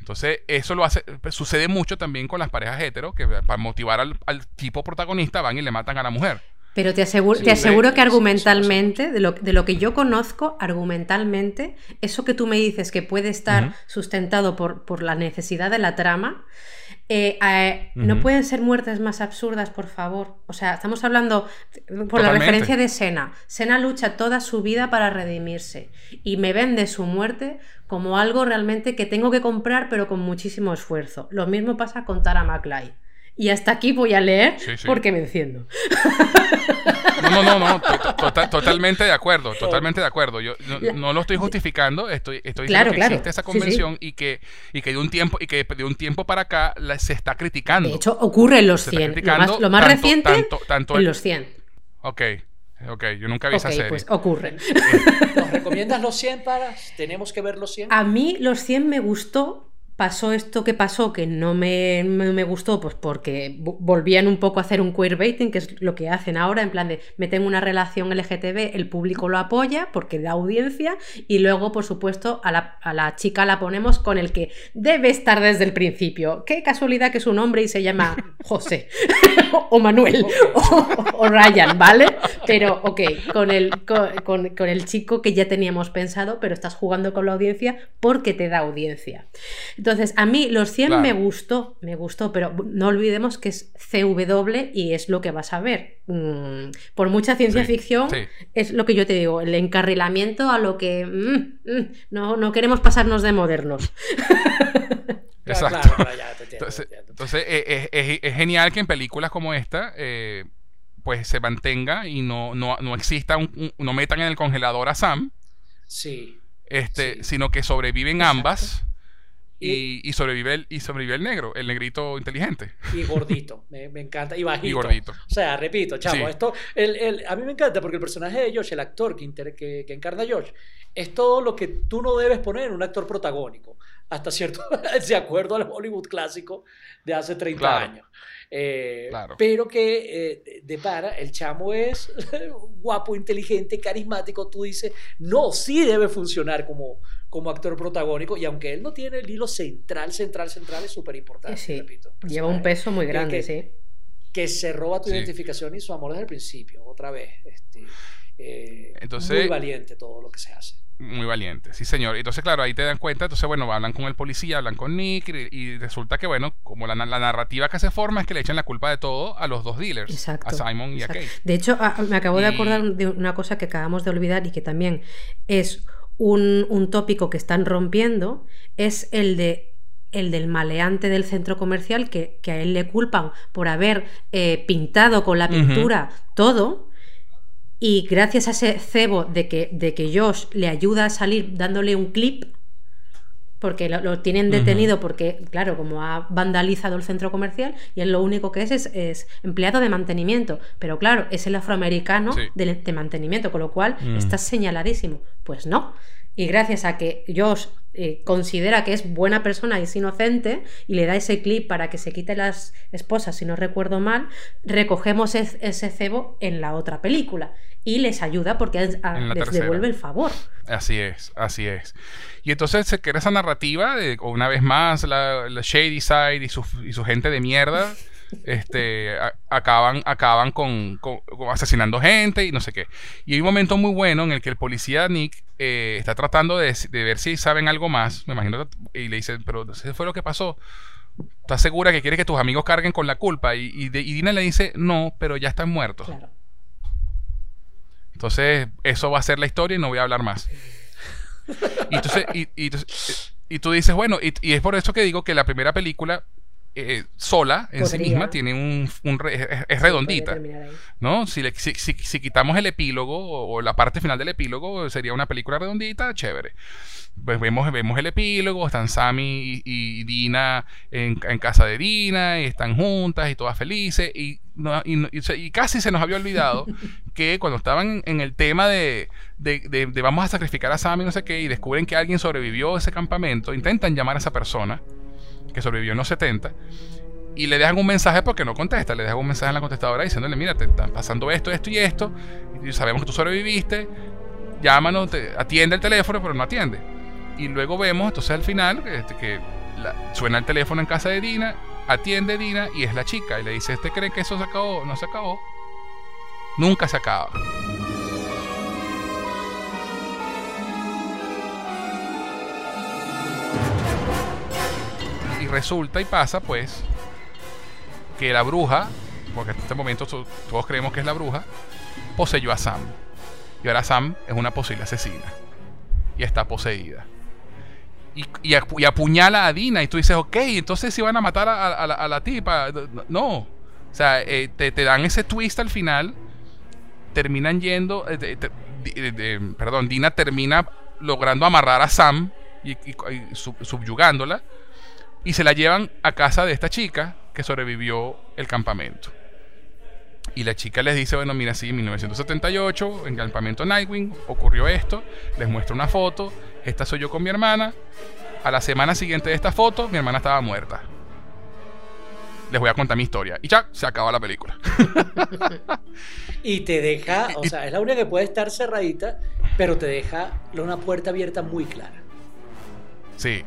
Speaker 1: Entonces, eso lo hace, pues, sucede mucho también con las parejas hetero, que para motivar al, al tipo protagonista van y le matan a la mujer.
Speaker 3: pero te aseguro,
Speaker 2: Sí,
Speaker 3: te aseguro
Speaker 2: sí,
Speaker 3: que
Speaker 2: sí,
Speaker 3: argumentalmente, de lo, de lo que yo conozco, argumentalmente, eso que tú me dices que puede estar sustentado por, por la necesidad de la trama, eh, eh, no pueden ser muertes más absurdas, por favor. O sea, estamos hablando por la referencia de Sena. Sena lucha toda su vida para redimirse y me vende su muerte como algo realmente que tengo que comprar, pero con muchísimo esfuerzo. Lo mismo pasa con Tara McLeod. Y hasta aquí voy a leer
Speaker 1: Sí, sí.
Speaker 3: porque me enciendo.
Speaker 1: No, no, no, no, to- to- totalmente de acuerdo, totalmente de acuerdo. Yo no, no lo estoy justificando, estoy, estoy
Speaker 3: Claro,
Speaker 1: diciendo que
Speaker 3: claro.
Speaker 1: existe esa
Speaker 3: Sí, sí.
Speaker 1: convención y que y que de un tiempo y que de un tiempo para acá la- se está criticando.
Speaker 3: De hecho, ocurre en los
Speaker 1: Se está
Speaker 3: 100. Lo más, lo más
Speaker 1: tanto-
Speaker 3: reciente
Speaker 1: tanto- tanto
Speaker 3: en
Speaker 1: el-
Speaker 3: los 100.
Speaker 1: Ok, ok, yo nunca vi esa
Speaker 3: Ok,
Speaker 1: serie.
Speaker 3: pues ocurre.
Speaker 2: ¿Nos recomiendas los 100 para? ¿Tenemos que ver los 100?
Speaker 3: A mí los 100 me gustó. Pasó esto que pasó, que no me, me- me gustó, pues porque vo- volvían un poco a hacer un queerbaiting, que es lo que hacen ahora, en plan de meten una relación LGTB, el público lo apoya porque da audiencia, y luego, por supuesto, a la, a la chica la ponemos con el que debe estar desde el principio. Qué casualidad que es un hombre y se llama José, o Manuel, o, o Ryan, ¿vale? Pero, ok, con el, con, con- con el chico que ya teníamos pensado, pero estás jugando con la audiencia porque te da audiencia. Entonces, a mí los 100
Speaker 1: Claro.
Speaker 3: me gustó, me gustó, pero no olvidemos que es CW y es lo que vas a ver. Mm, por mucha ciencia
Speaker 1: Sí,
Speaker 3: ficción,
Speaker 1: sí.
Speaker 3: es lo que yo te digo, el encarrilamiento a lo que mm, mm, no, no queremos pasarnos de modernos.
Speaker 1: Exacto.
Speaker 2: claro, claro, ya te entiendo,
Speaker 1: Entonces,
Speaker 2: te
Speaker 1: entonces eh, es, es- es genial que en películas como esta eh, pues se mantenga y no, no, no exista un, un- no metan en el congelador a Sam,
Speaker 2: Sí.
Speaker 1: este,
Speaker 2: Sí.
Speaker 1: sino que sobreviven
Speaker 3: Exacto.
Speaker 1: ambas y, y sobrevive el, y sobrevive el negro, el negrito inteligente
Speaker 2: Y gordito, me, me encanta. Y bajito.
Speaker 1: y gordito.
Speaker 2: O sea, repito, chavo,
Speaker 1: Sí.
Speaker 2: esto, el, el- a mí me encanta porque el personaje de Josh, el actor que, inter- que, que encarna a Josh, es todo lo que tú no debes poner en un actor protagónico, hasta cierto, de acuerdo al Hollywood clásico de hace 30
Speaker 1: Claro.
Speaker 2: años. Eh,
Speaker 1: Claro.
Speaker 2: Pero que eh, de para, el chamo es guapo, inteligente, carismático, tú dices, no, sí debe funcionar como, como actor protagónico, y aunque él no tiene el hilo central, central, central, es súper importante,
Speaker 3: Sí,
Speaker 2: repito.
Speaker 3: Lleva un peso muy grande,
Speaker 2: que-
Speaker 3: sí.
Speaker 2: que se roba tu
Speaker 1: Sí.
Speaker 2: identificación y su amor desde el principio, otra vez. Este, eh,
Speaker 1: Entonces-
Speaker 2: muy valiente todo lo que se hace.
Speaker 1: Muy valiente, sí señor. Entonces, claro, ahí te dan cuenta, entonces, bueno, hablan con el policía, hablan con Nick y, y resulta que, bueno, como la, la narrativa que se forma es que le echan la culpa de todo a los dos dealers,
Speaker 3: Exacto.
Speaker 1: a Simon y
Speaker 3: exacto.
Speaker 1: a Kate.
Speaker 3: De hecho, a- me acabo de acordar de una cosa que acabamos de olvidar y que también es un, un tópico que están rompiendo, es el de el del maleante del centro comercial que, que a él le culpan por haber eh, pintado con la pintura todo y gracias a ese cebo de que, de que Josh le ayuda a salir dándole un clip porque lo, lo tienen detenido porque, claro, como ha vandalizado el centro comercial y él lo único que es es, es empleado de mantenimiento. Pero claro, es el afroamericano
Speaker 1: Sí.
Speaker 3: de, de mantenimiento, con lo cual
Speaker 1: Mm.
Speaker 3: está señaladísimo. Pues no. Y gracias a que Josh eh, considera que es buena persona y es inocente y le da ese clip para que se quite las esposas, si no recuerdo mal, recogemos ese cebo en la otra película y les ayuda porque les devuelve el favor.
Speaker 1: Así es, así es. Y entonces se crea esa narrativa de, una vez más, la, Shady Side y su, y su gente de mierda este, acaban, acaban con, asesinando gente y no sé qué. Y hay un momento muy bueno en el que el policía Nick eh, está tratando de, ver si saben algo más, me imagino, y le dice, pero ¿qué fue lo que pasó? ¿Estás segura que quieres que tus amigos carguen con la culpa? Y, y, Dina le dice, no, pero ya están muertos. Entonces, eso va a ser la historia y no voy a hablar más. Y entonces, y, y tú dices, bueno, y, es por eso que digo que la primera película eh, sola en sí misma tiene un, es, redondita no si, si, quitamos el epílogo o, la parte final del epílogo sería una película redondita chévere. Pues vemos, vemos el epílogo están Sammy y, Dina en, casa de Dina y están juntas y todas felices y, y, casi se nos había olvidado que cuando estaban en el tema de, de, de vamos a sacrificar a Sammy no sé qué y descubren que alguien sobrevivió a ese campamento intentan llamar a esa persona que sobrevivió en los 70, y le dejan un mensaje porque no contesta, le dejan un mensaje en la contestadora diciéndole, mira, te están pasando esto, esto y esto, y sabemos que tú sobreviviste, llámanos, atiende el teléfono, pero no atiende. Y luego vemos, entonces al final, este, que suena el teléfono en casa de Dina, atiende Dina y es la chica, y le dice, ¿este cree que eso se acabó? No se acabó. Nunca se acaba. Resulta y pasa, pues, que la bruja, porque en este momento todos creemos que es la bruja, poseyó a Sam. Y ahora Sam es una posible asesina. Y está poseída. Y, apuñala a Dina. Y tú dices, ok, entonces si van a matar a, la, tipa. No. O sea, eh, te, dan ese twist al final. Terminan yendo. Eh, perdón, Dina termina logrando amarrar a Sam y, subyugándola y se la llevan a casa de esta chica que sobrevivió el campamento. Y la chica les dice, bueno, mira, sí, en 1978, en el campamento Nightwing, ocurrió esto, les muestro una foto, esta soy yo con mi hermana, a la semana siguiente de esta foto, mi hermana estaba muerta. Les voy a contar mi historia. Y ya, se acaba la película.
Speaker 2: y te deja, o sea, es la única que puede estar cerradita, pero te deja una puerta abierta muy clara.
Speaker 1: Sí.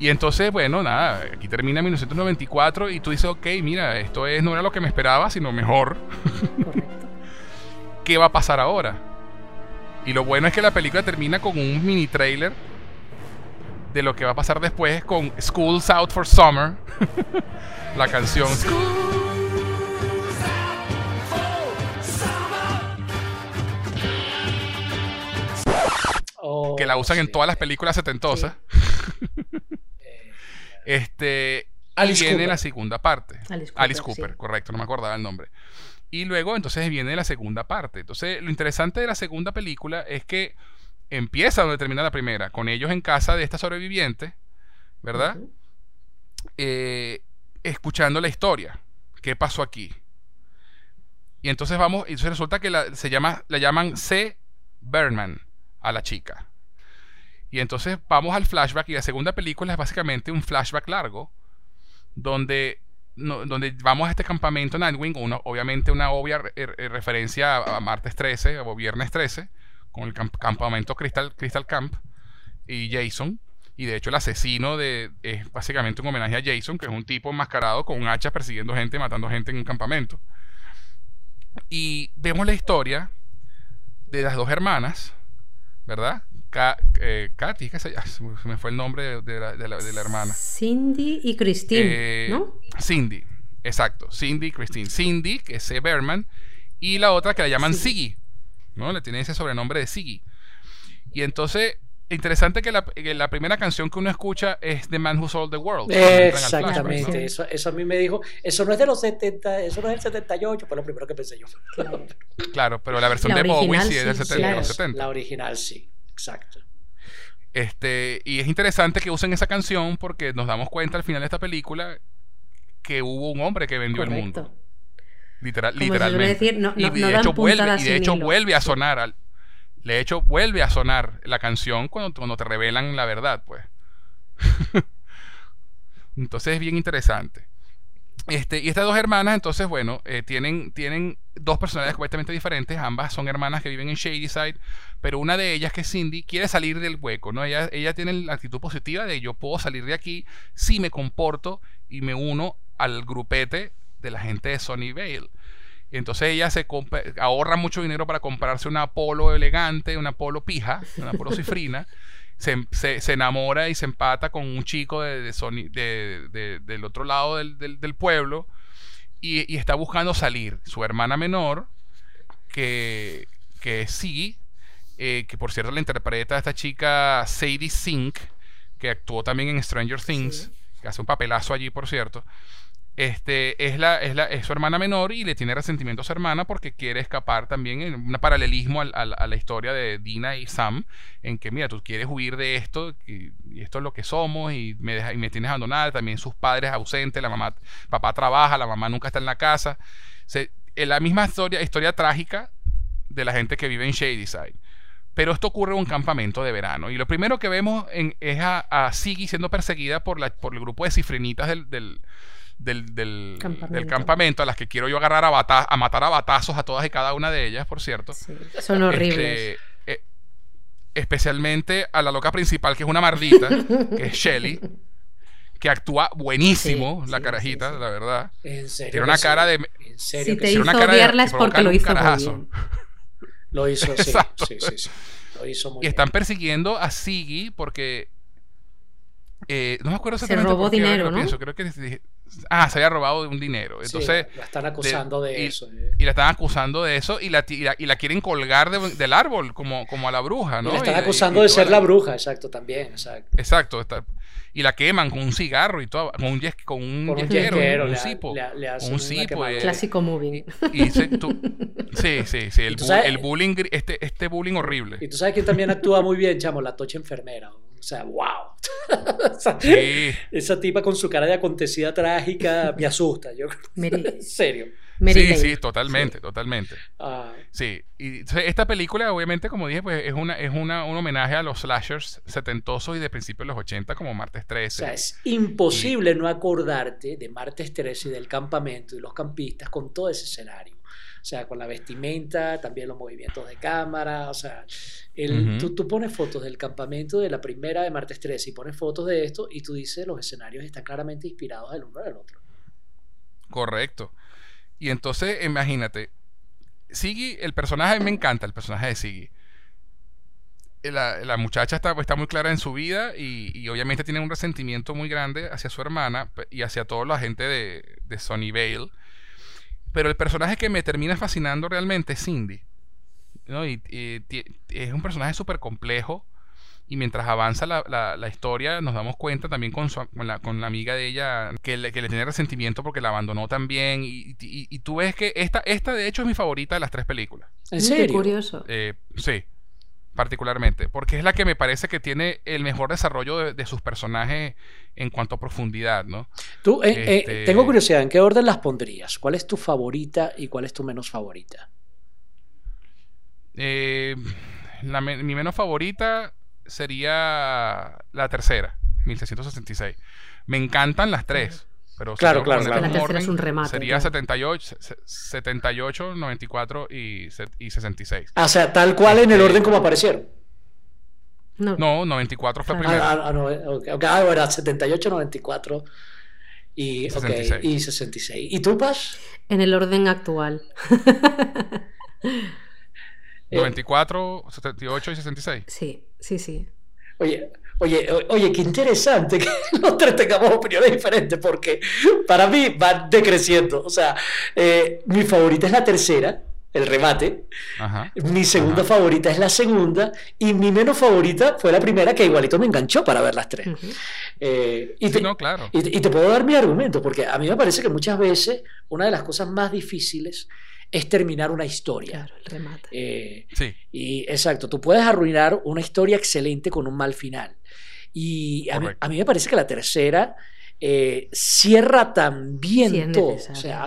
Speaker 1: Y entonces, bueno, nada, aquí termina 1994 y tú dices, ok, mira, esto es, no era lo que me esperaba, sino mejor. ¿Qué va a pasar ahora? Y lo bueno es que la película termina con un mini trailer de lo que va a pasar después con School's Out for Summer, la canción. que la usan en todas las películas setentosas. Este, Alice viene la segunda parte. Alice Cooper, correcto, no me acordaba el nombre. Y luego entonces viene la segunda parte. Entonces, lo interesante de la segunda película es que empieza donde termina la primera, con ellos en casa de esta sobreviviente, ¿verdad? Eh, escuchando la historia. ¿Qué pasó aquí? Y entonces vamos, y entonces resulta que la, se llama, la llaman C. Berman a la chica. Y entonces vamos al flashback y la segunda película es básicamente un flashback largo donde, donde vamos a este campamento Nightwing, uno, obviamente una obvia referencia a, martes 13 o viernes 13 con el campamento Crystal, Crystal Camp y Jason. Y de hecho el asesino de, es básicamente un homenaje a Jason, que es un tipo enmascarado con un hacha persiguiendo gente, matando gente en un campamento. Y vemos la historia de las dos hermanas, ¿verdad? Eh, Katy, ¿qué se, me fue el nombre de, la, de, la, hermana.
Speaker 3: Cindy y Christine,
Speaker 1: eh,
Speaker 3: ¿no?
Speaker 1: Cindy, exacto. Cindy y Christine. Cindy, que es C. Berman, y la otra que la llaman Siggy, ¿no? Le tiene ese sobrenombre de Siggy. Y entonces, interesante que la, la, primera canción que uno escucha es The Man Who Sold the World.
Speaker 2: Exactamente, eso, eso a mí me dijo, eso no es de los 70, eso no es del 78, fue lo primero que pensé yo.
Speaker 1: Claro, pero la versión de Bowie sí es del 70.
Speaker 2: La original sí. Exacto.
Speaker 1: Este, y es interesante que usen esa canción porque nos damos cuenta al final de esta película que hubo un hombre que vendió el mundo. Literal, literalmente. y de hecho, vuelve, y de hecho vuelve a sonar al, De hecho, vuelve a sonar la canción cuando, cuando te revelan la verdad, pues. entonces es bien interesante. Este, y estas dos hermanas, entonces, bueno, eh, tienen, tienen dos personalidades completamente diferentes. Ambas son hermanas que viven en Shadyside, pero una de ellas, que es Cindy, quiere salir del hueco, ¿no? Ella, ella tiene la actitud positiva de yo puedo salir de aquí si me comporto y me uno al grupete de la gente de Sony Vale. Y entonces ella se ahorra mucho dinero para comprarse una polo elegante, una polo pija, una polo cifrina. Se, enamora y se empata con un chico de, de, del otro lado del, del, pueblo y, está buscando salir. Su hermana menor, que, que sí, eh, que por cierto la interpreta esta chica Sadie Sink, que actuó también en Stranger Things, que hace un papelazo allí, por cierto este, es, la, es, la, es su hermana menor y le tiene resentimiento a su hermana porque quiere escapar también en un paralelismo a, la historia de Dina y Sam, en que, mira, tú quieres huir de esto y, esto es lo que somos y me, deja, y me tienes abandonada, también sus padres ausentes, la mamá, papá trabaja, la mamá nunca está en la casa. Se, la misma historia, historia trágica de la gente que vive en Shadyside. Pero esto ocurre en un campamento de verano. Y lo primero que vemos es a, a Siggy siendo perseguida por, la, por el grupo de cifrinitas del, del, campamento. a las que quiero yo agarrar a, a matar a batazos a todas y cada una de ellas, por cierto.
Speaker 3: son horribles.
Speaker 1: Este, eh, especialmente a la loca principal, que es una mardita, que es Shelly, que actúa buenísimo, la carajita, la verdad.
Speaker 2: En serio.
Speaker 1: Tiene una cara de.
Speaker 3: En serio. Si te hizo odiarla es porque lo hizo muy bien.
Speaker 2: Lo hizo, sí. sí, sí, Lo hizo muy
Speaker 1: y están persiguiendo a Siggy porque eh, no me acuerdo
Speaker 3: exactamente. Se robó dinero, ¿no?
Speaker 1: Creo que ah, se había robado un dinero. Entonces,
Speaker 2: la están acusando de, eso.
Speaker 1: Eh. Y la están acusando de eso y la, y la, quieren colgar del árbol como, como a la bruja, ¿no?
Speaker 2: Y la están acusando de ser la bruja, exacto, también. Exacto.
Speaker 1: Exacto. Está, y la queman con un cigarro y todo, con un, con un, un yesquero, un cipo. un cipo.
Speaker 3: Eh, Clásico moving.
Speaker 1: Y, sí, sí, sí, el, el bullying, este, este bullying horrible.
Speaker 2: Y tú sabes que también actúa muy bien, chamo, la tocha enfermera. O sea, wow. Esa tipa con su cara de acontecida trágica me asusta. Yo, en serio.
Speaker 1: sí, sí, totalmente, totalmente. Ah. Sí, y esta película, obviamente, como dije, pues es, una, es una, un homenaje a los slashers setentosos y de principios de los 80, como Martes 13.
Speaker 2: O sea, es imposible no acordarte de Martes 13 y del campamento y los campistas con todo ese escenario. O sea, con la vestimenta, también los movimientos de cámara, o sea, el, tú, tú, pones fotos del campamento de la primera de martes 13 y pones fotos de esto y tú dices los escenarios están claramente inspirados el uno del otro.
Speaker 1: Correcto. Y entonces, imagínate, Siggy, el personaje, me encanta el personaje de Siggy. La, la, muchacha está, está, muy clara en su vida y, y, obviamente tiene un resentimiento muy grande hacia su hermana y hacia toda la gente de, de Sonny Vale. Pero el personaje que me termina fascinando realmente es Cindy. Y, es un personaje súper complejo. Y mientras avanza la, historia, nos damos cuenta también con, con, la, con, la, amiga de ella que le, que le tiene resentimiento porque la abandonó también. Y, y, tú ves que esta, esta, de hecho, es mi favorita de las tres películas.
Speaker 2: ¿En serio?
Speaker 3: curioso.
Speaker 1: Eh, sí, particularmente. Porque es la que me parece que tiene el mejor desarrollo de, sus personajes en cuanto a profundidad, ¿no?
Speaker 2: Tú, eh, eh, este tengo curiosidad, ¿en qué orden las pondrías? ¿Cuál es tu favorita y cuál es tu menos favorita?
Speaker 1: Eh, mi menos favorita sería la tercera, 1666. Me encantan las tres. Pero
Speaker 2: claro, claro,
Speaker 3: La tercera es un remate.
Speaker 1: Sería 78, 78, 94 y, y 66.
Speaker 2: Ah, o sea, tal cual en el este, orden como aparecieron.
Speaker 1: No, no 94 fue primero.
Speaker 2: Ah, ah, no, okay. ah, era 78, 94 y 66. y 66. ¿Y tú, Paz?
Speaker 3: En el orden actual.
Speaker 1: 94, 78 y 66.
Speaker 3: Sí, sí, sí.
Speaker 2: Oye, oye, oye, qué interesante que los tres tengamos opiniones diferentes, porque para mí van decreciendo. O sea, eh, mi favorita es la tercera, el remate. mi segunda favorita es la segunda. Y mi menos favorita fue la primera, que igualito me enganchó para ver las tres.
Speaker 1: Eh, y, te, no, claro.
Speaker 2: y, y te puedo dar mi argumento, porque a mí me parece que muchas veces una de las cosas más difíciles es terminar una historia.
Speaker 3: Claro, el remate.
Speaker 2: Eh, sí. Y exacto, tú puedes arruinar una historia excelente con un mal final. Y a mí, me parece que la tercera eh, cierra también todo. O sea,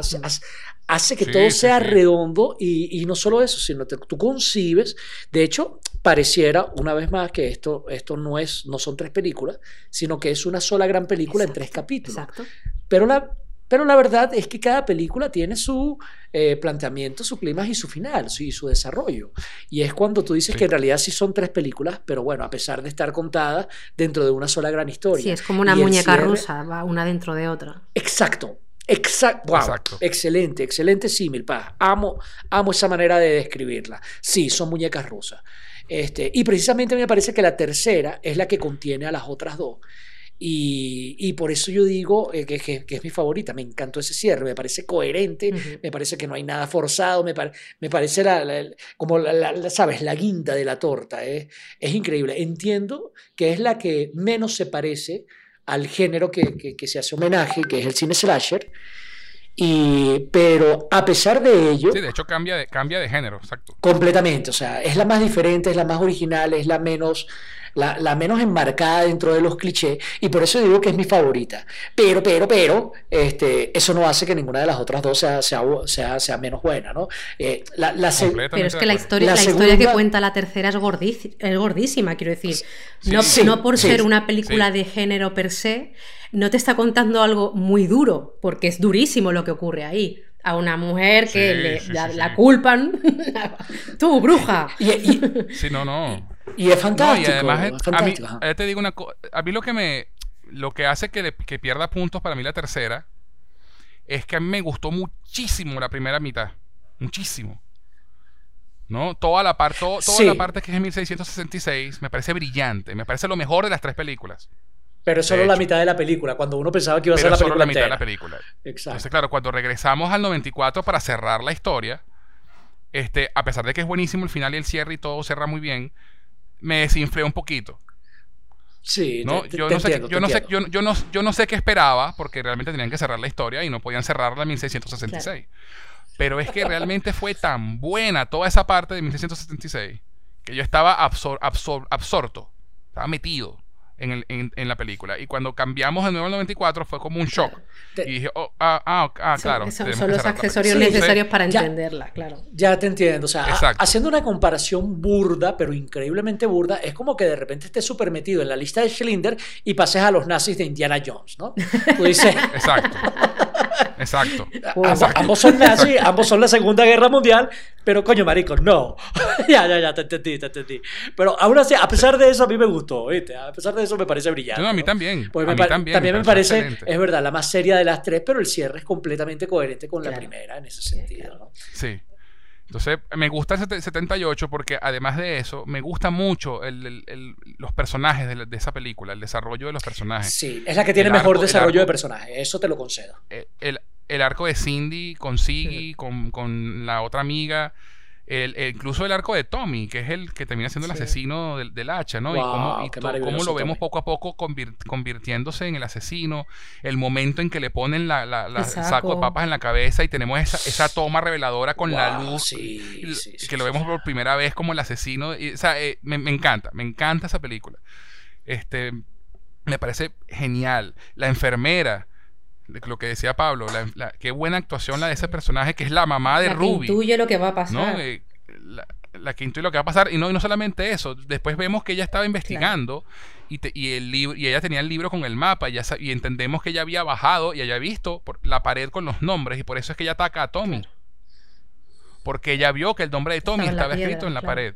Speaker 2: hace que
Speaker 1: Sí,
Speaker 2: todo
Speaker 1: sí,
Speaker 2: sea
Speaker 1: sí.
Speaker 2: redondo y, y no solo eso, sino que tú concibes, de hecho, pareciera una vez más que esto, esto no, es, no son tres películas, sino que es una sola gran película en tres capítulos.
Speaker 3: Exacto.
Speaker 2: Pero la, pero la verdad es que cada película tiene su eh, planteamiento, su clima y su final, su, y su desarrollo. Y es cuando tú dices
Speaker 1: Sí.
Speaker 2: que en realidad sí son tres películas, pero bueno, a pesar de estar contadas dentro de una sola gran historia.
Speaker 3: Sí, es como una
Speaker 2: Y
Speaker 3: muñeca
Speaker 2: cierre-
Speaker 3: rusa, va una dentro de otra.
Speaker 2: Exacto. Exacto. Wow.
Speaker 1: Exacto.
Speaker 2: Excelente, excelente símil, pa. Amo, amo esa manera de describirla. Sí, son muñecas rusas. Este, y precisamente me parece que la tercera es la que contiene a las otras dos. Y, y por eso yo digo eh, que, que- que es mi favorita. Me encantó ese cierre, me parece coherente, me parece que no hay nada forzado, me, pare- me parece la, como, la, la- la- ¿sabes? La guinda de la torta. eh. Es increíble. Entiendo que es la que menos se parece al género que, que- que se hace homenaje, que es el cine slasher. Y, pero a pesar de ello,
Speaker 1: Sí, de hecho cambia de, cambia de género, exacto.
Speaker 2: completamente, o sea, es la más diferente, es la más original, es la menos, la, la menos enmarcada dentro de los clichés, y por eso digo que es mi favorita. Pero, pero, pero, este, eso no hace que ninguna de las otras dos sea, sea, sea, sea menos buena, ¿no? Eh, la, la se-
Speaker 1: Completamente
Speaker 3: Pero es que la historia,
Speaker 2: La
Speaker 3: la, historia que cuenta la tercera es, es gordísima, quiero decir.
Speaker 1: Sí.
Speaker 3: No,
Speaker 2: Sí,
Speaker 3: no por
Speaker 2: sí.
Speaker 3: ser una película
Speaker 1: Sí.
Speaker 3: de género per se, no te está contando algo muy duro, porque es durísimo lo que ocurre ahí. A una mujer que
Speaker 1: Sí,
Speaker 3: le-
Speaker 1: sí,
Speaker 3: la,
Speaker 1: sí,
Speaker 3: la
Speaker 1: sí.
Speaker 3: culpan. Tú, bruja.
Speaker 2: y, y-
Speaker 1: Sí, no, no.
Speaker 2: Y es
Speaker 1: No,
Speaker 2: fantástico.
Speaker 1: y además,
Speaker 2: es
Speaker 1: es- a mí,
Speaker 2: fantástico,
Speaker 1: eh, te digo una cosa, a mí lo que me, lo que hace que, le- que pierda puntos para mí la tercera, es que a mí me gustó muchísimo la primera mitad, muchísimo. ¿No? Toda la parte, toda
Speaker 2: Sí.
Speaker 1: la parte que es en 1666 me parece brillante, me parece lo mejor de las tres películas.
Speaker 2: Pero es solo la mitad de la película, cuando uno pensaba que iba a ser la
Speaker 1: solo
Speaker 2: película
Speaker 1: la mitad de la
Speaker 2: entera.
Speaker 1: película.
Speaker 2: Exacto.
Speaker 1: Entonces, claro, cuando regresamos al 94 para cerrar la historia, este, a pesar de que es buenísimo el final y el cierre y todo cierra muy bien, me desinflé un poquito.
Speaker 2: Sí,
Speaker 1: ¿no?
Speaker 2: te- te-
Speaker 1: yo,
Speaker 2: te
Speaker 1: no sé,
Speaker 2: entiendo,
Speaker 1: yo,
Speaker 2: te
Speaker 1: no sé,
Speaker 2: entiendo.
Speaker 1: yo, yo no, yo no sé qué esperaba, porque realmente tenían que cerrar la historia y no podían cerrarla en 1666. Pero es que realmente fue tan buena toda esa parte de 1676 que yo estaba absor- absor- absorto, estaba metido en, el- en- en la película. Y cuando cambiamos de nuevo al 94 fue como un shock.
Speaker 2: Te-
Speaker 1: Y dije, oh, ah, ah, ah,
Speaker 3: Son-
Speaker 1: claro.
Speaker 3: son, son los accesorios necesarios para
Speaker 2: Ya.
Speaker 3: entenderla, claro.
Speaker 2: Ya te entiendo, o sea,
Speaker 1: Exacto.
Speaker 2: haciendo una comparación burda, pero increíblemente burda, es como que de repente estés súper metido en la lista de Schindler y pases a los nazis de Indiana Jones, ¿no? Tú dices,
Speaker 1: Exacto. Exacto.
Speaker 2: Ambos, ambos son nazis, ambos son la Segunda Guerra Mundial, pero coño, marico, no. ya, ya, ya, te entendí, te entendí. Pero aún así, a pesar de eso, a mí me gustó, ¿viste? A pesar de eso, me parece brillante.
Speaker 1: No, a mí
Speaker 2: ¿no?
Speaker 1: también.
Speaker 2: Pues
Speaker 1: a mí también.
Speaker 2: me parece,
Speaker 1: excelente.
Speaker 2: es verdad, la más seria de las tres, pero el cierre es completamente coherente con la primera en ese sentido, ¿no?
Speaker 1: Sí. Entonces, me gusta el sete- 78 porque además de eso, me gusta mucho el- el- el- los personajes de, la- de esa película, el desarrollo de los personajes.
Speaker 2: Sí, es la que tiene mejor
Speaker 1: arco-
Speaker 2: desarrollo de
Speaker 1: arco-
Speaker 2: personaje, eso te lo concedo.
Speaker 1: Eh, El, el arco de Cindy con Siggy, con, con la otra amiga, el, el- incluso el arco de Tommy, que es el que termina siendo el
Speaker 2: Sí.
Speaker 1: asesino del, del hacha, ¿no? y cómo, y to- cómo lo vemos
Speaker 2: Tommy.
Speaker 1: poco a poco convir- convirtiéndose en el asesino, el momento en que le ponen la, saco
Speaker 3: saco.
Speaker 1: de papas en la cabeza y tenemos esa, esa toma reveladora con la luz
Speaker 2: sí,
Speaker 1: y-
Speaker 2: sí, sí,
Speaker 1: que lo vemos
Speaker 2: sí.
Speaker 1: por primera vez como el asesino. y, o sea, eh, me, me encanta, me encanta esa película. Este, me parece genial. La enfermera, lo que decía Pablo, la- la- qué buena actuación la de ese personaje que es la mamá de
Speaker 3: La que
Speaker 1: Ruby.
Speaker 3: intuye lo que va a
Speaker 1: ¿no?
Speaker 3: pasar.
Speaker 1: Eh, la, la que intuye lo que va a pasar. Y no, y no solamente eso, después vemos que ella estaba investigando y, te- y, el libro, y ella tenía el libro con el mapa y, ya y entendemos que ella había bajado y había visto por la pared con los nombres y por eso es que ella ataca a Tommy. Porque ella vio que el nombre de Tommy
Speaker 3: Estaba
Speaker 1: escrito en la
Speaker 3: claro.
Speaker 1: pared.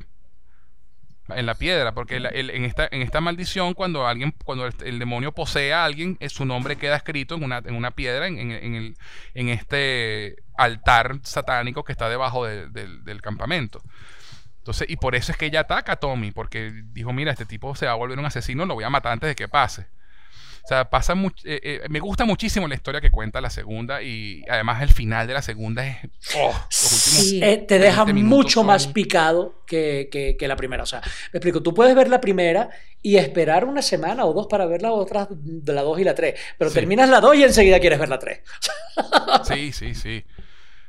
Speaker 1: En la piedra, porque el- en, esta, en esta maldición, cuando alguien, cuando el, el demonio posee a alguien, eh, su nombre queda escrito en una, en una piedra, en, en- en el, en este altar satánico que está debajo de- del- del campamento. Entonces, y por eso es que ella ataca a Tommy, porque dijo, mira, este tipo se va a volver un asesino, lo voy a matar antes de que pase. O sea, pasa much- eh, eh, me gusta muchísimo la historia que cuenta la segunda y además el final de la segunda es... oh, los últimos
Speaker 3: Sí.
Speaker 2: Eh, te deja
Speaker 1: 20 minutos
Speaker 2: mucho
Speaker 1: son-
Speaker 2: más picado que, que- que la primera. O sea, me explico, tú puedes ver la primera y esperar una semana o dos para ver las otras de la 2 y la 3, pero
Speaker 1: Sí.
Speaker 2: terminas la 2 y enseguida quieres ver la 3.
Speaker 1: Sí, sí, sí.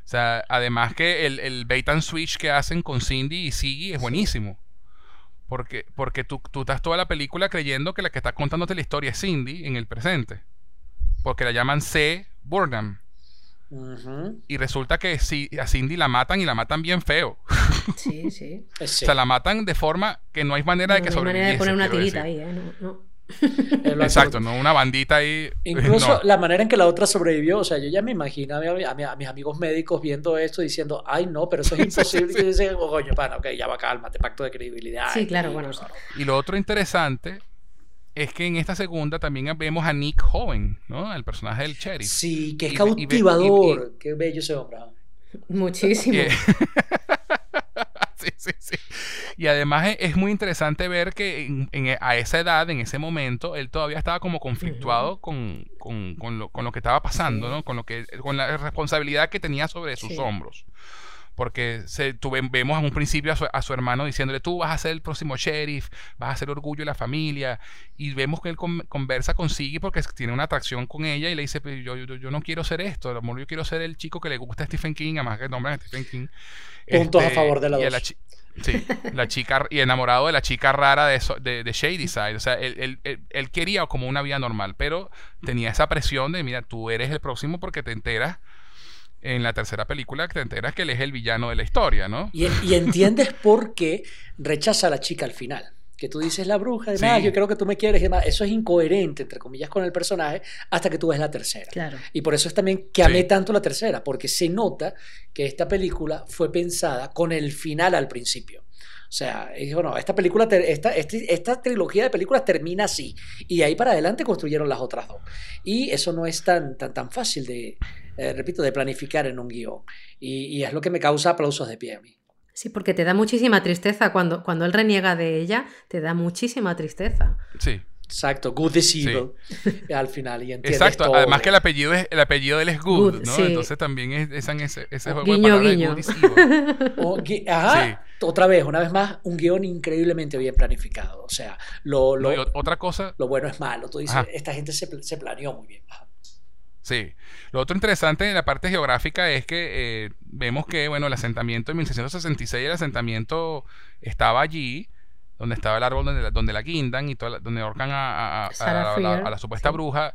Speaker 1: O sea, además que el, el bait and switch que hacen con Cindy y Siggy es buenísimo. Porque, porque tú, tú estás toda la película creyendo que la que está contándote la historia es Cindy en el presente. Porque la llaman C. Burnham. Y resulta que sí, a Cindy la matan y la matan bien feo.
Speaker 3: Sí, sí.
Speaker 2: Sí.
Speaker 1: O sea, la matan de forma que no hay manera de que
Speaker 3: no hay manera de poner una tirita
Speaker 1: decir.
Speaker 3: ahí, ¿eh? No, no.
Speaker 1: Exacto, no una bandita ahí.
Speaker 2: Incluso
Speaker 1: no.
Speaker 2: la manera en que la otra sobrevivió, o sea, yo ya me imagino a, mi- a mi- a mis amigos médicos viendo esto diciendo, ay no, pero eso es imposible. Y yo decía, "Oh, coño, pana, ok, ya va, cálmate, pacto de credibilidad.
Speaker 3: Sí, claro,
Speaker 2: Y-
Speaker 3: bueno.
Speaker 1: Y lo otro interesante es que en esta segunda también vemos a Nick joven, ¿no? El personaje del sheriff.
Speaker 2: Sí, que es
Speaker 1: Y ve- y
Speaker 2: cautivador. Qué bello ese hombre.
Speaker 3: Muchísimo.
Speaker 1: Sí, sí, sí. Y además es, es muy interesante ver que en- en- a esa edad, en ese momento, él todavía estaba como conflictuado con, con- con lo, con lo que estaba pasando,
Speaker 3: Sí.
Speaker 1: ¿no? Con, lo que, con la responsabilidad que tenía sobre sus
Speaker 3: Sí.
Speaker 1: hombros. Porque se, tú vemos en un principio a su, a su hermano diciéndole, tú vas a ser el próximo sheriff, vas a ser orgullo de la familia. Y vemos que él con- conversa con Siggy porque tiene una atracción con ella y le dice, "Pero yo, yo, yo no quiero ser esto, a lo mejor yo quiero ser el chico que le gusta a Stephen King, además que el nombre es Stephen King.
Speaker 2: Puntos a
Speaker 1: Este,
Speaker 2: favor de la
Speaker 1: a
Speaker 2: dos.
Speaker 1: chi- Sí, la chica y enamorado de la chica rara de, so- de, de Shady Side. O sea, él, él- él- él quería como una vida normal, pero tenía esa presión de, mira, tú eres el próximo porque te enteras en la tercera película, que te enteras que él es el villano de la historia, ¿no?
Speaker 2: Y, y entiendes por qué rechaza a la chica al final. Que tú dices la bruja, además,
Speaker 1: Sí.
Speaker 2: yo creo que tú me quieres, y demás. Eso es incoherente, entre comillas, con el personaje, hasta que tú ves la tercera.
Speaker 3: Claro.
Speaker 2: Y por eso es también que amé
Speaker 1: Sí.
Speaker 2: tanto la tercera, porque se nota que esta película fue pensada con el final al principio. O sea, es, bueno, esta película, esta, este- esta trilogía de películas termina así. Y de ahí para adelante construyeron las otras dos. Y eso no es tan, tan, tan fácil de, eh, repito, de planificar en un guion. Y, y es lo que me causa aplausos de pie a mí.
Speaker 3: Sí, porque te da muchísima tristeza. Cuando, cuando él reniega de ella, te da muchísima tristeza.
Speaker 1: Sí,
Speaker 2: Exacto, good is evil. Al final, y entiendes
Speaker 1: exacto.
Speaker 2: todo.
Speaker 1: Además que el apellido, es, el apellido de él es Good,
Speaker 3: Good,
Speaker 1: ¿no?
Speaker 3: sí.
Speaker 1: Entonces también es, es en ese, ese juego
Speaker 3: Guiño,
Speaker 1: de palabras de
Speaker 3: guiño.
Speaker 1: Good is evil.
Speaker 2: O gui- ajá, otra vez, una vez más, un guion increíblemente bien planificado. O sea, lo, lo,
Speaker 1: No, otra cosa,
Speaker 2: lo bueno es malo. Tú dices,
Speaker 1: Ajá.
Speaker 2: esta gente se, se planeó muy bien. Ajá.
Speaker 1: Sí. Lo otro interesante en la parte geográfica es que eh, vemos que, bueno, el asentamiento en 1666, el asentamiento estaba allí, donde estaba el árbol donde la, donde la guindan y toda la- donde ahorcan a, a- la,
Speaker 3: Freer,
Speaker 1: a la supuesta
Speaker 3: sí.
Speaker 1: bruja,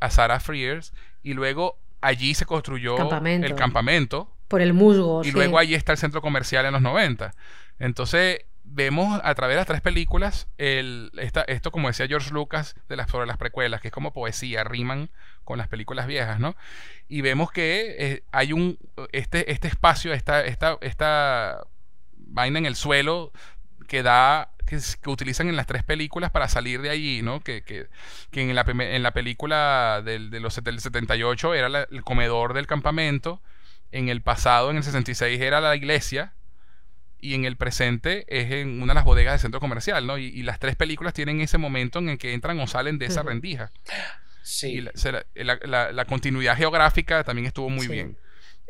Speaker 1: a Sarah Frears, y luego allí se construyó
Speaker 3: Campamento.
Speaker 1: el campamento,
Speaker 3: Por el musgo.
Speaker 1: y
Speaker 3: sí.
Speaker 1: luego allí está el centro comercial en los 90. Entonces, vemos a través de las tres películas el, esta- esto, como decía George Lucas, de las, sobre las precuelas, que es como poesía, riman con las películas viejas, ¿no? Y vemos que eh, hay un, este, este espacio, esta, esta, esta vaina en el suelo que da que, utilizan en las tres películas para salir de allí, ¿no? Que, que, que en, la, en la película del, de los, del 78 era la- el comedor del campamento, en el pasado, en el 66, era la iglesia, y en el presente es en una de las bodegas del centro comercial, ¿no? Y, y las tres películas tienen ese momento en el que entran o salen de esa rendija.
Speaker 2: Sí.
Speaker 1: Y la, la- la- la- la continuidad geográfica también estuvo muy
Speaker 3: Sí.
Speaker 1: bien.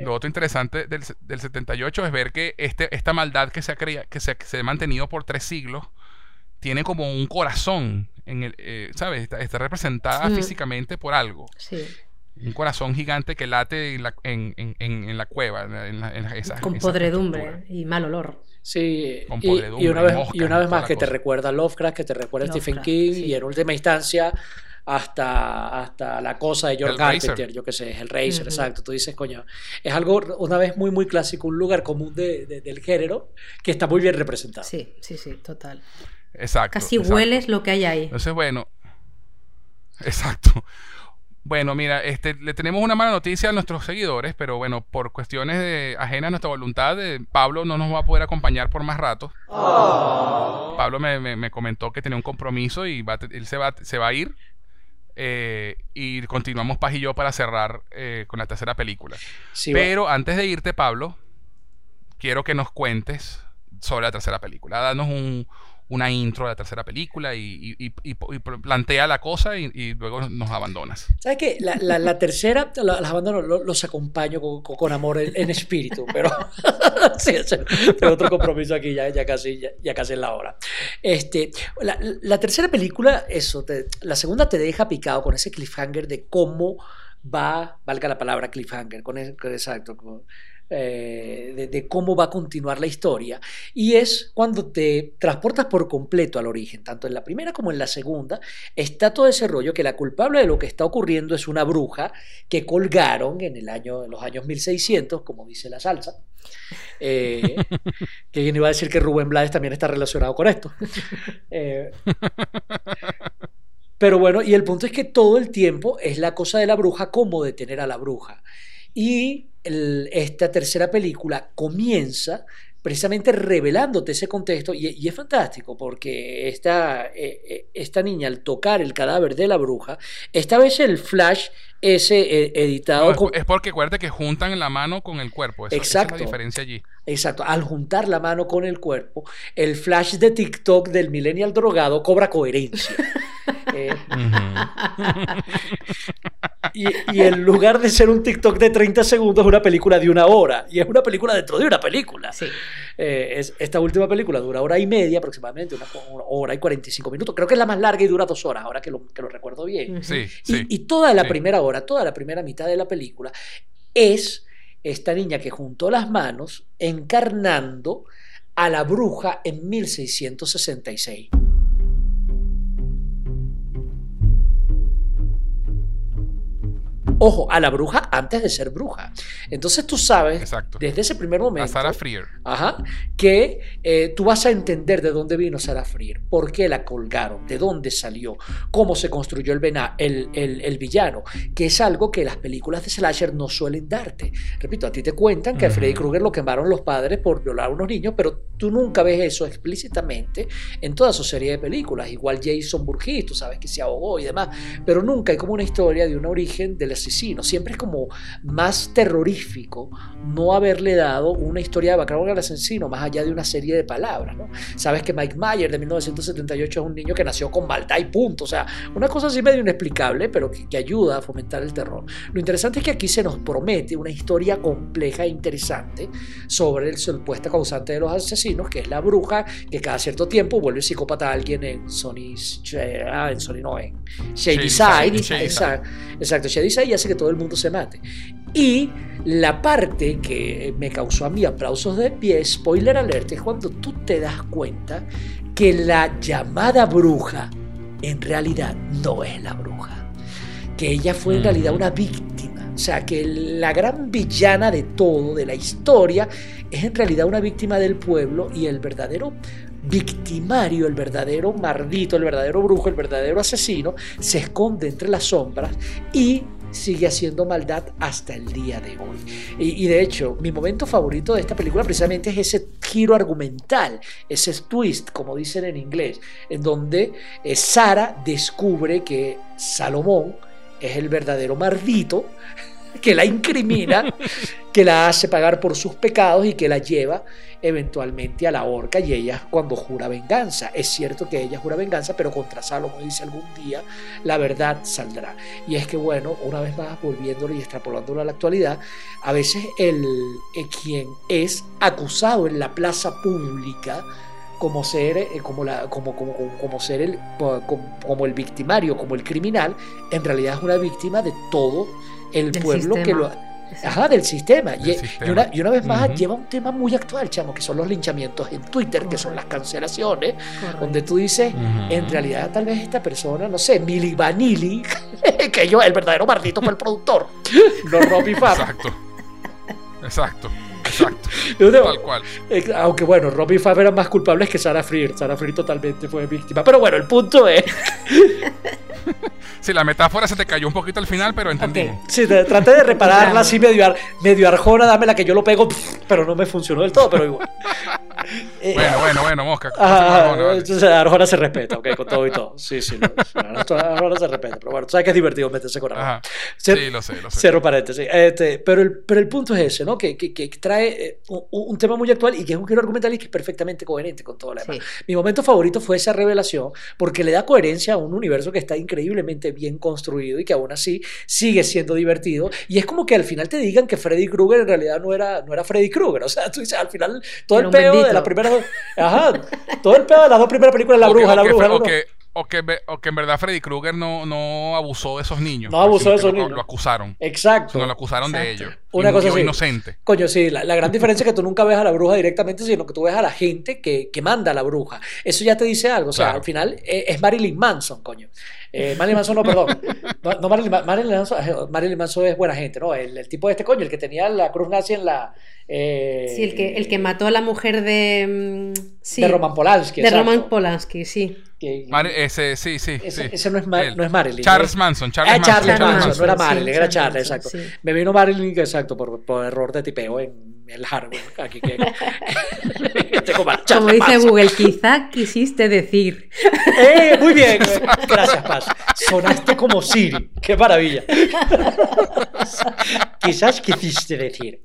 Speaker 1: Lo otro interesante del, del 78 es ver que este, esta maldad que se, ha crea- que, se, que se ha mantenido por tres siglos tiene como un corazón, en el, eh, ¿sabes? Está, está representada
Speaker 3: Mm.
Speaker 1: físicamente por algo.
Speaker 3: Sí.
Speaker 1: Un corazón gigante que late en la, en, en- en- en la cueva. En la- esa-
Speaker 3: Con
Speaker 1: esa
Speaker 3: podredumbre
Speaker 1: estructura.
Speaker 3: y mal olor.
Speaker 2: Sí,
Speaker 1: Con
Speaker 2: y,
Speaker 1: podredumbre,
Speaker 2: y una vez, y una vez más que te
Speaker 1: cosa.
Speaker 2: recuerda a Lovecraft, que te recuerda a Stephen
Speaker 3: Lovecraft,
Speaker 2: King
Speaker 3: sí.
Speaker 2: y en última instancia hasta, hasta la cosa de George. Carpenter, yo que sé, el Racer, exacto. Tú dices, coño, es algo una vez muy, muy clásico, un lugar común de- de- del género que está muy bien representado.
Speaker 3: Sí, sí, sí, total.
Speaker 1: Exacto.
Speaker 3: Casi
Speaker 1: exacto.
Speaker 3: hueles lo que hay ahí.
Speaker 1: Entonces, bueno. Exacto. Bueno, mira, este, le tenemos una mala noticia a nuestros seguidores, pero bueno, por cuestiones de, ajenas a nuestra voluntad, eh, Pablo no nos va a poder acompañar por más rato. Pablo me, me- me comentó que tenía un compromiso y va él se va, se va a ir. Eh, y continuamos Paz y yo para cerrar eh, con la tercera película.
Speaker 2: Sí, va-
Speaker 1: Pero antes de irte, Pablo, quiero que nos cuentes sobre la tercera película. Danos un- una intro de la tercera película y, plantea la cosa y, luego nos abandonas.
Speaker 2: ¿Sabes qué? La, tercera, la- las abandono, lo- los acompaño con, amor en, espíritu, pero sí, otro compromiso aquí, ya, casi, ya, casi es la hora. Este, la, tercera película, eso, la segunda te deja picado con ese cliffhanger de cómo va, valga la palabra cliffhanger, con- exacto, con- eh, de, de cómo va a continuar la historia. Y es cuando te transportas por completo al origen, tanto en la primera como en la segunda, está todo ese rollo que la culpable de lo que está ocurriendo es una bruja que colgaron en, el año, en los años 1600, como dice la salsa. Eh, que alguien iba a decir que Rubén Blades también está relacionado con esto. Eh, pero bueno, y el punto es que todo el tiempo es la cosa de la bruja, cómo detener a la bruja. Y esta tercera película comienza precisamente revelándote ese contexto y, y es fantástico porque esta, eh, eh, esta niña al tocar el cadáver de la bruja, esta vez el flash ese eh, editado
Speaker 1: No, es,
Speaker 2: con-
Speaker 1: es porque acuérdate que juntan la mano con el cuerpo. Eso, esa es
Speaker 2: Exacto.
Speaker 1: la diferencia allí.
Speaker 2: Exacto, al juntar la mano con el cuerpo, el flash de TikTok del millennial drogado cobra coherencia. Eh, y, y en lugar de ser un TikTok de 30 segundos, es una película de una hora. Y es una película dentro de una película.
Speaker 3: Sí.
Speaker 2: Eh, es- esta última película dura hora y media aproximadamente, una, una hora y 45 minutos. Creo que es la más larga y dura dos horas, ahora que lo, que lo recuerdo bien.
Speaker 1: Sí,
Speaker 2: Y,
Speaker 1: sí.
Speaker 2: y toda la
Speaker 1: sí.
Speaker 2: primera hora, toda la primera mitad de la película es esta niña que juntó las manos encarnando a la bruja en 1666. Ojo, a la bruja antes de ser bruja. Entonces tú sabes,
Speaker 1: Exacto.
Speaker 2: desde ese primer
Speaker 1: A
Speaker 2: momento,
Speaker 1: Sarah Freer.
Speaker 2: Ajá, que eh, tú vas a entender de dónde vino Sarah Freer, por qué la colgaron, de dónde salió, cómo se construyó el, vena- el, el- el villano, que es algo que las películas de slasher no suelen darte. Repito, a ti te cuentan que a. Freddy Krueger lo quemaron los padres por violar a unos niños, pero tú nunca ves eso explícitamente en toda su serie de películas. Igual Jason Burgess, tú sabes que se ahogó y demás, pero nunca hay como una historia de un origen del asesino. Siempre es como más terrorífico no haberle dado una historia de background al asesino más allá de una serie de palabras. ¿no? Sabes que Mike Myers de 1978 es un niño que nació con maldad y punto. O sea, una cosa así medio inexplicable, pero que, que ayuda a fomentar el terror. Lo interesante es que aquí se nos promete una historia compleja e interesante sobre el supuesto causante de los asesinos, que es la bruja que cada cierto tiempo vuelve psicópata a alguien en Sony, ah, en Sony no, en Shady Side. Exacto, Shady Side y hace que todo el mundo se mate. Y la parte que me causó a mí aplausos de pie, spoiler alert, es cuando tú te das cuenta que la llamada bruja en realidad no es la bruja. Que ella fue en realidad una víctima. O sea, que la gran villana de todo, de la historia, es en realidad una víctima del pueblo y el verdadero victimario, el verdadero mardito, el verdadero brujo, el verdadero asesino, se esconde entre las sombras y sigue haciendo maldad hasta el día de hoy. Y, de hecho, mi momento favorito de esta película precisamente es ese giro argumental, ese twist, como dicen en inglés, en donde eh, Sara descubre que Salomón es el verdadero mardito que la incrimina, que la hace pagar por sus pecados y que la lleva eventualmente a la horca y ella cuando jura venganza. Es cierto que ella jura venganza, pero contra Salomón dice algún día la verdad saldrá. Y es que bueno, una vez más volviéndolo y extrapolándolo a la actualidad, a veces el, eh, quien es acusado en la plaza pública como ser, eh, como, la, como, como, como, como ser el, como, como el victimario, como el criminal, en realidad es una víctima de todo el
Speaker 3: Del
Speaker 2: pueblo que lo... Ajá, del sistema.
Speaker 1: Del
Speaker 2: y,
Speaker 1: sistema.
Speaker 2: y una, y una vez más lleva un tema muy actual, chamo, que son los linchamientos en Twitter, que son las cancelaciones,
Speaker 3: Correcto.
Speaker 2: donde tú dices, en realidad tal vez esta persona, no sé, Milli Vanilli, que yo, el verdadero maldito fue el productor, no Robbie Fab.
Speaker 1: Exacto. Exacto. Exacto.
Speaker 2: Yo digo,
Speaker 1: Tal cual.
Speaker 2: eh, Aunque bueno, Robbie Fab eran más culpables que Sarah Freer. Sarah Freer totalmente fue víctima. Pero bueno, el punto es.
Speaker 1: Sí, la metáfora se te cayó un poquito al final, pero entendimos.
Speaker 2: Sí, te- traté de repararla así medio, ar- medio arjona, dame la que yo lo pego, pero no me funcionó del todo, pero igual. Eh,
Speaker 1: Bueno, bueno, bueno, Mosca.
Speaker 2: Ajá,
Speaker 1: Bueno, vale.
Speaker 2: Arjona se respeta, ok, con todo y todo. Sí, sí, no, sí, Arjona se respeta, pero bueno, sabes que es divertido meterse con Arjona.
Speaker 1: Sí, lo sé, lo sé.
Speaker 2: Cierro paréntesis. Este, pero, el, pero el punto es ese, ¿no? Que, que, que trae eh, un, un tema muy actual y que es un giro argumental y que es perfectamente coherente con todo lo demás.
Speaker 3: Sí.
Speaker 2: Mi momento favorito fue esa revelación porque le da coherencia a un universo que está increíblemente bien construido y que aún así sigue siendo divertido. Y es como que al final te digan que Freddy Krueger en realidad no era, no era Freddy Krueger. O sea, tú dices, al final todo el pedo de la primera... Ajá, todo el pedo de las dos primeras películas, La Bruja, La Bruja, La
Speaker 1: o que, o que en verdad Freddy Krueger no, no abusó de esos niños.
Speaker 2: No abusó de esos
Speaker 1: lo-
Speaker 2: niños.
Speaker 1: Lo acusaron.
Speaker 2: Exacto.
Speaker 1: No lo acusaron de ellos.
Speaker 2: Una
Speaker 1: Y
Speaker 2: cosa así.
Speaker 1: inocente.
Speaker 2: Coño, sí, la, la gran diferencia es que tú nunca ves a la bruja directamente, sino que tú ves a la gente que, que manda a la bruja. Eso ya te dice algo. O sea,
Speaker 1: Claro.
Speaker 2: al final eh, es Marilyn Manson, coño. Eh, Marilyn Manson, no, perdón. No, no Marilyn, Ma- Marilyn Manson, eh, Marilyn Manson es buena gente, ¿no? El, el tipo de este coño, el que tenía la cruz nazi en la. eh,
Speaker 3: Sí, el que, el que mató a la mujer de. mm, sí,
Speaker 2: De Roman Polanski.
Speaker 3: de
Speaker 2: exacto.
Speaker 3: Roman Polanski, sí.
Speaker 2: Que-
Speaker 1: Mar- ese, sí, sí.
Speaker 2: ese,
Speaker 1: sí.
Speaker 2: ese no, es no es Marilyn.
Speaker 1: Charles. Manson. Charles
Speaker 2: Ah,
Speaker 1: Manson.
Speaker 2: Charles
Speaker 3: Charles
Speaker 2: Manson, no era
Speaker 3: Manson, sí,
Speaker 2: Marilyn, era
Speaker 3: Charles
Speaker 2: Charles,
Speaker 3: Manson,
Speaker 2: exacto.
Speaker 3: sí.
Speaker 2: Me vino Marilyn, exacto, por, por error de tipeo en el hardware. Aquí que.
Speaker 3: Como dice
Speaker 2: Manson.
Speaker 3: Google, quizá quisiste decir.
Speaker 2: ¡Eh! Muy bien. Gracias, Paz. Sonaste como Siri. ¡Qué maravilla! Quizás quisiste decir.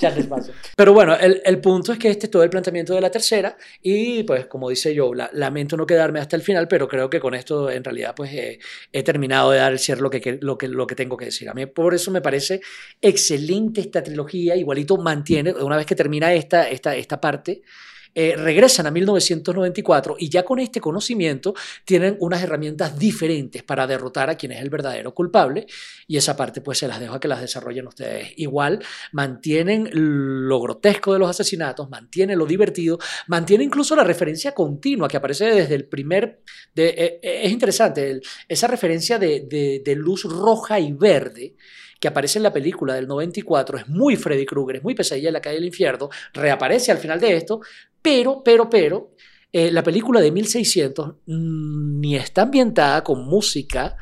Speaker 2: Charles Manson. Pero bueno, el, el punto es que este es todo el planteamiento de la tercera y pues como dice yo, la- lamento no quedarme hasta el final, pero creo que con esto en realidad pues eh, he terminado de dar el cierre lo que- lo, que, lo que tengo que decir. A mí por eso me parece excelente esta trilogía, igualito mantiene, una vez que termina esta, esta, esta parte, eh, regresan a 1994 y ya con este conocimiento tienen unas herramientas diferentes para derrotar a quien es el verdadero culpable y esa parte pues se las dejo a que las desarrollen ustedes. Igual mantienen lo grotesco de los asesinatos, mantienen lo divertido, mantiene incluso la referencia continua que aparece desde el primer... eh, eh, es interesante, el- esa referencia de, de- de luz roja y verde que aparece en la película del 94, es muy Freddy Krueger, es muy pesadilla en la calle del infierno, reaparece al final de esto, pero, pero, pero, eh, la película de 1600 mm, ni está ambientada con música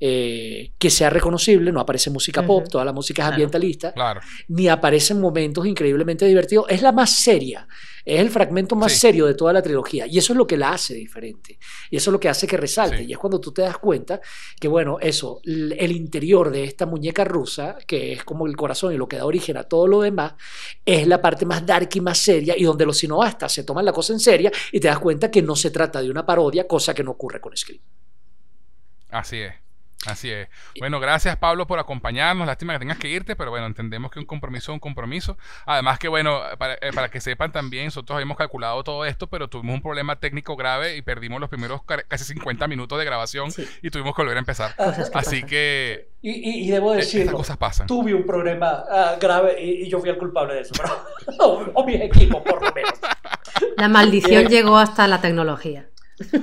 Speaker 2: eh, que sea reconocible, no aparece música pop, toda la música es
Speaker 3: Claro.
Speaker 2: ambientalista,
Speaker 1: Claro.
Speaker 2: ni aparecen momentos increíblemente divertidos. Es la más seria, es el fragmento más
Speaker 1: Sí.
Speaker 2: serio de toda la trilogía. Y eso es lo que la hace diferente. Y eso es lo que hace que resalte.
Speaker 1: Sí.
Speaker 2: Y es cuando tú te das cuenta que, bueno, eso, el interior de esta muñeca rusa, que es como el corazón y lo que da origen a todo lo demás, es la parte más dark y más seria y donde los cineastas se toman la cosa en seria y te das cuenta que no se trata de una parodia, cosa que no ocurre con Scream.
Speaker 1: Así es. Así es. Bueno, gracias Pablo por acompañarnos. Lástima que tengas que irte, pero bueno, entendemos que un compromiso es un compromiso. Además que bueno, para, eh, para que sepan también, nosotros habíamos calculado todo esto, pero tuvimos un problema técnico grave y perdimos los primeros ca- casi 50 minutos de grabación
Speaker 3: Sí.
Speaker 1: y tuvimos que volver a empezar.
Speaker 3: Cosas que
Speaker 1: Así
Speaker 3: pasan.
Speaker 1: que
Speaker 2: Y, y- y debo
Speaker 1: eh,
Speaker 2: decirlo,
Speaker 1: cosas pasan.
Speaker 2: tuve un problema ah, grave y, y yo fui el culpable de eso, pero, o, o mis equipos por lo menos.
Speaker 3: La maldición llegó hasta la tecnología.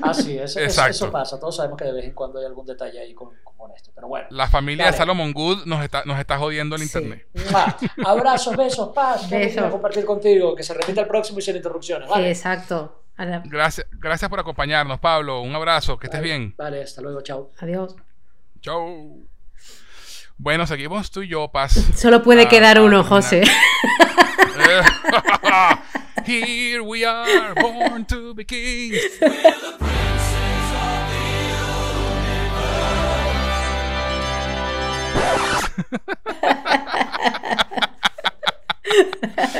Speaker 2: Ah, sí, eso, eso-
Speaker 1: Exacto.
Speaker 2: eso pasa. Todos sabemos que de vez en cuando hay algún detalle ahí con, con esto. Pero bueno.
Speaker 1: La familia de
Speaker 2: Dale.
Speaker 1: Salomon Good nos está, nos está jodiendo el
Speaker 3: Sí.
Speaker 1: internet.
Speaker 2: ¡Mua! Abrazos, besos, paz. A compartir contigo. Que se repita el próximo y sin interrupciones. Vale.
Speaker 3: Exacto.
Speaker 1: Gracias, gracias por acompañarnos, Pablo. Un abrazo, que estés
Speaker 2: Vale,
Speaker 1: bien.
Speaker 2: Vale, hasta luego. Chao.
Speaker 3: Adiós.
Speaker 1: Chau. Bueno, seguimos tú y yo, Paz.
Speaker 3: Solo puede
Speaker 1: Ah,
Speaker 3: quedar
Speaker 1: ah,
Speaker 3: uno,
Speaker 1: una-
Speaker 3: José.
Speaker 1: Here we are, born to be kings.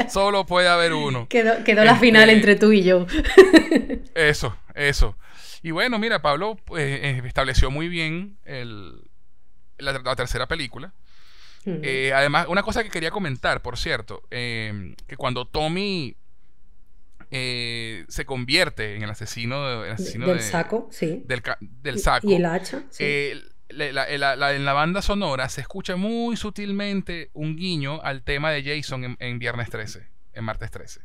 Speaker 1: Solo puede haber uno.
Speaker 3: Quedó, quedó la
Speaker 1: Este-
Speaker 3: final entre tú y yo.
Speaker 1: Eso, eso. Y bueno, mira, Pablo pues, eh, estableció muy bien el- la, la tercera película. Eh, además, una cosa que quería comentar, por cierto, eh, que cuando Tommy eh, se convierte en el asesino, de- el asesino
Speaker 3: Del
Speaker 1: de-
Speaker 3: saco, sí.
Speaker 1: del, saco,
Speaker 3: Y el hacha, sí.
Speaker 1: eh, la- la- la- la- en la banda sonora se escucha muy sutilmente un guiño al tema de Jason en, en Viernes 13, en Martes 13.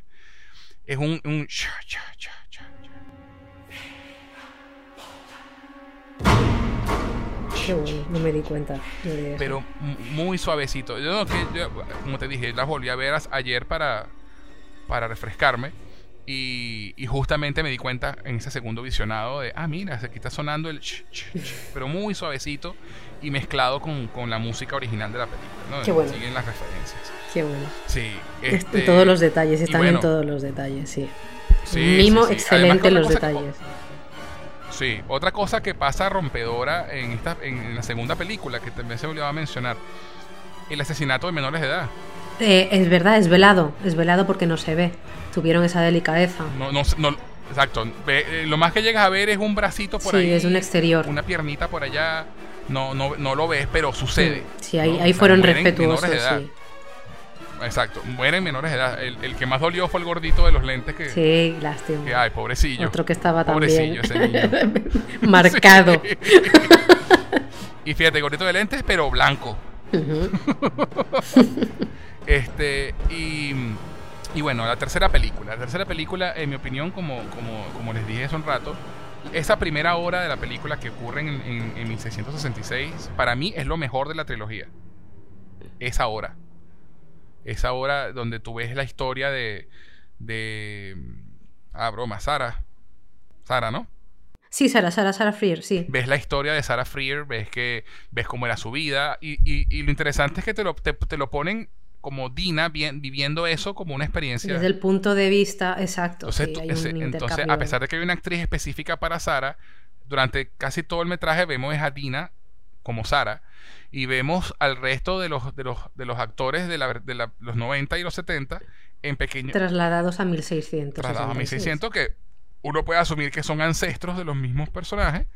Speaker 1: Es un... un cha, cha, cha, cha, cha.
Speaker 3: Qué bueno, no me di cuenta. yo de eso.
Speaker 1: pero muy suavecito. Yo, no, que yo, como te dije, las volví a ver ayer para, para refrescarme. Y, y justamente me di cuenta en ese segundo visionado de, ah, mira, aquí está sonando el ch, ch, ch, pero muy suavecito y mezclado con, con la música original de la película. ¿no?
Speaker 3: Qué bueno.
Speaker 1: Siguen las referencias.
Speaker 3: Qué bueno.
Speaker 1: Sí.
Speaker 3: En
Speaker 1: este,
Speaker 3: todos los detalles, están
Speaker 1: bueno,
Speaker 3: en todos los detalles, sí.
Speaker 1: sí,
Speaker 3: Mimo
Speaker 1: sí, sí.
Speaker 3: excelente
Speaker 1: Además
Speaker 3: los
Speaker 1: que-
Speaker 3: detalles.
Speaker 1: Sí, otra cosa que pasa rompedora en, esta, en, la segunda película, que también se me olvidaba mencionar, el asesinato de menores de edad.
Speaker 3: Eh, es verdad, es velado. Es velado porque no se ve. Tuvieron esa delicadeza.
Speaker 1: No, no, no- exacto. Eh, lo más que llegas a ver es un bracito por
Speaker 3: Sí,
Speaker 1: ahí.
Speaker 3: es un exterior.
Speaker 1: Una piernita por allá. No, no, no lo ves, pero sucede.
Speaker 3: Sí, ahí,
Speaker 1: ¿no?
Speaker 3: ahí
Speaker 1: O sea,
Speaker 3: fueron respetuosos, sí.
Speaker 1: exacto, mueren menores de edad. El, el que más dolió fue el gordito de los lentes que,
Speaker 3: Sí, lástima.
Speaker 1: que ay, pobrecillo.
Speaker 3: Otro que estaba también
Speaker 1: Pobrecillo ese niño.
Speaker 3: marcado.
Speaker 1: Sí. y fíjate, gordito de lentes, pero blanco. Este, y, y bueno, la tercera película. La tercera película, en mi opinión, como, como, como les dije hace un rato, esa primera hora de la película que ocurre en, en, en 1666, para mí es lo mejor de la trilogía. Esa hora. Esa hora donde tú ves la historia de. de ah, broma, Sara. Sara, ¿no?
Speaker 3: Sí, Sara, Sara, Sara Freer, sí.
Speaker 1: ves la historia de Sarah Freer, ves que ves cómo era su vida y, y- y lo interesante es que te lo, te, te lo ponen como Dina bien- viviendo eso como una experiencia.
Speaker 3: Desde el punto de vista, exacto.
Speaker 1: Entonces,
Speaker 3: sí,
Speaker 1: tú-
Speaker 3: hay
Speaker 1: ese-
Speaker 3: un
Speaker 1: entonces,
Speaker 3: intercambio.
Speaker 1: a pesar de que hay una actriz específica para Sara, durante casi todo el metraje vemos a Dina como Sara y vemos al resto de los, de los, de los actores de, la- de la- los 90 y los 70 en pequeños
Speaker 3: Trasladados a 1600.
Speaker 1: trasladados a 1600 que uno puede asumir que son ancestros de los mismos personajes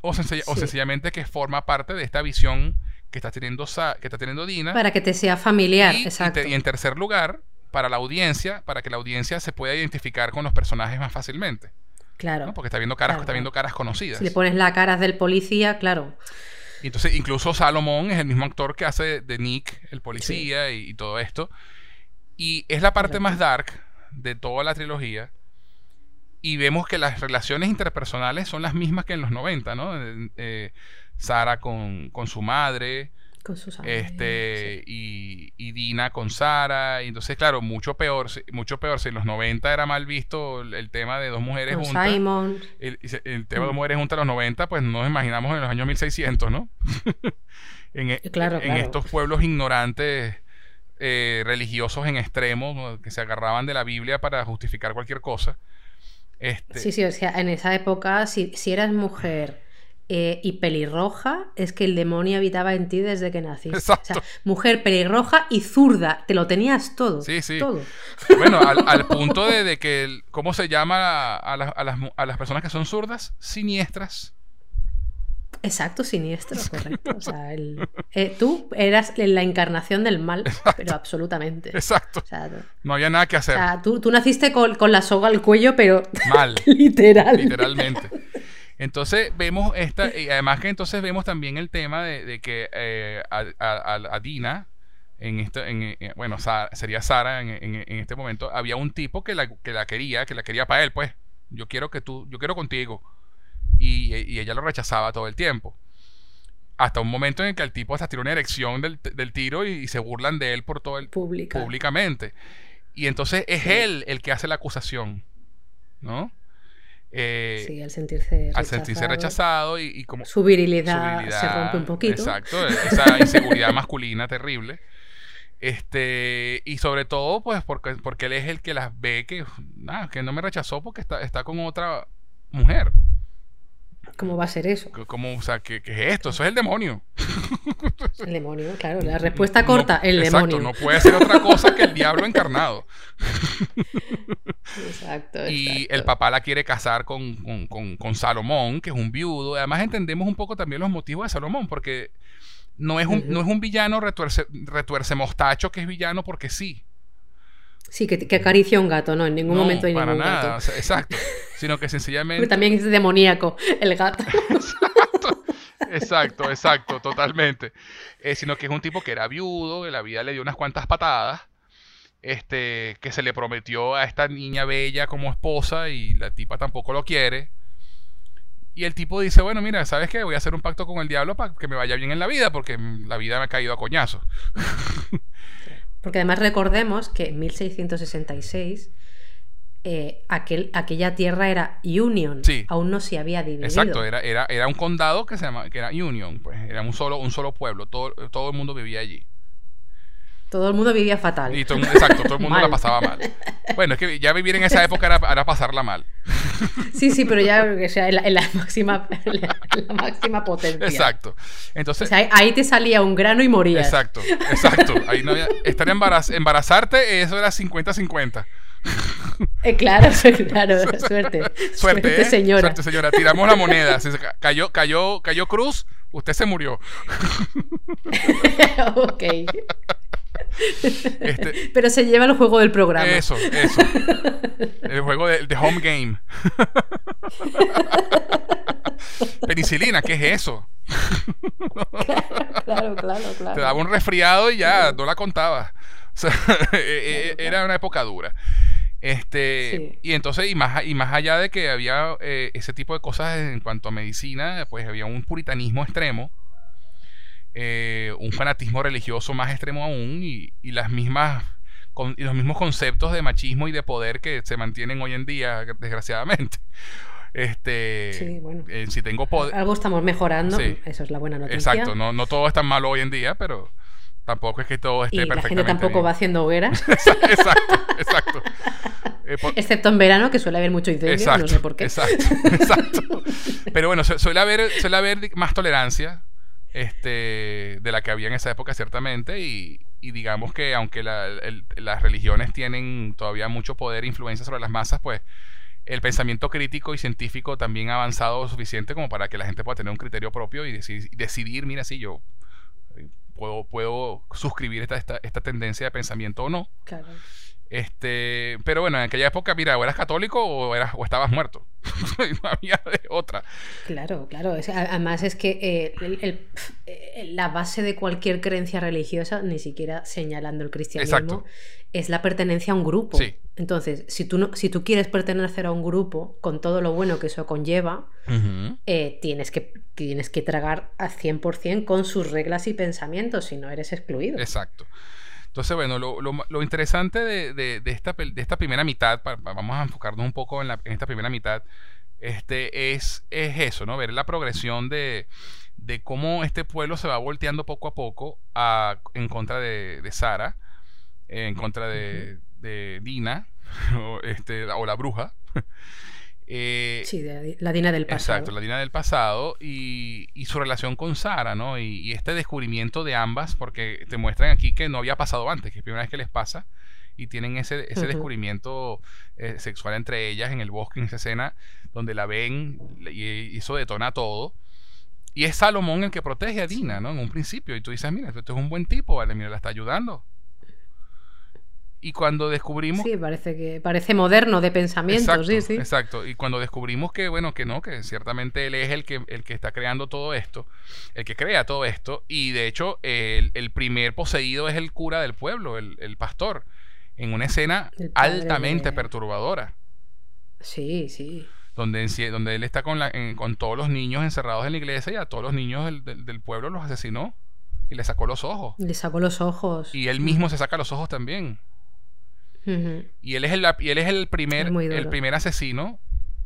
Speaker 1: o, sencilla- o sencillamente que forma parte de esta visión que está teniendo Sa- que está teniendo Dina
Speaker 3: Para que te sea familiar,
Speaker 1: y, y
Speaker 3: exacto.
Speaker 1: te- y en tercer lugar para la audiencia para que la audiencia se pueda identificar con los personajes más fácilmente
Speaker 3: claro.
Speaker 1: ¿no? porque está viendo caras
Speaker 3: Claro,
Speaker 1: está viendo caras conocidas
Speaker 3: Si le pones la cara del policía, claro.
Speaker 1: Y entonces incluso Salomón es el mismo actor que hace de Nick el policía y, y todo esto y es la parte más dark de toda la trilogía y vemos que las relaciones interpersonales son las mismas que en los 90, ¿no? Eh, eh, Sara con, con su madre,
Speaker 3: Con
Speaker 1: este y, y Dina con Sara, y entonces claro, mucho peor, mucho peor si en los 90 era mal visto el, el tema de dos mujeres
Speaker 3: Con
Speaker 1: juntas.
Speaker 3: Simon.
Speaker 1: El, el tema de dos
Speaker 3: Mm.
Speaker 1: mujeres juntas en los 90, pues no nos imaginamos en los años 1600, ¿no? en,
Speaker 3: Claro,
Speaker 1: en
Speaker 3: claro.
Speaker 1: estos pueblos ignorantes eh, religiosos en extremo, ¿no? que se agarraban de la Biblia para justificar cualquier cosa. Este,
Speaker 3: Sí, sí, o sea, en esa época, si, si eras mujer eh, y pelirroja, es que el demonio habitaba en ti desde que naciste. O sea, mujer pelirroja y zurda, te lo tenías todo.
Speaker 1: Sí, sí.
Speaker 3: Todo.
Speaker 1: Bueno, al, al punto de, de que, el- ¿cómo se llama a, a las, a las mu- a las personas que son zurdas? Siniestras.
Speaker 3: Exacto, siniestro, correcto. O sea, el- eh, tú eras la encarnación del mal, pero absolutamente.
Speaker 1: Exacto.
Speaker 3: O sea,
Speaker 1: No había nada que
Speaker 3: o
Speaker 1: hacer.
Speaker 3: sea, tú, tú naciste con, con la soga al cuello, pero
Speaker 1: Mal.
Speaker 3: literal.
Speaker 1: literalmente. Entonces vemos esta, y además que entonces vemos también el tema de, de que eh, a, a- a- a Dina, en este, en, en- bueno, sería Sara en, en- en este momento, había un tipo que la, que la quería, que la quería para él, pues, yo quiero que tú, yo quiero contigo. Y, y ella lo rechazaba todo el tiempo. Hasta un momento en el que el tipo hasta tiró una erección del, del tiro y, y se burlan de él por todo el,
Speaker 3: Pública.
Speaker 1: públicamente. Y entonces es él el que hace la acusación, ¿no? Eh,
Speaker 3: Sí, al sentirse
Speaker 1: al sentirse rechazado y, y como
Speaker 3: Su virilidad,
Speaker 1: su virilidad,
Speaker 3: se rompe un poquito.
Speaker 1: Exacto, esa inseguridad masculina terrible. Este, y sobre todo, pues, porque, porque él es el que las ve que, nada, que no me rechazó porque está, está con otra mujer.
Speaker 3: ¿Cómo va a ser eso?
Speaker 1: Como, o sea, ¿qué, qué es esto? Eso es el demonio.
Speaker 3: El demonio, claro. La respuesta
Speaker 1: No-
Speaker 3: corta, el
Speaker 1: exacto,
Speaker 3: demonio.
Speaker 1: no puede ser otra cosa que el diablo encarnado.
Speaker 3: Exacto,
Speaker 1: Y
Speaker 3: exacto.
Speaker 1: el papá la quiere casar con, con- con- con Salomón, que es un viudo. Además entendemos un poco también los motivos de Salomón, porque no es un, no es un villano retuerce, retuerce mostacho que es villano porque sí.
Speaker 3: Sí, que, que acaricia a un gato, ¿no? En ningún
Speaker 1: No,
Speaker 3: momento hay
Speaker 1: para
Speaker 3: ningún
Speaker 1: nada.
Speaker 3: gato.
Speaker 1: o sea, exacto. Sino que sencillamente...
Speaker 3: también es demoníaco el gato.
Speaker 1: Exacto, exacto, totalmente. Eh, sino que es un tipo que era viudo, que la vida le dio unas cuantas patadas, este, que se le prometió a esta niña bella como esposa y la tipa tampoco lo quiere. Y el tipo dice, bueno, mira, ¿sabes qué? Voy a hacer un pacto con el diablo para que me vaya bien en la vida, porque la vida me ha caído a coñazos.
Speaker 3: Porque además recordemos que en 1666 eh, aquel, aquella tierra era Union.
Speaker 1: Sí.
Speaker 3: Aún no se había dividido.
Speaker 1: Exacto, era, era, era un condado que se llama, que era Union, pues era un solo, un solo pueblo, todo, todo el mundo vivía allí.
Speaker 3: Todo el mundo vivía fatal.
Speaker 1: Y todo exacto, todo el mundo la pasaba mal. Bueno, es que ya vivir en esa época era, era pasarla mal.
Speaker 3: Sí, sí, pero ya o sea, en, la, en la máxima, en la, en la máxima potencia.
Speaker 1: Exacto.
Speaker 3: O
Speaker 1: Entonces,
Speaker 3: sea, ahí- te salía un grano y morías.
Speaker 1: exacto, exacto. Ahí no había, estar embaraz- embarazarte, eso era 50-50.
Speaker 3: Eh, claro, claro, suerte.
Speaker 1: Suerte, ¿eh?
Speaker 3: señora.
Speaker 1: Suerte, señora. Tiramos la moneda. Se cayó, cayó, cayó Cruz, usted se murió.
Speaker 3: ok.
Speaker 1: Este,
Speaker 3: Pero se lleva el juego del programa.
Speaker 1: eso, eso. El juego de, de home game. Penicilina, ¿qué es eso?
Speaker 3: Claro, claro, claro.
Speaker 1: Te daba un resfriado y ya, no la contabas. O sea, e- e- era una época dura. Este,
Speaker 3: Sí.
Speaker 1: y entonces, y más, y más allá de que había eh, ese tipo de cosas en cuanto a medicina, pues había un puritanismo extremo, eh, un fanatismo religioso más extremo aún, y, y las mismas con- y los mismos conceptos de machismo y de poder que se mantienen hoy en día, desgraciadamente. Este,
Speaker 3: Sí, bueno.
Speaker 1: eh, si tengo poder,
Speaker 3: Algo estamos mejorando.
Speaker 1: Sí.
Speaker 3: Eso es la buena noticia.
Speaker 1: Exacto, no, no todo es tan malo hoy en día, pero tampoco es que todo esté
Speaker 3: Y la gente tampoco
Speaker 1: bien.
Speaker 3: va haciendo hogueras,
Speaker 1: Exacto, exacto. Eh, por-
Speaker 3: excepto en verano, que suele haber mucho incendio,
Speaker 1: exacto,
Speaker 3: no sé por qué.
Speaker 1: exacto, exacto. Pero bueno, su- suele haber, suele haber más tolerancia este, de la que había en esa época, ciertamente, y, y digamos que aunque las religiones tienen todavía mucho poder e influencia sobre las masas, pues el pensamiento crítico y científico también ha avanzado suficiente como para que la gente pueda tener un criterio propio y decidir, mira, si yo eh, puedo, puedo suscribir esta, esta, esta tendencia de pensamiento o no.
Speaker 3: Claro.
Speaker 1: Este, pero bueno, en aquella época, mira, o eras católico o, eras, o estabas muerto. no había de otra.
Speaker 3: Claro, claro. Es- a- además es que eh, el- el- pf, eh, la base de cualquier creencia religiosa, ni siquiera señalando el cristianismo,
Speaker 1: Exacto.
Speaker 3: es la pertenencia a un grupo.
Speaker 1: Sí.
Speaker 3: Entonces, si tú, no, si tú quieres pertenecer a un grupo, con todo lo bueno que eso conlleva, eh, tienes, que, tienes que tragar al 100% con sus reglas y pensamientos, si no eres excluido.
Speaker 1: Exacto. Entonces, bueno, lo, lo- lo interesante de, de- de esta, de esta primera mitad, pa- pa- vamos a enfocarnos un poco en, la- en esta primera mitad, este, es, es eso, ¿no? Ver la progresión de, de cómo este pueblo se va volteando poco a poco a- en contra de, de Sara, en contra de, de Dina, o, este, o la bruja. Eh,
Speaker 3: Sí, de la Dina del pasado.
Speaker 1: Exacto, la Dina del pasado y, y su relación con Sara, ¿no? Y, y este descubrimiento de ambas, porque te muestran aquí que no había pasado antes, que es la primera vez que les pasa, y tienen ese, ese descubrimiento eh, sexual entre ellas en el bosque, en esa escena donde la ven y, y eso detona todo. Y es Salomón el que protege a Dina, ¿no? En un principio, y tú dices, mira, esto es un buen tipo, ¿vale? Mira, la está ayudando. Y cuando descubrimos...
Speaker 3: Sí, parece que parece moderno de pensamiento,
Speaker 1: Exacto,
Speaker 3: sí, sí.
Speaker 1: exacto. Y cuando descubrimos que, bueno, que no, que ciertamente él es el que, el que está creando todo esto, el que crea todo esto, y de hecho el, el primer poseído es el cura del pueblo, el, el pastor, en una escena altamente
Speaker 3: de-
Speaker 1: perturbadora,
Speaker 3: Sí, sí.
Speaker 1: donde, donde él está con, la, en- con todos los niños encerrados en la iglesia y a todos los niños del, del- del pueblo los asesinó y le sacó los ojos.
Speaker 3: Le sacó los ojos.
Speaker 1: Y él mismo se saca los ojos también. Y él es el, y él es el primer,
Speaker 3: Es
Speaker 1: el primer asesino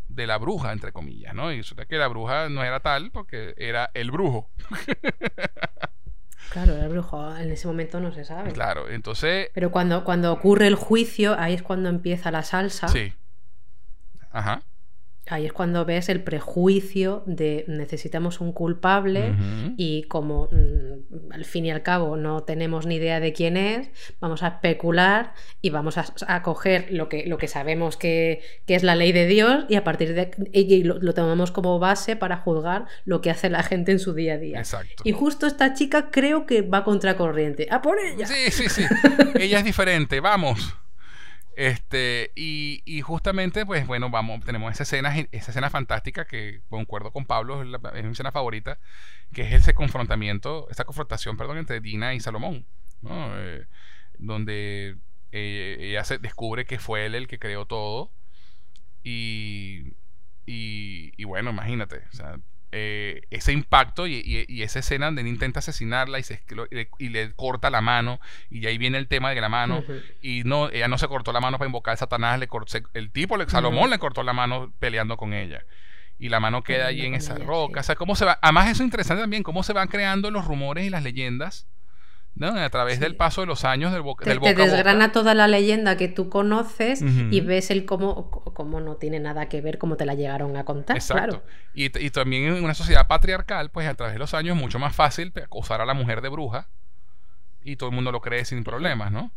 Speaker 1: de la bruja, entre comillas, ¿no? Y resulta que la bruja no era tal porque era el brujo.
Speaker 3: Claro, el brujo en ese momento no se sabe.
Speaker 1: Claro, entonces,
Speaker 3: Pero cuando, cuando ocurre el juicio, ahí es cuando empieza la salsa.
Speaker 1: sí. Ajá.
Speaker 3: Ahí es cuando ves el prejuicio de necesitamos un culpable y como mm, al fin y al cabo no tenemos ni idea de quién es, vamos a especular y vamos a, a coger lo que, lo que sabemos que, que es la ley de Dios y a partir de y, y lo, lo tomamos como base para juzgar lo que hace la gente en su día a día.
Speaker 1: Exacto.
Speaker 3: Y justo esta chica creo que va contracorriente. ¡A por ella!
Speaker 1: Sí, sí, sí. Ella es diferente, vamos. Este, y, y justamente, pues bueno, vamos, tenemos esa escena, esa escena fantástica que concuerdo con Pablo, es, mi escena favorita, que es ese confrontamiento, esa confrontación, perdón, entre Dina y Salomón. Eh, donde eh, ella se descubre que fue él el que creó todo. Y, y, bueno, imagínate, eh, ese impacto y, y- y esa escena donde él intenta asesinarla y, se, y le- y le corta la mano, y ahí viene el tema de la mano, y no, ella no se cortó la mano para invocar a Satanás, le cortó, el tipo, le- Salomón le cortó la mano peleando con ella. Y la mano queda allí en esa roca. O sea, cómo se va. Además, eso es interesante también, cómo se van creando los rumores y las leyendas, ¿no? A través
Speaker 3: Sí.
Speaker 1: del paso de los años del, boca,
Speaker 3: Te,
Speaker 1: del
Speaker 3: te
Speaker 1: boca.
Speaker 3: desgrana toda la leyenda que tú conoces y ves el cómo, cómo no tiene nada que ver cómo te la llegaron a contar.
Speaker 1: Exacto.
Speaker 3: Claro.
Speaker 1: Y, y también en una sociedad patriarcal, pues a través de los años es mucho más fácil acusar a la mujer de bruja y todo el mundo lo cree sin problemas, ¿no?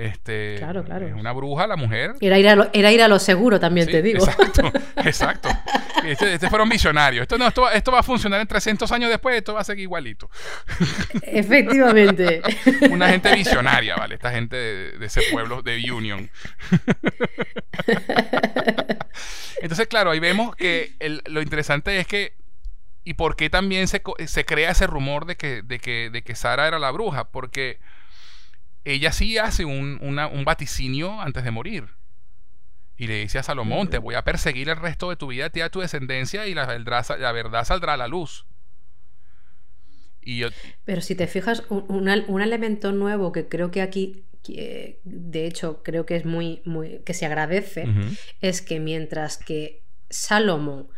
Speaker 1: Este,
Speaker 3: Claro, claro.
Speaker 1: Es una bruja la mujer.
Speaker 3: Era ir a lo, era ir a lo seguro, también
Speaker 1: Sí,
Speaker 3: te digo.
Speaker 1: Exacto, exacto. Este, este fueron visionarios. Esto, no, esto, va- esto va a funcionar en 300 años después, esto va a seguir igualito.
Speaker 3: Efectivamente.
Speaker 1: Una gente visionaria, ¿vale? Esta gente de, de ese pueblo de Union. Entonces, claro, ahí vemos que el- lo interesante es que. ¿Y por qué también se, se crea ese rumor de que, de, que, de que Sara era la bruja? Porque ella sí hace un, una- un vaticinio antes de morir. Y le dice a Salomón, te voy a perseguir el resto de tu vida, y a tu descendencia, y la verdad, la verdad saldrá a la luz. Y yo,
Speaker 3: Pero si te fijas, un, un- elemento nuevo que creo que aquí, que, de hecho, creo que es muy, muy que se agradece, es que mientras que Salomón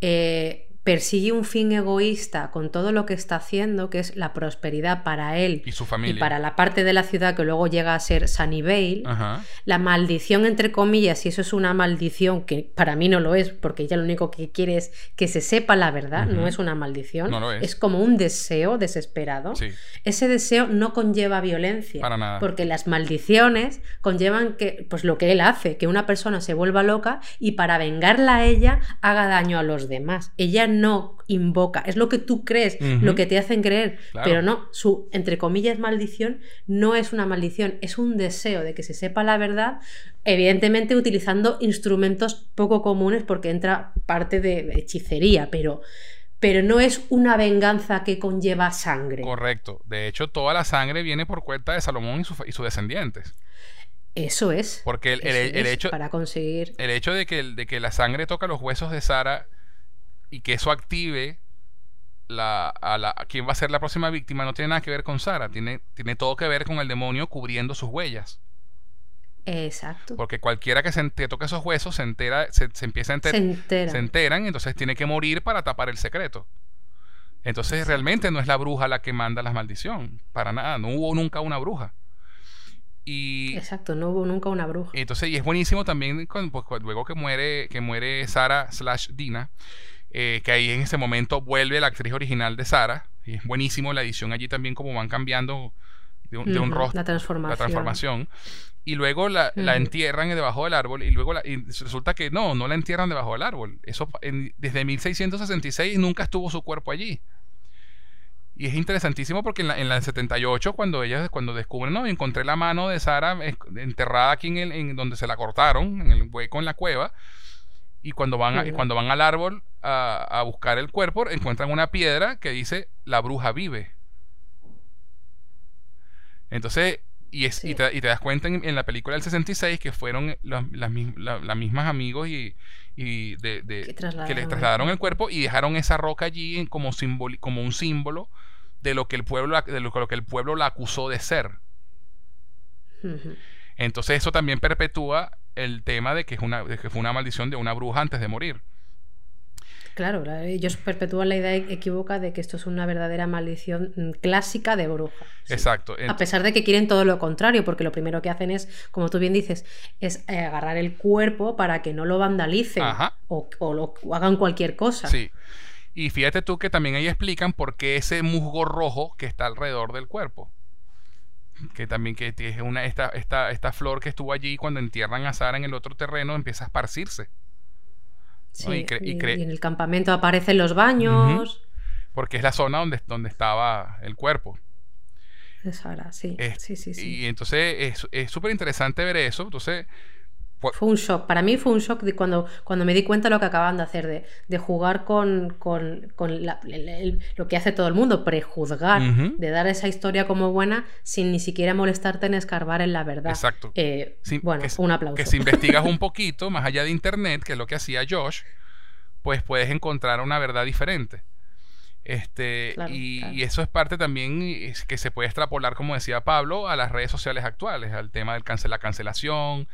Speaker 3: eh, persigue un fin egoísta con todo lo que está haciendo, que es la prosperidad para él
Speaker 1: y su
Speaker 3: y
Speaker 1: familia.
Speaker 3: para la parte de la ciudad que luego llega a ser Sunnyvale,
Speaker 1: Ajá.
Speaker 3: la maldición, entre comillas, y eso es una maldición que para mí no lo es, porque ella lo único que quiere es que se sepa la verdad,
Speaker 1: Ujú.
Speaker 3: no es una maldición,
Speaker 1: No lo es.
Speaker 3: como un deseo desesperado.
Speaker 1: Sí,
Speaker 3: Ese deseo no conlleva violencia,
Speaker 1: para nada.
Speaker 3: porque las maldiciones conllevan que, pues lo que él hace, que una persona se vuelva loca y para vengarla a ella haga daño a los demás. Ella no invoca, es lo que tú crees, lo que te hacen creer,
Speaker 1: Claro.
Speaker 3: pero no, su, entre comillas, maldición no es una maldición, es un deseo de que se sepa la verdad, evidentemente utilizando instrumentos poco comunes porque entra parte de hechicería, pero... Pero no es una venganza que conlleva sangre.
Speaker 1: Correcto. De hecho, toda la sangre viene por cuenta de Salomón y, su- y sus descendientes.
Speaker 3: Eso es.
Speaker 1: Porque el, el-
Speaker 3: es,
Speaker 1: hecho,
Speaker 3: Para conseguir.
Speaker 1: el hecho de que, de que la sangre toca los huesos de Sara y que eso active la, a, la, a quién va a ser la próxima víctima no tiene nada que ver con Sara. Tiene, tiene todo que ver con el demonio cubriendo sus huellas.
Speaker 3: Exacto.
Speaker 1: Porque cualquiera que se que toque esos huesos se entera, se, se empieza a enter-
Speaker 3: Se entera.
Speaker 1: se enteran, entonces tiene que morir para tapar el secreto. Entonces realmente no es la bruja la que manda la maldición, para nada, no hubo nunca una bruja. Y
Speaker 3: Exacto, no hubo nunca una bruja.
Speaker 1: entonces, y es buenísimo también con- pues, luego que muere, que muere Sara slash Dina, eh, que ahí en ese momento vuelve la actriz original de Sara, y es buenísimo la edición allí también como van cambiando de un, de un
Speaker 3: Ujú,
Speaker 1: rostro
Speaker 3: La transformación.
Speaker 1: la transformación. Y luego la, entierran debajo del árbol. Y luego la- y resulta que no, no la entierran debajo del árbol. Eso en- desde 1666 nunca estuvo su cuerpo allí. Y es interesantísimo porque en la, en la 78, cuando ellas cuando descubren, no, encontré la mano de Sara eh, enterrada aquí en, el, en donde se la cortaron, en el hueco en la cueva. Y cuando van, a- y cuando van al árbol a, a buscar el cuerpo, encuentran una piedra que dice, la bruja vive. Entonces, y, es, y, te, y te das cuenta en, en la película del 66 que fueron las, las, mis- la- las mismas amigos y, y de, de-
Speaker 3: Que
Speaker 1: les trasladaron el
Speaker 3: cuerpo.
Speaker 1: y dejaron esa roca allí como, como un símbolo de lo que el pueblo de lo, lo que el pueblo la acusó de ser. Entonces eso también perpetúa el tema de que, es una, de que fue una maldición de una bruja antes de morir.
Speaker 3: Claro, la- ellos perpetúan la idea equívoca de que esto es una verdadera maldición mm, clásica de bruja. Sí.
Speaker 1: Exacto.
Speaker 3: A pesar de que quieren todo lo contrario, porque lo primero que hacen es, como tú bien dices, es eh, agarrar el cuerpo para que no lo vandalicen o, o lo- o hagan cualquier cosa.
Speaker 1: Sí. Y fíjate tú que también ahí explican por qué ese musgo rojo que está alrededor del cuerpo. Que también que es una, esta, esta, esta flor que estuvo allí cuando entierran a Sara en el otro terreno empieza a esparcirse.
Speaker 3: Sí,
Speaker 1: ¿no? Y
Speaker 3: en el campamento aparecen los baños.
Speaker 1: Porque es la zona donde, donde estaba el cuerpo.
Speaker 3: de Sara, sí.
Speaker 1: Es-
Speaker 3: sí, sí, sí.
Speaker 1: Y entonces es- es súper interesante ver eso. Entonces, pues,
Speaker 3: Fue un shock. Para mí fue un shock de cuando, cuando me di cuenta de lo que acaban de hacer, de, de jugar con, con- con la- el- el- lo que hace todo el mundo, prejuzgar, de dar esa historia como buena sin ni siquiera molestarte en escarbar en la verdad.
Speaker 1: Exacto.
Speaker 3: Eh, bueno,
Speaker 1: que,
Speaker 3: un aplauso.
Speaker 1: que si investigas un poquito más allá de internet, que es lo que hacía Josh, pues puedes encontrar una verdad diferente. Este,
Speaker 3: Claro,
Speaker 1: y,
Speaker 3: claro.
Speaker 1: y eso es parte también es que se puede extrapolar, como decía Pablo, a las redes sociales actuales, al tema de la cancelación,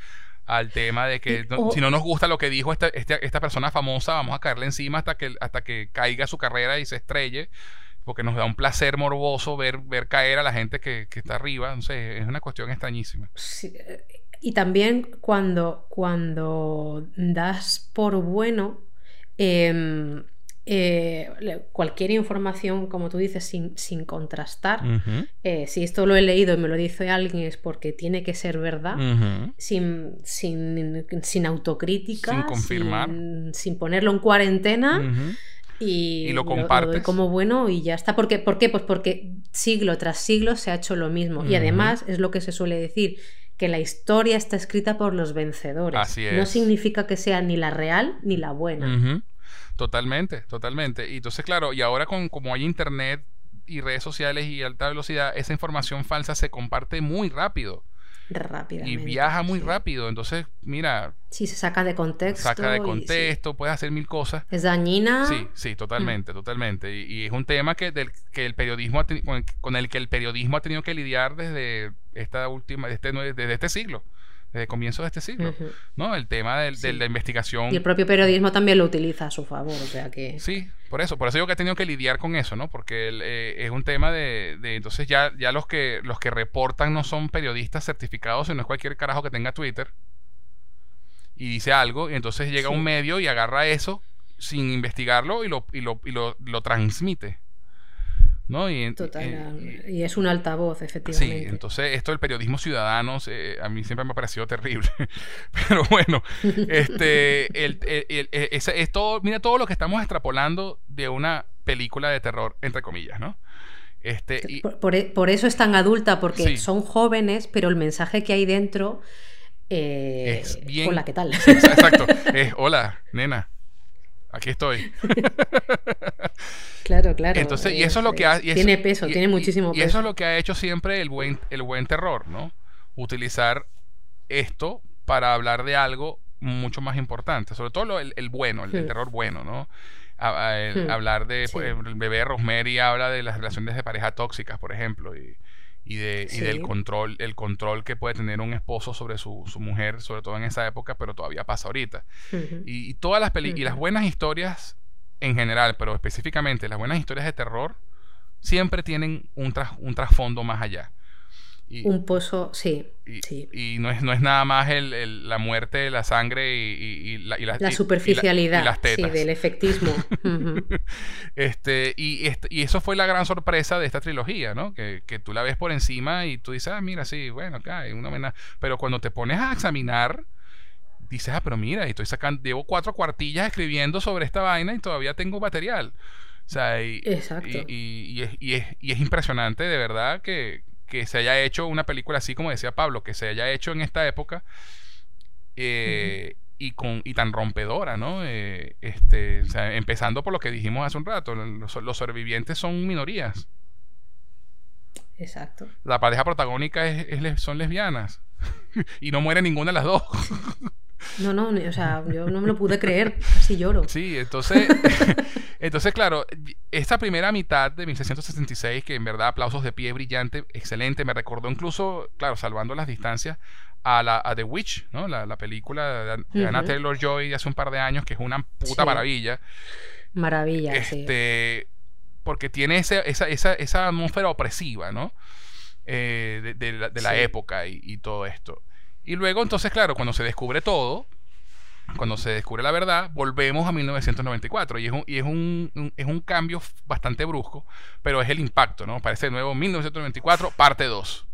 Speaker 1: al tema de que
Speaker 3: Y-
Speaker 1: no-
Speaker 3: o-
Speaker 1: si no nos gusta lo que dijo esta, esta, esta persona famosa, vamos a caerle encima hasta que, hasta que caiga su carrera y se estrelle, porque nos da un placer morboso ver, ver caer a la gente que, que está arriba. No sé, es una cuestión extrañísima.
Speaker 3: Sí, eh, Y también cuando, cuando das por bueno em, eh, cualquier información, como tú dices, sin, sin contrastar. Eh, si esto lo he leído y me lo dice alguien es porque tiene que ser verdad. Sin, sin, sin autocrítica,
Speaker 1: Sin confirmar.
Speaker 3: sin, sin ponerlo en cuarentena y,
Speaker 1: Y lo
Speaker 3: doy
Speaker 1: compartes.
Speaker 3: como bueno y ya está. ¿Por qué? ¿Por qué? Pues porque siglo tras siglo se ha hecho lo mismo. Y además es lo que se suele decir, que la historia está escrita por los vencedores.
Speaker 1: Así
Speaker 3: No
Speaker 1: es.
Speaker 3: significa que sea ni la real ni la buena.
Speaker 1: Totalmente, totalmente. Y entonces, claro, y ahora con como hay internet y redes sociales y alta velocidad, esa información falsa se comparte muy rápido y viaja muy
Speaker 3: sí.
Speaker 1: rápido. Entonces, mira,
Speaker 3: Sí, se saca de contexto.
Speaker 1: saca de
Speaker 3: y sí.
Speaker 1: contexto, puedes hacer mil cosas.
Speaker 3: Es dañina.
Speaker 1: Sí, sí, totalmente, totalmente. Y, y es un tema que, del, que el periodismo ha con, el, con el que el periodismo ha tenido que lidiar desde esta última, desde este, desde este siglo, desde comienzos de este siglo. ¿no? El tema del- de la investigación.
Speaker 3: Y el propio periodismo también lo utiliza a su favor, o sea que...
Speaker 1: Sí, por eso, por eso digo que he tenido que lidiar con eso, ¿no? Porque el, eh, es un tema de, de- entonces ya, ya los que los que reportan no son periodistas certificados, sino es cualquier carajo que tenga Twitter y dice algo, y entonces llega
Speaker 3: Sí.
Speaker 1: un medio y agarra eso sin investigarlo y lo, y lo, y lo, lo transmite. ¿No? Y,
Speaker 3: Total,
Speaker 1: eh, y-
Speaker 3: y es un altavoz,
Speaker 1: Sí,
Speaker 3: efectivamente.
Speaker 1: entonces esto del periodismo ciudadano eh, a mí siempre me ha parecido terrible. Pero bueno, este, el, el- el- el- ese- es todo, mira todo lo que estamos extrapolando de una película de terror, entre comillas, ¿no? Este, y,
Speaker 3: Por, por e- por eso es tan adulta, porque
Speaker 1: Sí.
Speaker 3: son jóvenes, pero el mensaje que hay dentro... eh,
Speaker 1: Es bien-
Speaker 3: Hola, ¿qué tal?
Speaker 1: exacto, es, hola, nena, aquí estoy.
Speaker 3: claro, claro.
Speaker 1: Entonces, y eso es lo que ha, y eso-
Speaker 3: Tiene peso,
Speaker 1: y-
Speaker 3: tiene
Speaker 1: y-
Speaker 3: muchísimo
Speaker 1: y
Speaker 3: peso.
Speaker 1: eso es lo que ha hecho siempre el buen, el buen terror, ¿no? Utilizar esto para hablar de algo mucho más importante, sobre todo lo- el, el bueno, el, el
Speaker 3: Hmm.
Speaker 1: terror bueno, ¿no? A- a- el-
Speaker 3: Hmm,
Speaker 1: Hablar de,
Speaker 3: sí.
Speaker 1: pues, el bebé Rosemary habla de las relaciones de pareja tóxicas, por ejemplo, y, y de, y del control, el control que puede tener un esposo sobre su, su mujer, sobre todo en esa época, pero todavía pasa ahorita. Y, y todas las peli y las buenas historias en general, pero específicamente las buenas historias de terror, siempre tienen un, tras- un trasfondo más allá. Y,
Speaker 3: Un pozo, sí,
Speaker 1: y-
Speaker 3: sí.
Speaker 1: y no, es, no es nada más el, el- la muerte, la sangre y, y- la,
Speaker 3: La
Speaker 1: la-
Speaker 3: superficialidad,
Speaker 1: y las
Speaker 3: sí,
Speaker 1: tetas.
Speaker 3: del efectismo.
Speaker 1: Este, y, este- y eso fue la gran sorpresa de esta trilogía, ¿no? Que, que tú la ves por encima y tú dices, ah, mira, sí, bueno, acá hay una mena-". Pero cuando te pones a examinar, dices, ah, pero mira, estoy sacando, llevo cuatro cuartillas escribiendo sobre esta vaina y todavía tengo material. O sea, y,
Speaker 3: Exacto.
Speaker 1: y, y- y es, y es- y es impresionante de verdad que, que se haya hecho una película así como decía Pablo, que se haya hecho en esta época eh, y, con, y tan rompedora, ¿no? Eh, este, o sea, empezando por lo que dijimos hace un rato, los, los sobrevivientes son minorías.
Speaker 3: Exacto.
Speaker 1: La pareja protagónica es, son lesbianas y no muere ninguna de las dos.
Speaker 3: No, no, o sea, yo no me lo pude creer, casi lloro.
Speaker 1: Sí, entonces, entonces claro, esta primera mitad de 1666, que en verdad aplausos de pie, brillante, excelente, me recordó incluso, claro, salvando las distancias, a, la, a The Witch, ¿no? La, la película de, de Anna. Taylor Joy de hace un par de años, que es una puta
Speaker 3: Sí.
Speaker 1: maravilla.
Speaker 3: Maravilla, sí.
Speaker 1: este, porque tiene ese- esa, esa, esa atmósfera opresiva, ¿no? Eh, de, de la, de la
Speaker 3: Sí.
Speaker 1: época y, y todo esto. Y luego, entonces, claro, cuando se descubre todo, cuando se descubre la verdad, volvemos a 1994. Y es un, y es un, es un cambio bastante brusco, pero es el impacto, ¿no? Parece de nuevo 1994, parte 2.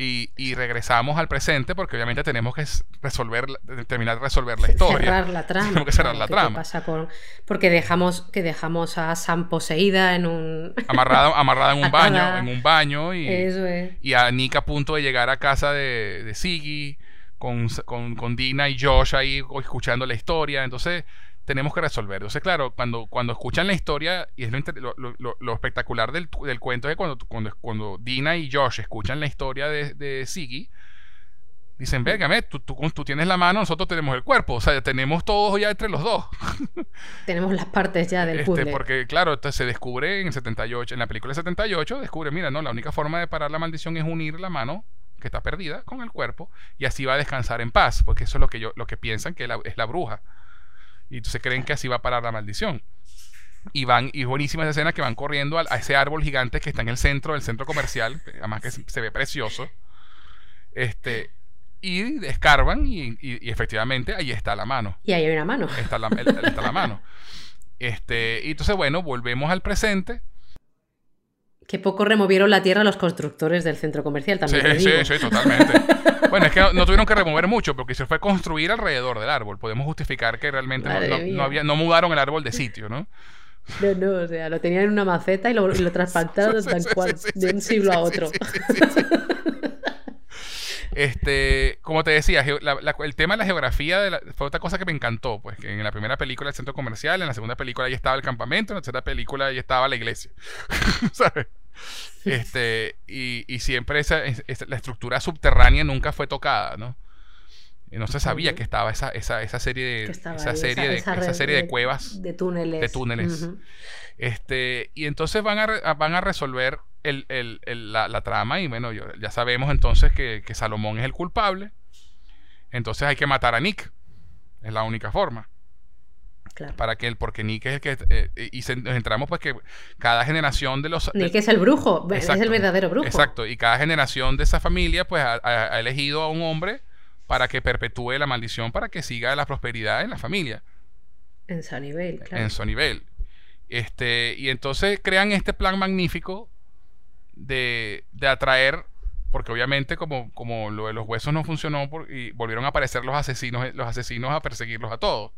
Speaker 1: Y, y regresamos al presente porque obviamente tenemos que resolver, terminar de resolver la historia.
Speaker 3: Cerrar la trama.
Speaker 1: Tenemos que cerrar
Speaker 3: claro,
Speaker 1: la
Speaker 3: ¿qué-
Speaker 1: trama.
Speaker 3: pasa con... Porque dejamos, que dejamos a Sam poseída en un...
Speaker 1: amarrada, amarrada en un baño, en un baño y,
Speaker 3: Eso es.
Speaker 1: y a Nick a punto de llegar a casa de, de Siggy con, con, con Dina y Josh ahí escuchando la historia. Entonces tenemos que resolver. Entonces, claro, cuando, cuando escuchan la historia, y es lo, lo, lo- lo- lo espectacular del, del cuento es que cuando, cuando, cuando Dina y Josh escuchan la historia de, de Siggy, dicen, vergame, tú, tú, tú tienes la mano, nosotros tenemos el cuerpo. O sea, tenemos todos ya entre los dos.
Speaker 3: Tenemos las partes ya del
Speaker 1: Este,
Speaker 3: puzzle.
Speaker 1: porque, claro, se descubre en el 78, en la película del 78, descubre, mira, no, la única forma de parar la maldición es unir la mano que está perdida con el cuerpo y así va a descansar en paz, porque eso es lo que yo, lo que piensan que la- es la bruja. Y entonces creen que así va a parar la maldición. Y van, y es buenísima esa escena que van corriendo al- a, ese árbol gigante que está en el centro del centro comercial, además que se, se ve precioso. Este, y escarban y, y- y efectivamente ahí está la mano
Speaker 3: Y ahí hay una mano.
Speaker 1: está la, el- está la mano. Este, y entonces, bueno, volvemos al presente.
Speaker 3: Que poco removieron la tierra los constructores del centro comercial también.
Speaker 1: Sí,
Speaker 3: digo.
Speaker 1: sí, sí, totalmente. bueno, es que no, no tuvieron que remover mucho porque se fue construir alrededor del árbol. Podemos justificar que realmente no, no- no había, no mudaron el árbol de sitio, ¿no?
Speaker 3: No, no, o sea, lo tenían en una maceta y lo, y lo trasplantaron
Speaker 1: Sí,
Speaker 3: tal
Speaker 1: sí,
Speaker 3: cual,
Speaker 1: sí,
Speaker 3: de un siglo a otro.
Speaker 1: Este, como te decía, geo- la- la- el tema de la geografía de la- fue otra cosa que me encantó, pues que en la primera película el centro comercial, en la segunda película ahí estaba el campamento, en la tercera película ahí estaba la iglesia, ¿sabes? Este, y, y siempre esa, es- esa- la estructura subterránea nunca fue tocada, ¿no? Y no se sabía que estaba esa, esa, esa serie de, esa
Speaker 3: ahí,
Speaker 1: serie de,
Speaker 3: esa
Speaker 1: esa
Speaker 3: red
Speaker 1: serie de cuevas
Speaker 3: De túneles.
Speaker 1: de túneles. Este, y entonces van a- van a resolver el- el- el- la, la trama y bueno, yo- ya sabemos entonces que, que Salomón es el culpable. Entonces hay que matar a Nick. Es la única forma.
Speaker 3: Claro.
Speaker 1: Para que él, porque Nick es el que... eh, y se- nos entramos pues que cada generación de los...
Speaker 3: Nick
Speaker 1: de-
Speaker 3: es el brujo, es
Speaker 1: Exacto.
Speaker 3: el verdadero brujo.
Speaker 1: Exacto, y cada generación de esa familia pues ha, elegido a un hombre para que perpetúe la maldición, para que siga la prosperidad en la familia.
Speaker 3: En Sunnyvale, claro.
Speaker 1: en Sunnyvale. Este, y entonces crean este plan magnífico de, de atraer, porque obviamente como, como lo de los huesos no funcionó por- y volvieron a aparecer los asesinos, los asesinos a perseguirlos a todos.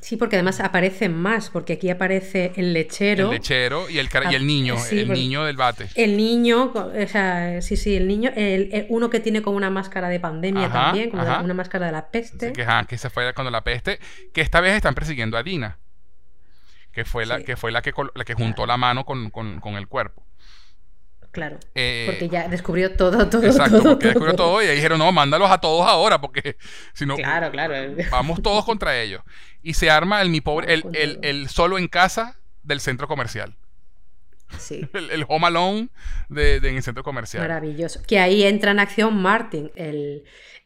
Speaker 3: Sí, porque además aparecen más, porque aquí aparece el lechero.
Speaker 1: El lechero y el, y el
Speaker 3: Ah,
Speaker 1: niño,
Speaker 3: sí,
Speaker 1: el niño del bate.
Speaker 3: El niño, o sea, sí, sí, el niño, el, el- uno que tiene como una máscara de pandemia
Speaker 1: Ajá,
Speaker 3: también, como una máscara de la peste.
Speaker 1: Así que, ajá, que fue cuando la peste, que esta vez están persiguiendo a Dina, que fue la,
Speaker 3: Sí.
Speaker 1: que, fue la, que, la que juntó la mano con, con- con el cuerpo.
Speaker 3: Claro.
Speaker 1: Eh,
Speaker 3: Porque ya descubrió todo, todo,
Speaker 1: Exacto,
Speaker 3: todo.
Speaker 1: porque descubrió todo y ahí dijeron, no, mándalos a todos ahora, porque si no,
Speaker 3: Claro, claro.
Speaker 1: vamos todos contra ellos. Y se arma el mi pobre, el, el- el solo en casa del centro comercial.
Speaker 3: Sí.
Speaker 1: El, el home alone de, de- en el centro comercial.
Speaker 3: Maravilloso. Que ahí entra en acción Martin, el,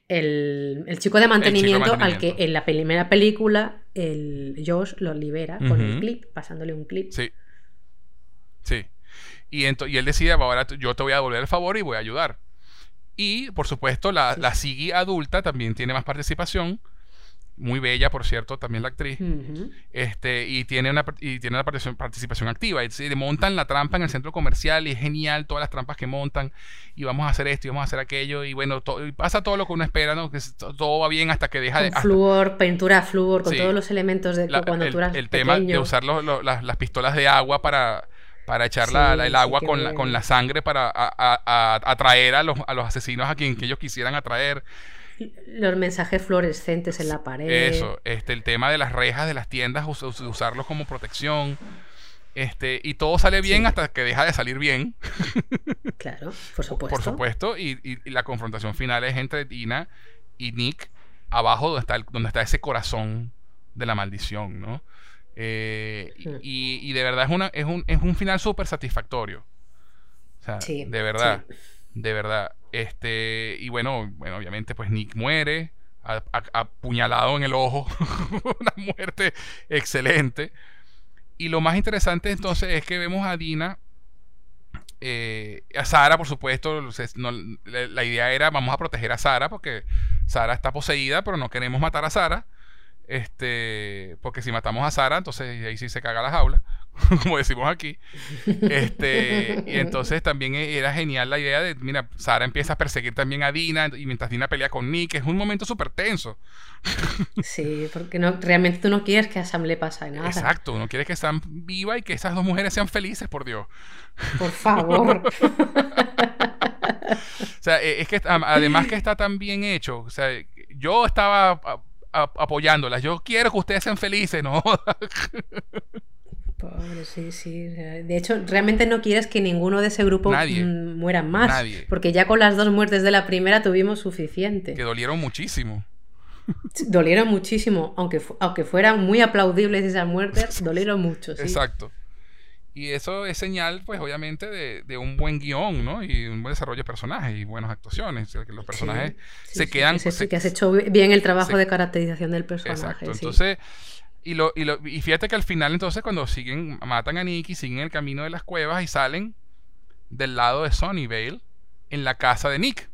Speaker 3: el, el chico de mantenimiento, al
Speaker 1: mantenimiento.
Speaker 3: que en la primera película el Josh lo libera con el clip, pasándole un clip.
Speaker 1: Sí. Sí. Y, y él decide, ahora yo te voy a devolver el favor y voy a ayudar. Y, por supuesto, la, la Siggy adulta también tiene más participación. Muy bella, por cierto, también la actriz. Este, y tiene una, y tiene una participación, participación activa. Y se montan la trampa en el centro comercial y es genial todas las trampas que montan. Y vamos a hacer esto y vamos a hacer aquello. Y bueno, y pasa todo lo que uno espera, ¿no? Que todo va bien hasta que deja de.
Speaker 3: Con
Speaker 1: hasta-
Speaker 3: flúor, pintura a flúor, con
Speaker 1: Sí.
Speaker 3: todos los elementos de
Speaker 1: la-
Speaker 3: cuando
Speaker 1: el,
Speaker 3: tú eras
Speaker 1: el tema de usar las, las pistolas de agua para, para echar la-
Speaker 3: Sí,
Speaker 1: la- el agua con, la, con la sangre para a- a- a- atraer a los, a los asesinos a quien que ellos quisieran atraer.
Speaker 3: Los mensajes fluorescentes en la pared.
Speaker 1: Eso, este, el tema de las rejas de las tiendas, us- us- usarlos como protección. Este, y todo sale bien
Speaker 3: Sí.
Speaker 1: hasta que deja de salir bien,
Speaker 3: Claro, por supuesto.
Speaker 1: por supuesto. Y, y- y la confrontación final es entre Tina y Nick, abajo donde está, el- donde está ese corazón de la maldición, ¿no? Eh, y-
Speaker 3: Mm.
Speaker 1: y, y de verdad es, una, es, un, es un final súper satisfactorio. O sea,
Speaker 3: Sí,
Speaker 1: de verdad. De verdad. Este, y bueno, bueno, obviamente, pues Nick muere. apuñalado en el ojo. Una muerte excelente. Y lo más interesante entonces es que vemos a Dina. eh, a Sara, por supuesto. se- no- la, la idea era vamos a proteger a Sara porque Sara está poseída, pero no queremos matar a Sara. Este, porque si matamos a Sara, entonces ahí sí se caga la jaula, como decimos aquí. Este, y entonces también e- era genial la idea de, mira, Sara empieza a perseguir también a Dina y mientras Dina pelea con Nick, es un momento súper tenso.
Speaker 3: Sí, porque no, realmente tú no quieres que a Sam le pase nada.
Speaker 1: Exacto, uno quiere que Sam viva y que esas dos mujeres sean felices, por Dios.
Speaker 3: Por favor.
Speaker 1: O sea, e- es que además que está tan bien hecho, o sea, yo estaba apoyándolas, yo quiero que ustedes sean felices, ¿no?
Speaker 3: Pobre, sí, sí. De hecho, realmente no quieres que ninguno de ese grupo
Speaker 1: Nadie.
Speaker 3: muera más.
Speaker 1: Nadie.
Speaker 3: Porque ya con las dos muertes de la primera tuvimos suficiente.
Speaker 1: que dolieron muchísimo.
Speaker 3: Dolieron muchísimo, aunque, fu- aunque fueran muy aplaudibles esas muertes, dolieron mucho, sí.
Speaker 1: Exacto. Y eso es señal, pues, obviamente, de, de un buen guion, ¿no? Y un buen desarrollo de personajes y buenas actuaciones. O sea, que los personajes
Speaker 3: Sí,
Speaker 1: se
Speaker 3: sí,
Speaker 1: quedan.
Speaker 3: Se-
Speaker 1: se-
Speaker 3: que has hecho bien el trabajo
Speaker 1: se-
Speaker 3: de caracterización del personaje.
Speaker 1: Exacto.
Speaker 3: sí.
Speaker 1: Entonces, y, lo, y, lo- y fíjate que al final, entonces, cuando siguen, matan a Nicky, siguen el camino de las cuevas y salen del lado de Sunnyvale en la casa de Nick.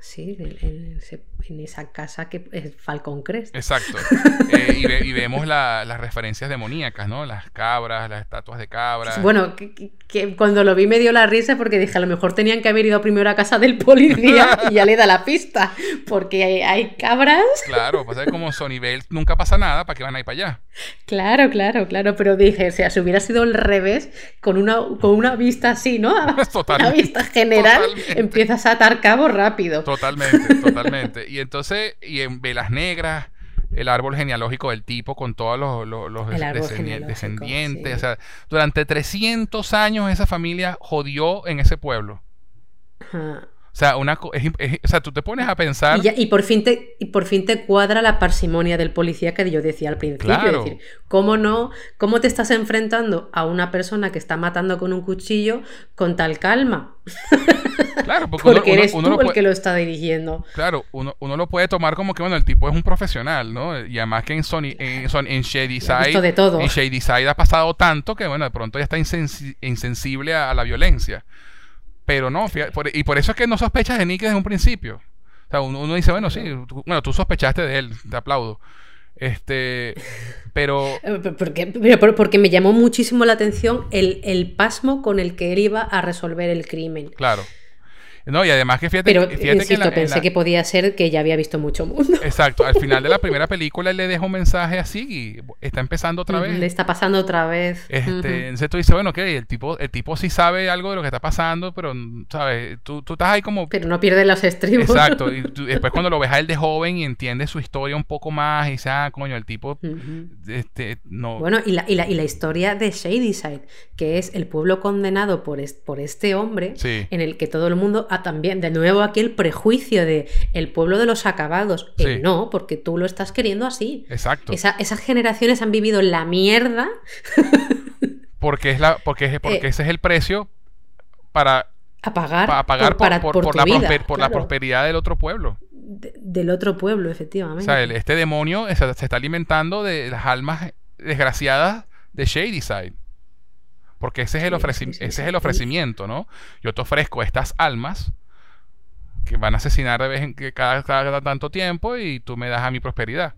Speaker 3: Sí, el- el- se, en esa casa que es Falcon Crest.
Speaker 1: Exacto. Eh, y, ve- y vemos la- las referencias demoníacas, ¿no? Las cabras, las estatuas de cabras.
Speaker 3: Bueno, que, cuando lo vi me dio la risa porque dije, a lo mejor tenían que haber ido primero a casa del policía y ya le da la pista, porque hay, hay cabras.
Speaker 1: Claro, pasa que como Sonyvale nunca pasa nada, ¿para qué van a ir para allá?
Speaker 3: Claro, claro, claro, pero dije, o sea, si hubiera sido al revés, con una, con una vista así, ¿no?
Speaker 1: Total-
Speaker 3: una vista general,
Speaker 1: totalmente.
Speaker 3: empiezas a atar cabo rápido.
Speaker 1: Totalmente, totalmente. Y entonces, y en Velas Negras, el árbol genealógico del tipo con todos los, descendientes.
Speaker 3: sí.
Speaker 1: O sea, durante 300 años esa familia jodió en ese pueblo.
Speaker 3: Ajá.
Speaker 1: O sea, una, es o sea, tú te pones a pensar.
Speaker 3: Y, ya- y por fin te, y por fin te cuadra la parsimonia del policía que yo decía al principio.
Speaker 1: Claro.
Speaker 3: Es decir, ¿cómo no? ¿Cómo te estás enfrentando a una persona que está matando con un cuchillo con tal calma?
Speaker 1: Claro, porque, uno-
Speaker 3: Porque
Speaker 1: uno-
Speaker 3: eres
Speaker 1: uno
Speaker 3: tú
Speaker 1: lo
Speaker 3: el que lo está dirigiendo.
Speaker 1: Claro, uno, uno lo puede tomar como que, bueno, el tipo es un profesional, ¿no? Y además que en Sony, en, en Shady Side,
Speaker 3: de todo.
Speaker 1: en Shady Side ha pasado tanto que, bueno, de pronto ya está insensi- insensible a, a la violencia. Pero no, fíjate, por- y por eso es que no sospechas de Nick desde un principio. O sea, uno, uno dice, bueno, sí, tú, bueno, tú sospechaste de él, te aplaudo. Este, pero
Speaker 3: Eh, Porque, pero por- porque me llamó muchísimo la atención el, el pasmo con el que él iba a resolver el crimen.
Speaker 1: claro. No, y además que fíjate,
Speaker 3: Pero,
Speaker 1: fíjate que en
Speaker 3: insisto,
Speaker 1: la- en
Speaker 3: pensé
Speaker 1: la-
Speaker 3: que podía ser que ya había visto mucho mundo.
Speaker 1: Exacto, al final de la primera película él le deja un mensaje así y está empezando otra vez.
Speaker 3: Le está pasando otra vez.
Speaker 1: Este,
Speaker 3: Ujú.
Speaker 1: Entonces tú dices, bueno, ok, el tipo, el tipo sí sabe algo de lo que está pasando, pero, ¿sabes? Tú, tú estás ahí como...
Speaker 3: Pero no pierde los estribos.
Speaker 1: Exacto, y tú- después cuando lo ves a él de joven y entiendes su historia un poco más y dices, ah, coño, el tipo, este, no...
Speaker 3: Bueno, y la, y, la, y la historia de Shadyside, que es el pueblo condenado por, es- por este hombre,
Speaker 1: Sí.
Speaker 3: en el que todo el mundo, también, de nuevo aquí el prejuicio de el pueblo de los acabados. Eh,
Speaker 1: Sí.
Speaker 3: no, porque tú lo estás queriendo así.
Speaker 1: Exacto.
Speaker 3: Esa- esas generaciones han vivido la mierda
Speaker 1: Porque, es la, porque, es, porque
Speaker 3: Eh.
Speaker 1: ese es el precio para,
Speaker 3: a pagar,
Speaker 1: pagar por,
Speaker 3: para-
Speaker 1: por-
Speaker 3: por
Speaker 1: por
Speaker 3: tu
Speaker 1: la,
Speaker 3: vida,
Speaker 1: prosper- por la
Speaker 3: claro.
Speaker 1: prosperidad del otro pueblo.
Speaker 3: De- del otro pueblo,
Speaker 1: O
Speaker 3: efectivamente.
Speaker 1: sea, el- este demonio se, se está alimentando de las almas desgraciadas de Shadyside. Porque ese es el, ofreci- ese es el ofrecimiento, ¿no? Yo te ofrezco estas almas que van a asesinar de vez en que cada, cada tanto tiempo y tú me das a mi prosperidad.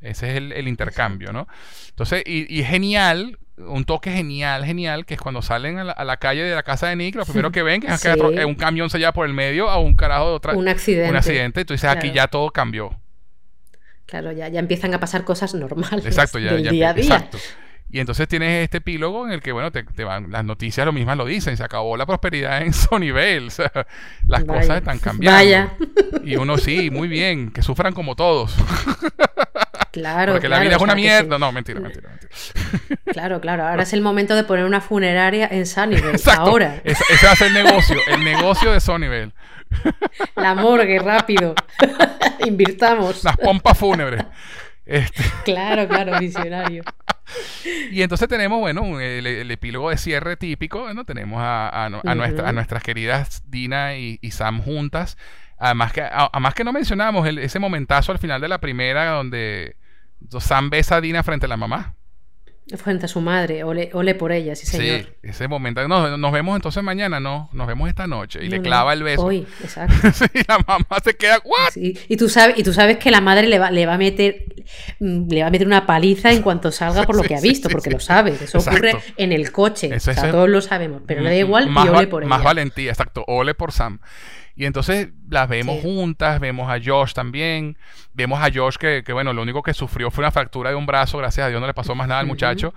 Speaker 1: Ese es el, el intercambio, ¿no? Entonces, y, y es genial, un toque genial, genial, que es cuando salen a la, a la calle de la casa de Nick, lo primero que ven que es
Speaker 3: Sí.
Speaker 1: un camión se lleva por el medio a un carajo de otra...
Speaker 3: un accidente.
Speaker 1: Un accidente, y tú dices, aquí ya todo cambió.
Speaker 3: Claro, ya, ya empiezan a pasar cosas normales
Speaker 1: Exacto, ya,
Speaker 3: del
Speaker 1: ya-
Speaker 3: día a día.
Speaker 1: exacto. Y entonces tienes este epílogo en el que, bueno, te, te van, las noticias lo mismas lo dicen, se acabó la prosperidad en Sonyvale, o sea, las
Speaker 3: Vaya.
Speaker 1: cosas están cambiando.
Speaker 3: Vaya.
Speaker 1: Y uno sí, muy bien, que sufran como todos,
Speaker 3: Claro,
Speaker 1: porque la
Speaker 3: claro,
Speaker 1: vida es una mierda.
Speaker 3: sí.
Speaker 1: No, mentira, mentira, mentira.
Speaker 3: Claro, claro. Ahora es el momento de poner una funeraria en Sunnyvale.
Speaker 1: Exacto.
Speaker 3: Ahora.
Speaker 1: Ese, ese va a ser el negocio, el negocio de Sonyvale.
Speaker 3: La morgue, rápido. Invirtamos.
Speaker 1: Las pompas fúnebres. Este,
Speaker 3: Claro, claro, visionario.
Speaker 1: Y entonces tenemos, bueno, el, el epílogo de cierre típico, bueno, tenemos a, a- a nuestra- a nuestras queridas Dina y, y Sam juntas. Además que, a- además que no mencionamos el- ese momentazo al final de la primera donde Sam besa a Dina frente a la mamá.
Speaker 3: Frente a su madre. Ole, ole por ella, sí, señor.
Speaker 1: Sí, ese momento. No, nos vemos entonces mañana, no, nos vemos esta noche. Y
Speaker 3: No,
Speaker 1: le
Speaker 3: no,
Speaker 1: clava el beso.
Speaker 3: Hoy, exacto.
Speaker 1: Sí, la mamá se queda, ¿what?
Speaker 3: Sí, Y tú sabes, y tú sabes que la madre le va, le va a meter mm, le va a meter una paliza en cuanto salga por lo
Speaker 1: Sí,
Speaker 3: que ha visto, porque lo sabes. Eso ocurre
Speaker 1: Exacto.
Speaker 3: en el coche.
Speaker 1: Eso-
Speaker 3: o sea,
Speaker 1: eso
Speaker 3: todos lo sabemos, pero le da igual
Speaker 1: más
Speaker 3: y ole por
Speaker 1: Más
Speaker 3: ella.
Speaker 1: valentía, exacto. Ole por Sam. Y entonces las vemos
Speaker 3: Sí.
Speaker 1: juntas, vemos a Josh también. Vemos a Josh que, que, bueno, lo único que sufrió fue una fractura de un brazo. Gracias a Dios no le pasó más nada al muchacho.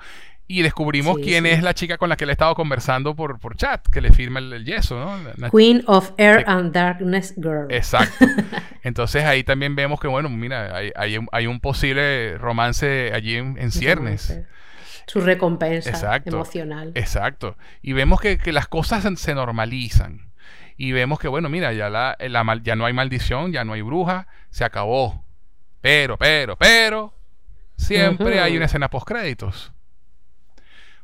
Speaker 1: Y descubrimos
Speaker 3: Sí,
Speaker 1: quién
Speaker 3: sí.
Speaker 1: es la chica con la que le he estado conversando por, por chat, que le firma el, el yeso, ¿no? La-
Speaker 3: Queen of Air and Darkness Girl.
Speaker 1: Exacto. Entonces ahí también vemos que, bueno, mira, hay, hay un, hay un posible romance allí en, en ciernes.
Speaker 3: Su recompensa
Speaker 1: Exacto.
Speaker 3: emocional.
Speaker 1: Exacto. Y vemos que, que las cosas se normalizan. Y vemos que, bueno, mira, ya, la, la mal- ya no hay maldición, ya no hay bruja, se acabó. Pero, pero, pero, siempre hay una escena post créditos.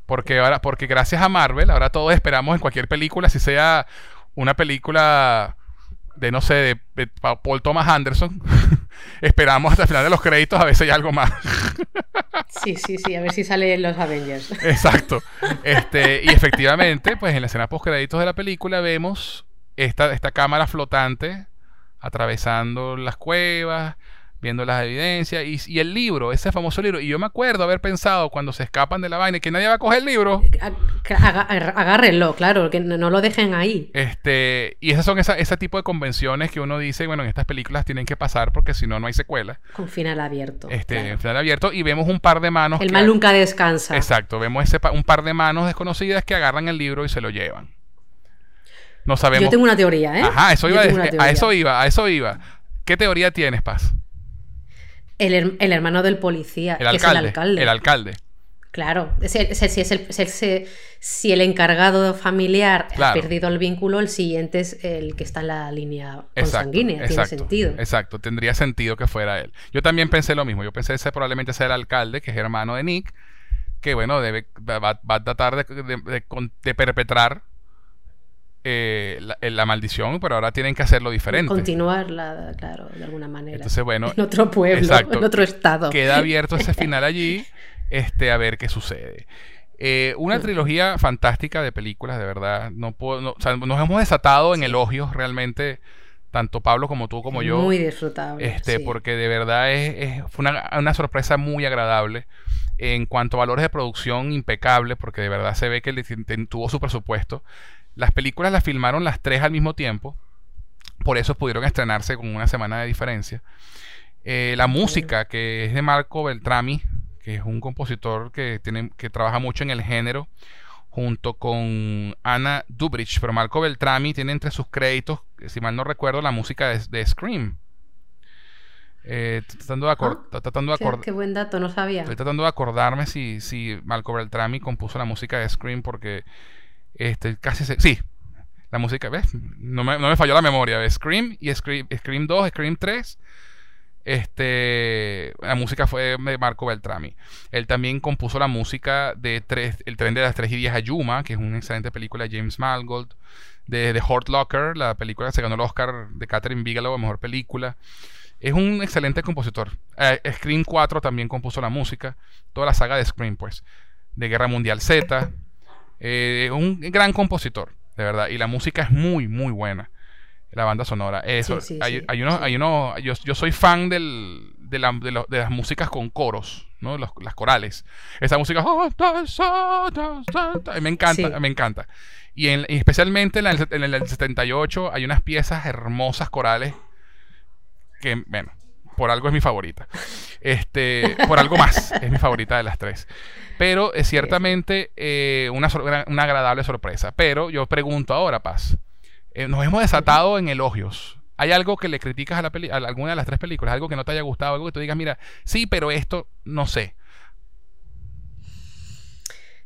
Speaker 1: Porque ahora, porque gracias a Marvel, ahora todos esperamos en cualquier película, si sea una película de no sé, de, de Pa- Paul Thomas Anderson, esperamos hasta el final de los créditos a ver si hay algo más.
Speaker 3: Sí, sí, sí, a ver si salen los Avengers.
Speaker 1: Exacto. Este, y efectivamente, pues en la escena post créditos de la película vemos esta, esta cámara flotante atravesando las cuevas, viendo las evidencias y, y el libro, ese famoso libro. Y yo me acuerdo haber pensado cuando se escapan de la vaina que nadie va a coger el libro.
Speaker 3: Aga- aga- Agárrenlo, claro, que no lo dejen ahí.
Speaker 1: Este, y esas son esa, ese tipo de convenciones que uno dice, bueno, en estas películas tienen que pasar porque si no, no hay secuela.
Speaker 3: Con final abierto.
Speaker 1: Este,
Speaker 3: claro.
Speaker 1: final abierto y vemos un par de manos.
Speaker 3: El mal nunca descansa.
Speaker 1: Exacto, vemos ese un par de manos desconocidas que agarran el libro y se lo llevan. No sabemos.
Speaker 3: Yo tengo una teoría, ¿eh?
Speaker 1: Ajá, eso iba a, eso iba, a eso iba. ¿Qué teoría tienes, Paz?
Speaker 3: El, her- el hermano del policía,
Speaker 1: El
Speaker 3: que es
Speaker 1: alcalde.
Speaker 3: el alcalde.
Speaker 1: El alcalde.
Speaker 3: Claro, es es si, es el, es si el encargado familiar
Speaker 1: Claro.
Speaker 3: ha perdido el vínculo, el siguiente es el que está en la línea
Speaker 1: Exacto,
Speaker 3: consanguínea. Tiene
Speaker 1: exacto,
Speaker 3: sentido.
Speaker 1: Exacto, tendría sentido que fuera él. Yo también pensé lo mismo. Yo pensé ese probablemente sea el alcalde, que es hermano de Nick, que bueno, debe, va, va a tratar de, de- de con- de perpetrar eh, la, la maldición, pero ahora tienen que hacerlo diferente.
Speaker 3: Continuarla, claro, de alguna manera.
Speaker 1: Entonces, bueno,
Speaker 3: en otro pueblo,
Speaker 1: exacto.
Speaker 3: en otro estado.
Speaker 1: queda abierto ese final allí, este, a ver qué sucede. Eh, una
Speaker 3: Mm.
Speaker 1: trilogía fantástica de películas, de verdad. No puedo, no- o sea, nos hemos desatado en elogios realmente, tanto Pablo como tú como yo.
Speaker 3: Muy disfrutable.
Speaker 1: Este,
Speaker 3: sí.
Speaker 1: porque de verdad es, es- fue una, una sorpresa muy agradable. En cuanto a valores de producción, impecable, porque de verdad se ve que le tuvo su presupuesto. Las películas las filmaron las tres al mismo tiempo. Por eso pudieron estrenarse con una semana de diferencia. Eh, la música, que es de Marco Beltrami, que es un compositor que, tiene, que trabaja mucho en el género, junto con Ana Dubrich. Pero Marco Beltrami tiene entre sus créditos, si mal no recuerdo, la música de, de Scream. Eh, estoy tratando de, acor-
Speaker 3: Ah,
Speaker 1: tratando de
Speaker 3: Qué,
Speaker 1: acordar.
Speaker 3: qué buen dato, no sabía.
Speaker 1: Estoy tratando de acordarme si, si Marco Beltrami compuso la música de Scream porque este, casi se... Sí, la música, ¿ves? No me, falló la memoria. Scream y Scream, Scream 2, Scream 3. Este, la música fue de Marco Beltrami. Él también compuso la música de El tren de las 3 y 10 a Yuma, que es una excelente película de James Mangold. De The Hurt Locker, la película que se ganó el Oscar de Catherine Bigelow Mejor Película. Es un excelente compositor. Eh, Scream 4 también compuso la música. Toda la saga de Scream, pues. De Guerra Mundial Z. Eh, un gran compositor, de verdad. Y la música es muy, muy buena. La banda sonora. Eso,
Speaker 3: Sí, sí,
Speaker 1: hay,
Speaker 3: sí,
Speaker 1: hay unos, hay unos, yo, yo soy fan del, de, la- de lo- de las músicas con coros, ¿no? Los- las corales. Esa música. Me encanta,
Speaker 3: Sí.
Speaker 1: me encanta. Y, en- y especialmente en, la- en el 78 hay unas piezas hermosas corales que, bueno, por algo es mi favorita. Este, por algo más, es mi favorita de las tres. Pero es ciertamente eh, una, una agradable sorpresa. Pero yo pregunto ahora, Paz, eh, nos hemos desatado en elogios. ¿Hay algo que le criticas a, la peli- a alguna de las tres películas? ¿Algo que no te haya gustado? Algo que tú digas, mira, sí, pero esto no sé.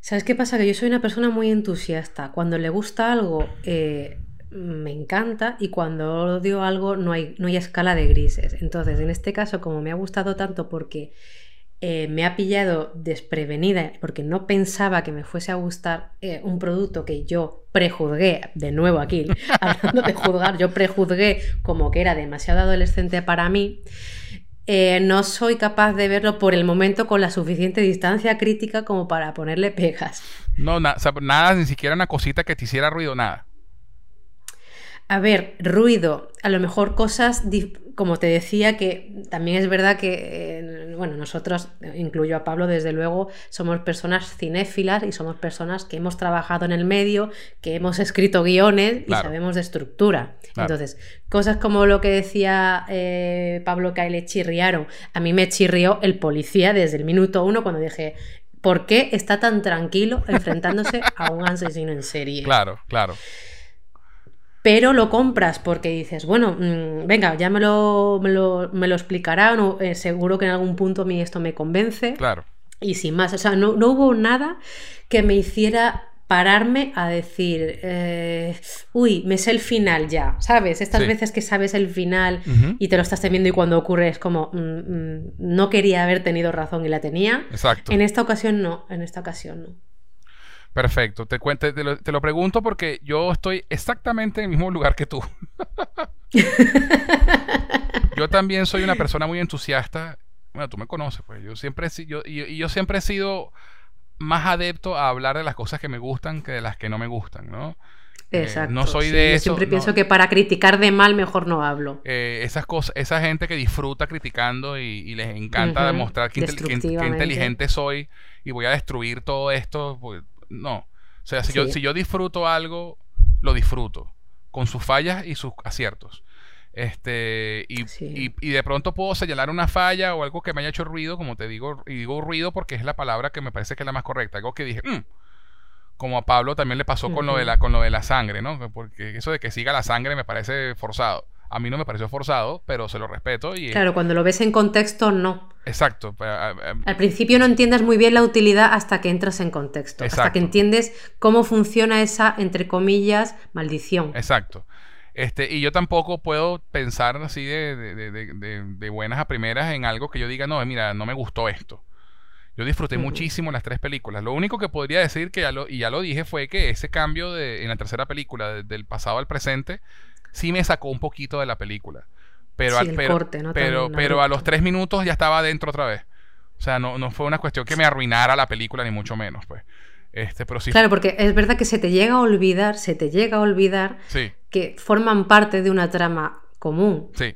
Speaker 3: ¿Sabes qué pasa? Que yo soy una persona muy entusiasta. Cuando le gusta algo, eh, me encanta y cuando odio algo no hay, no hay escala de grises. Entonces, en este caso, como me ha gustado tanto porque eh, me ha pillado desprevenida, porque no pensaba que me fuese a gustar eh, un producto que yo prejuzgué, de nuevo aquí, hablando de juzgar, yo prejuzgué como que era demasiado adolescente para mí. eh, no soy capaz de verlo por el momento con la suficiente distancia crítica como para ponerle pegas.
Speaker 1: No, na- nada, ni siquiera una cosita que te hiciera ruido, nada.
Speaker 3: A ver, ruido, a lo mejor cosas, como te decía, que también es verdad que, eh, bueno, nosotros, incluyo a Pablo, desde luego, somos personas cinéfilas y somos personas que hemos trabajado en el medio, que hemos escrito guiones y sabemos de estructura.
Speaker 1: Claro.
Speaker 3: Entonces, cosas como lo que decía eh, Pablo que le chirriaron, a mí me chirrió el policía desde el minuto uno cuando dije... ¿Por qué está tan tranquilo enfrentándose a un asesino en serie?
Speaker 1: Claro, claro.
Speaker 3: Pero lo compras porque dices, bueno, mm, venga, ya me lo, me lo, me lo explicarán, o, eh, seguro que en algún punto a mí esto me convence.
Speaker 1: Claro.
Speaker 3: Y sin más, o sea, no, no hubo nada que me hiciera pararme a decir, eh, uy, me sé el final ya, ¿sabes? Estas
Speaker 1: Sí.
Speaker 3: veces que sabes el final
Speaker 1: Ujú.
Speaker 3: y te lo estás temiendo y cuando ocurre es como, mm, mm, no quería haber tenido razón y la tenía.
Speaker 1: Exacto.
Speaker 3: En esta ocasión no, en esta ocasión no.
Speaker 1: Perfecto. Te, cuente, te, lo, te lo pregunto porque yo estoy exactamente en el mismo lugar que tú. yo también soy una persona muy entusiasta. Bueno, tú me conoces, pues. Yo siempre he sido, yo, y, y yo siempre he sido más adepto a hablar de las cosas que me gustan que de las que no me gustan, ¿no? Eh,
Speaker 3: Exacto.
Speaker 1: no soy
Speaker 3: sí,
Speaker 1: de
Speaker 3: yo
Speaker 1: eso.
Speaker 3: Siempre
Speaker 1: no.
Speaker 3: pienso que para criticar de mal mejor no hablo.
Speaker 1: Eh, esas cosas, esa gente que disfruta criticando y, y les encanta demostrar
Speaker 3: destructivamente.
Speaker 1: inteligente soy y voy a destruir todo esto, pues, no. O sea, si, yo, si yo disfruto algo, lo disfruto, con sus fallas y sus aciertos. Este, y,
Speaker 3: Sí.
Speaker 1: y, y de pronto puedo señalar una falla o algo que me haya hecho ruido, como te digo, y digo ruido porque es la palabra que me parece que es la más correcta, algo que dije, "Mm", como a Pablo también le pasó con lo de la con lo de la sangre, ¿no? Porque eso de que siga la sangre me parece forzado. A mí no me pareció forzado, pero se lo respeto y
Speaker 3: Claro, cuando lo ves en contexto, no.
Speaker 1: exacto. a-
Speaker 3: Al principio no entiendes muy bien la utilidad hasta que entras en contexto. Hasta que entiendes cómo funciona esa, entre comillas, maldición.
Speaker 1: Exacto. Este, y yo tampoco puedo pensar así de, de- de- de- buenas a primeras en algo que yo diga, no, mira, no me gustó esto. Yo disfruté
Speaker 3: Ujú.
Speaker 1: muchísimo las tres películas. Lo único que podría decir, que ya lo, y ya lo dije, fue que ese cambio de, en la tercera película, de- del pasado al presente, sí me sacó un poquito de la película. Pero,
Speaker 3: Sí,
Speaker 1: al- pero,
Speaker 3: corte, ¿no?
Speaker 1: pero, pero a los tres minutos ya estaba adentro otra vez. O sea, no, no fue una cuestión que me arruinara la película, ni mucho menos, pues. Este, pero sí.
Speaker 3: Claro, porque es verdad que se te llega a olvidar, se te llega a olvidar
Speaker 1: Sí,
Speaker 3: que forman parte de una trama común.
Speaker 1: sí.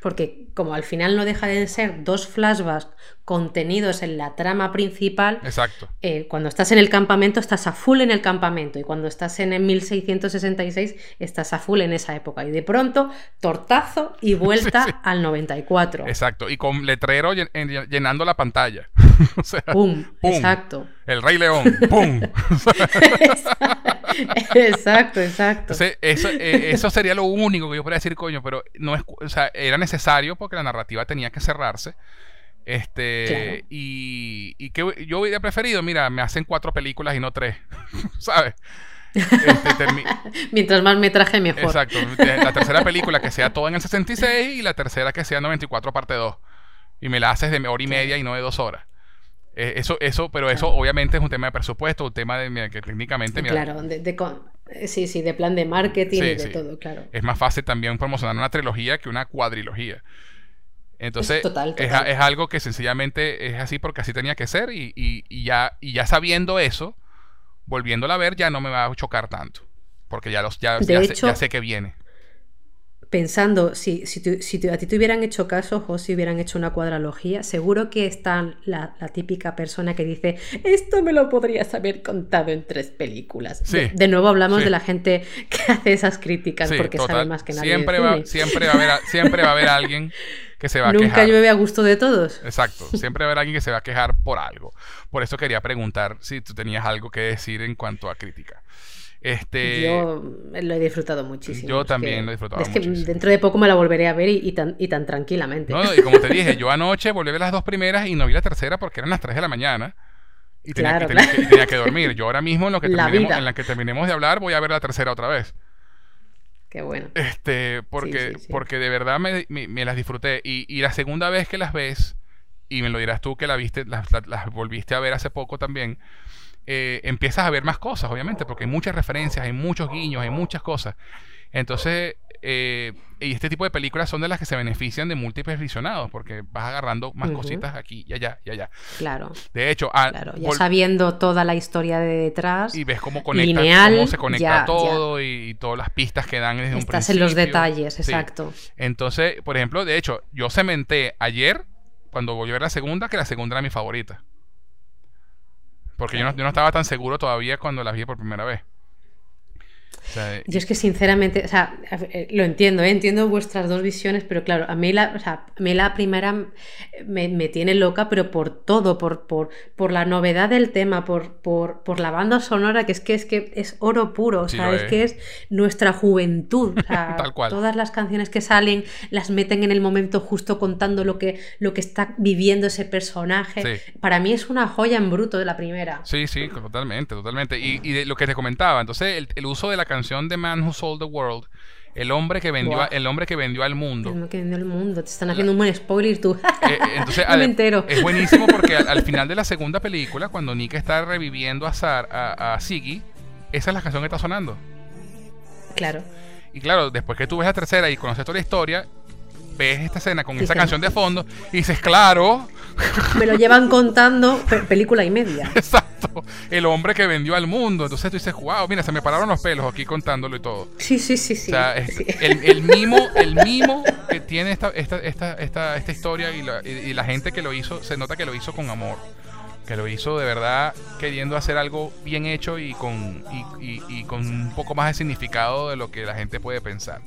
Speaker 3: Porque como al final no deja de ser dos flashbacks contenidos en la trama principal,
Speaker 1: Exacto.
Speaker 3: eh, cuando estás en el campamento estás a full en el campamento y cuando estás en el 1666 estás a full en esa época y de pronto tortazo y vuelta
Speaker 1: Sí, sí.
Speaker 3: al 94.
Speaker 1: Exacto. Y con letrero llen- en- llenando la pantalla. o sea,
Speaker 3: ¡Pum!
Speaker 1: Pum.
Speaker 3: Exacto.
Speaker 1: el Rey León. ¡Pum!
Speaker 3: exacto, exacto.
Speaker 1: Entonces, eso, eh, eso sería lo único que yo podría decir, coño, pero no es, o sea, era necesario porque la narrativa tenía que cerrarse. Este,
Speaker 3: Claro.
Speaker 1: y, y que yo hubiera preferido, mira, me hacen cuatro películas y no tres, ¿sabes? Este,
Speaker 3: Mientras más metraje, mejor.
Speaker 1: Exacto. La tercera película que sea toda en el 66 y la tercera que sea 94 parte 2. Y me la haces de hora y media y no de dos horas. Eh, eso, eso, pero eso obviamente es un tema de presupuesto, un tema de mira, que técnicamente mira,
Speaker 3: Claro, de, de con- eh, sí, sí, de plan de marketing
Speaker 1: Sí,
Speaker 3: y de
Speaker 1: sí.
Speaker 3: todo, claro.
Speaker 1: es más fácil también promocionar una trilogía que una cuadrilogía. Entonces,
Speaker 3: Es total,
Speaker 1: es,
Speaker 3: total.
Speaker 1: es algo que sencillamente es así porque así tenía que ser y, y- y ya, y ya sabiendo eso, volviéndola a ver ya no me va a chocar tanto. Porque ya, los, ya, sé, ya sé que viene.
Speaker 3: Pensando, si, si, tu- si tu- a ti te hubieran hecho caso o si hubieran hecho una cuadralogía, seguro que está la, la típica persona que dice, esto me lo podrías haber contado en tres películas.
Speaker 1: Sí,
Speaker 3: De, de nuevo hablamos
Speaker 1: sí.
Speaker 3: de la gente que hace esas críticas
Speaker 1: Sí,
Speaker 3: porque sabe más que nadie.
Speaker 1: Siempre va,
Speaker 3: cine.
Speaker 1: siempre, va a haber, a- siempre va a haber alguien que se va a
Speaker 3: Nunca
Speaker 1: quejar.
Speaker 3: llueve a gusto de todos.
Speaker 1: Exacto, siempre va a haber alguien que se va a quejar por algo. Por eso quería preguntar si tú tenías algo que decir en cuanto a crítica. Este,
Speaker 3: Yo lo he disfrutado muchísimo.
Speaker 1: yo también
Speaker 3: que-
Speaker 1: lo he disfrutado
Speaker 3: Es que
Speaker 1: muchísimo.
Speaker 3: dentro de poco me la volveré a ver y, y tan, y tan tranquilamente.
Speaker 1: no, no, y como te dije, yo anoche volví a ver las dos primeras y no vi la tercera porque eran las 3 de la mañana. Y tenía,
Speaker 3: Claro,
Speaker 1: y tenía
Speaker 3: claro.
Speaker 1: que, tenía que dormir. Yo ahora mismo en lo que
Speaker 3: La
Speaker 1: terminemos, en la que terminemos de hablar voy a ver la tercera otra vez.
Speaker 3: Qué bueno.
Speaker 1: Este, porque,
Speaker 3: sí, sí.
Speaker 1: porque de verdad me, me- me las disfruté. Y, y la segunda vez que las ves, y me lo dirás tú que la viste, las, las- las volviste a ver hace poco también, eh, empiezas a ver más cosas, obviamente, porque hay muchas referencias, hay muchos guiños, hay muchas cosas. Entonces, eh, y este tipo de películas son de las que se benefician de múltiples visionados, porque vas agarrando más cositas aquí y allá y allá.
Speaker 3: Claro,
Speaker 1: De hecho, a-
Speaker 3: claro. Ya sabiendo toda la historia de detrás,
Speaker 1: y ves cómo conecta,
Speaker 3: lineal,
Speaker 1: cómo se conecta
Speaker 3: ya, ya.
Speaker 1: todo Y, y todas las pistas que dan desde un
Speaker 3: estás en los
Speaker 1: principio.
Speaker 3: detalles,
Speaker 1: Sí.
Speaker 3: exacto.
Speaker 1: Entonces, por ejemplo, de hecho, yo cementé ayer, cuando volví a ver la segunda, que la segunda era mi favorita. Porque yo no, yo no estaba tan seguro todavía cuando la vi por primera vez. O sea,
Speaker 3: Yo es que sinceramente, o sea, eh, lo entiendo, ¿eh? entiendo vuestras dos visiones, pero claro, a mí la, o sea, a mí la primera me, me tiene loca, pero por todo, por, por, por la novedad del tema, por, por, por la banda sonora, que es que es que es oro puro, o
Speaker 1: Sí,
Speaker 3: sea,
Speaker 1: lo
Speaker 3: es
Speaker 1: es.
Speaker 3: que es nuestra juventud. o sea,
Speaker 1: Tal cual.
Speaker 3: Todas las canciones que salen las meten en el momento justo contando lo que, lo que está viviendo ese personaje.
Speaker 1: Sí.
Speaker 3: Para mí es una joya en bruto de la primera.
Speaker 1: Sí, sí, totalmente, totalmente. Y, y de lo que te comentaba, entonces el, el uso de la canción de Man Who Sold the World, el hombre que vendió, a- el hombre que vendió al mundo.
Speaker 3: El que vendió el mundo, te están haciendo un buen spoiler tú.
Speaker 1: Eh, eh, entonces,
Speaker 3: No me
Speaker 1: ade-
Speaker 3: entero.
Speaker 1: es buenísimo porque al, al final de la segunda película, cuando Nick está reviviendo a, Sar, a, a Siggy, esa es la canción que está sonando.
Speaker 3: Claro.
Speaker 1: Y claro, después que tú ves la tercera y conoces toda la historia, ves esta escena con esa
Speaker 3: Dicen-
Speaker 1: canción de fondo y dices, claro,
Speaker 3: Me lo llevan contando pe- película y media.
Speaker 1: El hombre que vendió al mundo. Entonces tú dices, wow, mira, se me pararon los pelos aquí contándolo y todo.
Speaker 3: Sí, sí, sí, sí.
Speaker 1: O sea, es-
Speaker 3: sí.
Speaker 1: el, el mimo, el mimo que tiene esta, esta, esta, esta, esta historia y la, y- y la gente que lo hizo, se nota que lo hizo con amor. Que lo hizo de verdad queriendo hacer algo bien hecho y con, y, y- y con un poco más de significado de lo que la gente puede pensar.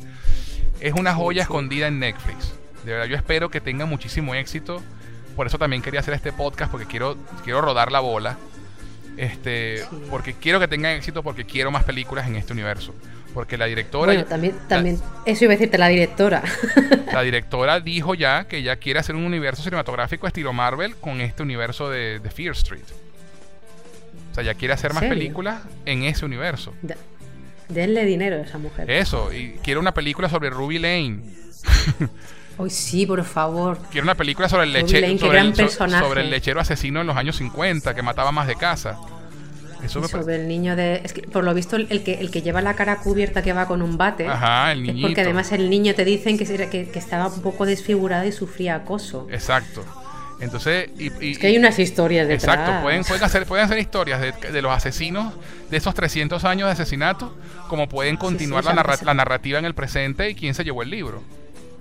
Speaker 1: Es una joya escondida en Netflix. De verdad, yo espero que tenga muchísimo éxito. Por eso también quería hacer este podcast, porque quiero, quiero rodar la bola. Este,
Speaker 3: Sí.
Speaker 1: porque quiero que tenga éxito, porque quiero más películas en este universo. Porque la directora,
Speaker 3: Bueno, también, también, eso iba a decirte la directora.
Speaker 1: la directora dijo ya que ella quiere hacer un universo cinematográfico estilo Marvel con este universo de, de Fear Street. O sea, ya quiere hacer más
Speaker 3: serio?
Speaker 1: películas en ese universo.
Speaker 3: Denle dinero a esa mujer.
Speaker 1: Eso, y quiere una película sobre Ruby Lane.
Speaker 3: Hoy sí, por favor.
Speaker 1: Quiere una película sobre el,
Speaker 3: Ruby
Speaker 1: leche-
Speaker 3: Lane, qué
Speaker 1: sobre, el, sobre lechero asesino en los años 50 que mataba más de casa. Eso me.
Speaker 3: Sobre el niño de. Es que, por lo visto, el que, el que lleva la cara cubierta que va con un bate.
Speaker 1: Ajá, el
Speaker 3: Es
Speaker 1: niñito.
Speaker 3: porque además el niño te dicen que, que, que estaba un poco desfigurado y sufría acoso.
Speaker 1: Exacto. Entonces, y, y-
Speaker 3: Es que hay unas historias detrás.
Speaker 1: Exacto, pueden, pueden, hacer, pueden hacer historias de, de los asesinos de esos 300 años de asesinato, como pueden continuar
Speaker 3: sí,
Speaker 1: la, narra- la narrativa en el presente y quién se llevó el libro.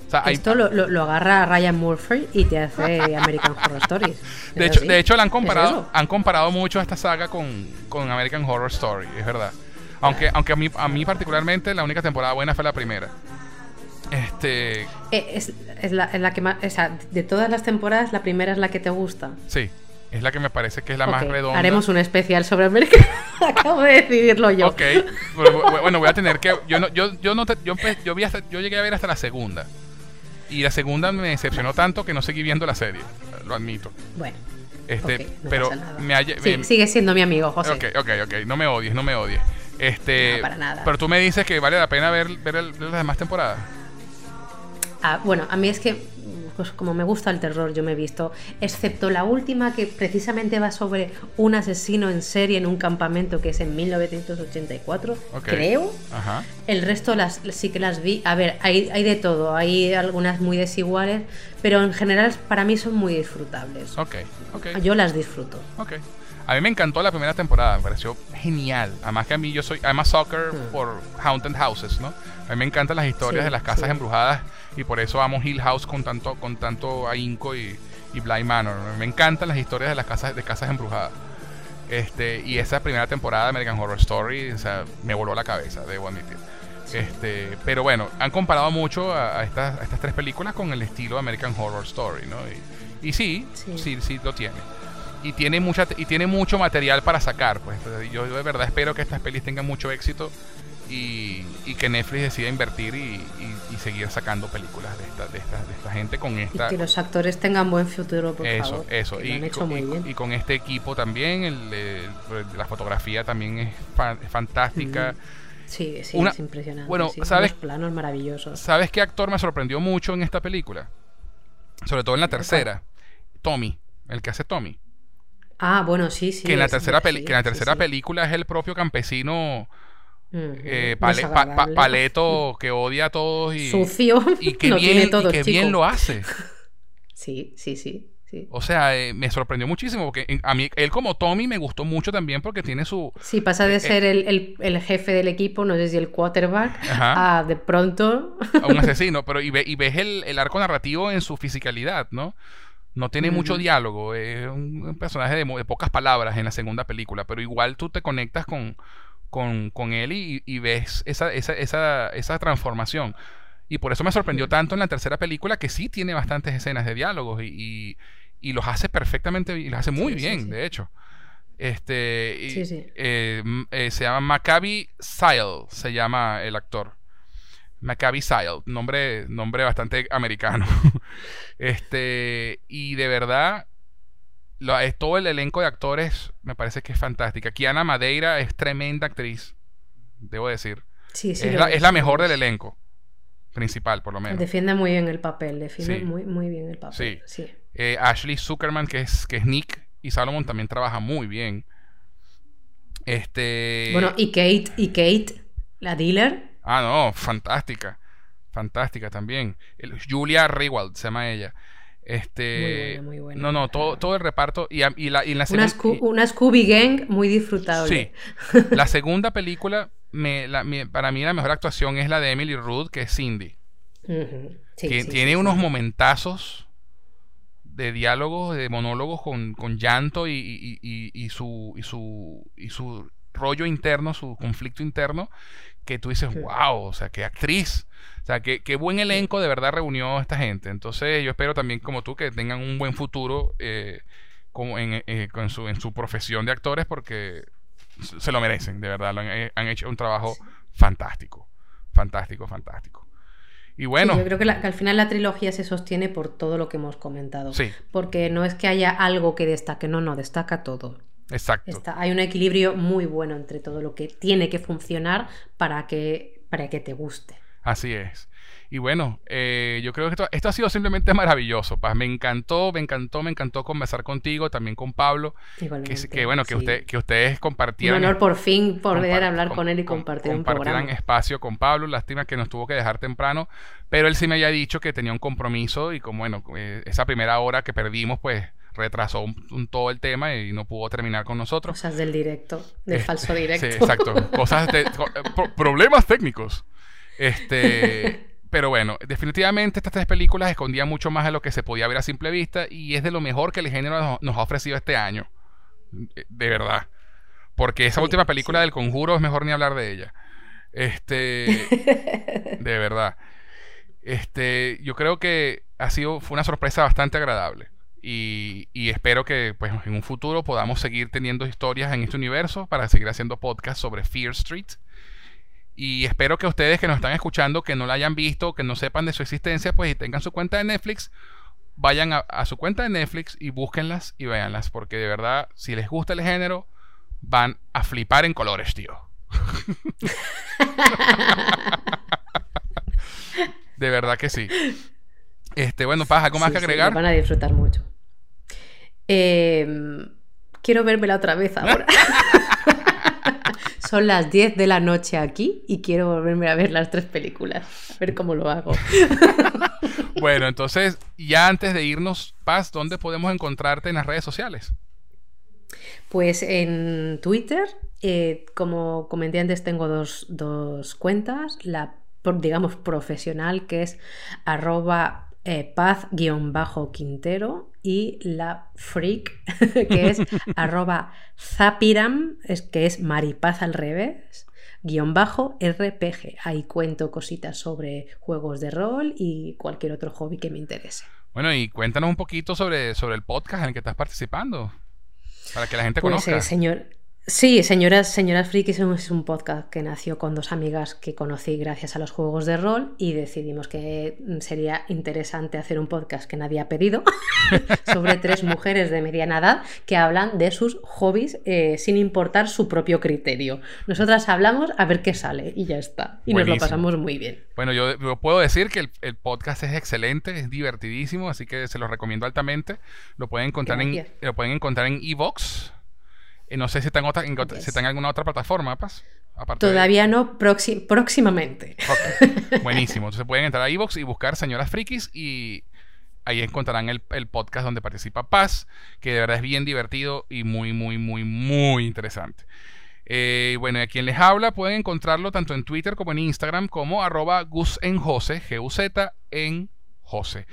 Speaker 1: O sea, hay-
Speaker 3: Esto lo, lo- lo agarra Ryan Murphy y te hace American Horror Stories.
Speaker 1: de,
Speaker 3: Es
Speaker 1: hecho,
Speaker 3: así.
Speaker 1: de hecho, la han
Speaker 3: Es
Speaker 1: comparado,
Speaker 3: eso.
Speaker 1: han comparado mucho esta saga con, con American Horror Story, es verdad. Aunque, aunque a, mí, a mí particularmente la única temporada buena fue la primera. Este,
Speaker 3: Eh, Es, es la, es la que más. O sea, de todas las temporadas, la primera es la que te gusta.
Speaker 1: sí, es la que me parece que es la más
Speaker 3: Ok,
Speaker 1: redonda.
Speaker 3: Haremos un especial sobre American. Acabo de decidirlo yo.
Speaker 1: Ok, pero, bu- bueno, voy a tener que. Yo no, yo, yo no, te- yo, empe- yo vi hasta, yo llegué a ver hasta la segunda. Y la segunda me decepcionó tanto que no seguí viendo la serie. Lo admito.
Speaker 3: Bueno,
Speaker 1: Este,
Speaker 3: no
Speaker 1: pero me, haya-
Speaker 3: Sí,
Speaker 1: me-
Speaker 3: sigue siendo mi amigo, José.
Speaker 1: Ok, ok, ok. No me odies, no me odies. Este,
Speaker 3: No, para nada.
Speaker 1: Pero tú me dices que vale la pena ver, ver, el- ver las demás temporadas.
Speaker 3: Ah, bueno, a mí es que, pues como me gusta el terror, yo me he visto, excepto la última que precisamente va sobre un asesino en serie en un campamento que es en 1984,
Speaker 1: Ok.
Speaker 3: creo.
Speaker 1: Ajá.
Speaker 3: El resto las sí que las vi. A ver, hay, hay de todo, hay algunas muy desiguales, pero en general para mí son muy disfrutables.
Speaker 1: Ok, ok.
Speaker 3: Yo las disfruto.
Speaker 1: Ok. A mí me encantó la primera temporada, me pareció genial. Además que a mí yo soy, I'm a sucker
Speaker 3: Hmm.
Speaker 1: por Haunted Houses, ¿no? A mí me encantan las historias
Speaker 3: Sí,
Speaker 1: de las casas
Speaker 3: sí.
Speaker 1: embrujadas y por eso amo Hill House con tanto, con tanto ahínco y, y Blind Manor. Me encantan las historias de las casas, de casas embrujadas. Este, y esa primera temporada de American Horror Story, o sea, me voló la cabeza, debo admitir. Este, pero bueno, han comparado mucho a, a estas, a estas tres películas con el estilo de American Horror Story, ¿no? Y, y sí, sí,
Speaker 3: Sí.
Speaker 1: sí, lo tiene. Y tiene, mucha, y tiene mucho material para sacar, pues. Yo, yo de verdad espero que estas pelis tengan mucho éxito y, y que Netflix decida invertir y, y- y seguir sacando películas de esta, de esta, de esta gente con
Speaker 3: Y
Speaker 1: esta...
Speaker 3: que los actores tengan buen futuro, por
Speaker 1: Eso,
Speaker 3: favor.
Speaker 1: eso. Y,
Speaker 3: han hecho
Speaker 1: con-
Speaker 3: muy
Speaker 1: y-
Speaker 3: bien.
Speaker 1: y con este equipo también, el, el- la fotografía también es, fa- es fantástica.
Speaker 3: Sí, sí,
Speaker 1: Una-
Speaker 3: es impresionante.
Speaker 1: bueno,
Speaker 3: sí,
Speaker 1: ¿sabes?
Speaker 3: Los planos maravillosos.
Speaker 1: ¿Sabes qué actor me sorprendió mucho en esta película? Sobre todo en la tercera. Tommy, el que hace Tommy.
Speaker 3: Ah, bueno, sí, sí.
Speaker 1: que en la tercera,
Speaker 3: sí,
Speaker 1: que en la tercera
Speaker 3: sí.
Speaker 1: película es el propio campesino Eh, pale- pa- pa-
Speaker 3: desagradable.
Speaker 1: paleto que odia a todos y,
Speaker 3: Sucio.
Speaker 1: y que, bien, y que lo hace.
Speaker 3: Sí, sí, sí. sí.
Speaker 1: O sea, eh, me sorprendió muchísimo porque en- a mí, él como Tommy me gustó mucho también porque tiene su...
Speaker 3: Sí, pasa de ser el, el- el jefe del equipo, no sé si el quarterback,
Speaker 1: Ajá.
Speaker 3: a de pronto.
Speaker 1: a un asesino, pero y, ve- y ves el, el arco narrativo en su fisicalidad, ¿no? No tiene mucho diálogo, es un, un personaje de, de pocas palabras en la segunda película, pero igual tú te conectas con, con, con él y, y ves esa, esa, esa, esa transformación. Y por eso me sorprendió tanto en la tercera película que sí tiene bastantes escenas de diálogos y, y, y los hace perfectamente y los hace muy
Speaker 3: Sí,
Speaker 1: bien,
Speaker 3: sí.
Speaker 1: de hecho. Este y,
Speaker 3: Sí, sí.
Speaker 1: eh, eh, se llama Maccabi Sile, se llama el actor. Maccabi Sile, nombre, nombre bastante americano. este, y de verdad, lo- es todo el elenco de actores me parece que es fantástica. Kiana Madeira es tremenda actriz, debo decir.
Speaker 3: Sí, sí.
Speaker 1: es, la,
Speaker 3: es,
Speaker 1: mejor del elenco principal, por lo menos.
Speaker 3: Defiende muy bien el papel, defiende
Speaker 1: Sí.
Speaker 3: muy, muy bien el papel.
Speaker 1: Sí.
Speaker 3: Sí.
Speaker 1: Eh, Ashley Zuckerman, que es, que es Nick, y Salomon también trabaja muy bien. Este.
Speaker 3: Bueno, y Kate, y Kate, la dealer.
Speaker 1: Ah, no, fantástica. Fantástica también. El- Julia Rewald se llama ella. Este,
Speaker 3: Muy buena, muy buena.
Speaker 1: No, no, todo, todo el reparto. Y, y la, y la
Speaker 3: Una,
Speaker 1: segun-
Speaker 3: Sco-
Speaker 1: y-
Speaker 3: una Scooby Gang muy disfrutable.
Speaker 1: Sí. La segunda película, me, la- mi- para mí la mejor actuación es la de Emily Rudd, que es Cindy.
Speaker 3: Sí,
Speaker 1: que
Speaker 3: sí,
Speaker 1: tiene
Speaker 3: sí,
Speaker 1: unos momentazos de diálogos, de monólogos con, con llanto y, y- su, y, su, y su rollo interno, su conflicto interno, que tú dices, wow, o sea, qué actriz. O sea, qué, qué buen elenco de verdad reunió a esta gente. Entonces, yo espero también, como tú, que tengan un buen futuro eh, como en, eh, con su, en su profesión de actores, porque se lo merecen, de verdad. Lo han, eh, han hecho un trabajo fantástico. Fantástico, fantástico. Y
Speaker 3: Sí,
Speaker 1: bueno,
Speaker 3: yo creo que, la- que al final la trilogía se sostiene por todo lo que hemos comentado.
Speaker 1: Sí.
Speaker 3: Porque no es que haya algo que destaque, no, no, destaca todo.
Speaker 1: exacto.
Speaker 3: Está- hay un equilibrio muy bueno entre todo lo que tiene que funcionar para que, para que te guste.
Speaker 1: Así es. Y bueno, eh, yo creo que esto, esto ha sido simplemente maravilloso. Paz. Me encantó, me encantó, me encantó conversar contigo, también con Pablo. Que, que bueno, que,
Speaker 3: sí.
Speaker 1: usted, que ustedes
Speaker 3: Un
Speaker 1: compartieran.
Speaker 3: honor por fin poder hablar con él y
Speaker 1: com-
Speaker 3: compartir un
Speaker 1: compartieran
Speaker 3: programa.
Speaker 1: espacio con Pablo. Lástima que nos tuvo que dejar temprano, pero él sí me había dicho que tenía un compromiso y como bueno, eh, esa primera hora que perdimos, pues retrasó un, un- todo el tema y no pudo terminar con nosotros.
Speaker 3: Cosas del directo, del
Speaker 1: Este,
Speaker 3: falso directo.
Speaker 1: Sí, exacto. Cosas de, eh, problemas técnicos. Este, pero bueno, definitivamente estas tres películas escondían mucho más de lo que se podía ver a simple vista y es de lo mejor que el género nos, ha ofrecido este año. De verdad. Porque esa
Speaker 3: Sí,
Speaker 1: última película
Speaker 3: sí.
Speaker 1: del Conjuro es mejor ni hablar de ella. Este, de verdad. Este, yo creo que ha sido fue una sorpresa bastante agradable. Y, y espero que pues, en un futuro podamos seguir teniendo historias en este universo para seguir haciendo podcasts sobre Fear Street. Y espero que ustedes que nos están escuchando, que no la hayan visto, que no sepan de su existencia, pues y tengan su cuenta de Netflix, vayan a, a su cuenta de Netflix y búsquenlas y véanlas. Porque de verdad, si les gusta el género, van a flipar en colores, tío. de verdad que sí. Este, bueno, Paz, ¿algo más
Speaker 3: Sí,
Speaker 1: que agregar?
Speaker 3: van a disfrutar mucho. Eh, quiero vérmela otra vez ahora. Son las 10 de la noche aquí y quiero volverme a ver las tres películas. A ver cómo lo hago.
Speaker 1: Bueno, entonces, ya antes de irnos, Paz, ¿dónde podemos encontrarte en las redes sociales?
Speaker 3: Pues en Twitter, eh, como comenté antes, tengo dos, dos cuentas. La, digamos, profesional, que es arroba eh, paz-quintero y la freak, que es arroba zapiram, es, que es maripaz al revés, guion bajo RPG. Ahí cuento cositas sobre juegos de rol y cualquier otro hobby que me interese.
Speaker 1: Bueno, y cuéntanos un poquito sobre, sobre el podcast en el que estás participando. Para que la gente
Speaker 3: Pues,
Speaker 1: conozca.
Speaker 3: eh, señor, sí, señoras, señoras frikis es un podcast que nació con dos amigas que conocí gracias a los juegos de rol y decidimos que mm, sería interesante hacer un podcast que nadie ha pedido sobre tres mujeres de mediana edad que hablan de sus hobbies eh, sin importar su propio criterio. Nosotras hablamos a ver qué sale y ya está. Y nos lo pasamos muy bien.
Speaker 1: Bueno, yo, yo puedo decir que el, el podcast es excelente, es divertidísimo, así que se los recomiendo altamente. Lo pueden encontrar en lo pueden encontrar en Evox. Eh, no sé si está en, otra, en, otra-
Speaker 3: Yes.
Speaker 1: si está en alguna otra plataforma, Paz. Aparte de-
Speaker 3: Todavía no, próximamente.
Speaker 1: Ok, Buenísimo. Entonces pueden entrar a Evox y buscar Señoras Frikis y ahí encontrarán el, el podcast donde participa Paz, que de verdad es bien divertido y muy, muy, muy, muy interesante. Eh, bueno, y a quien les habla pueden encontrarlo tanto en Twitter como en Instagram como arroba Gus en Jose, G-U-Z en Jose.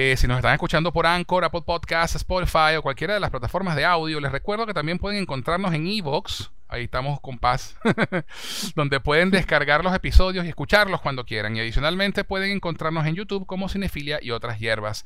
Speaker 1: Eh, si nos están escuchando por Anchor, Apple Podcasts, Spotify o cualquiera de las plataformas de audio, les recuerdo que también pueden encontrarnos en Evox. Ahí estamos con paz. donde pueden descargar los episodios y escucharlos cuando quieran. Y adicionalmente pueden encontrarnos en YouTube como Cinefilia y otras hierbas.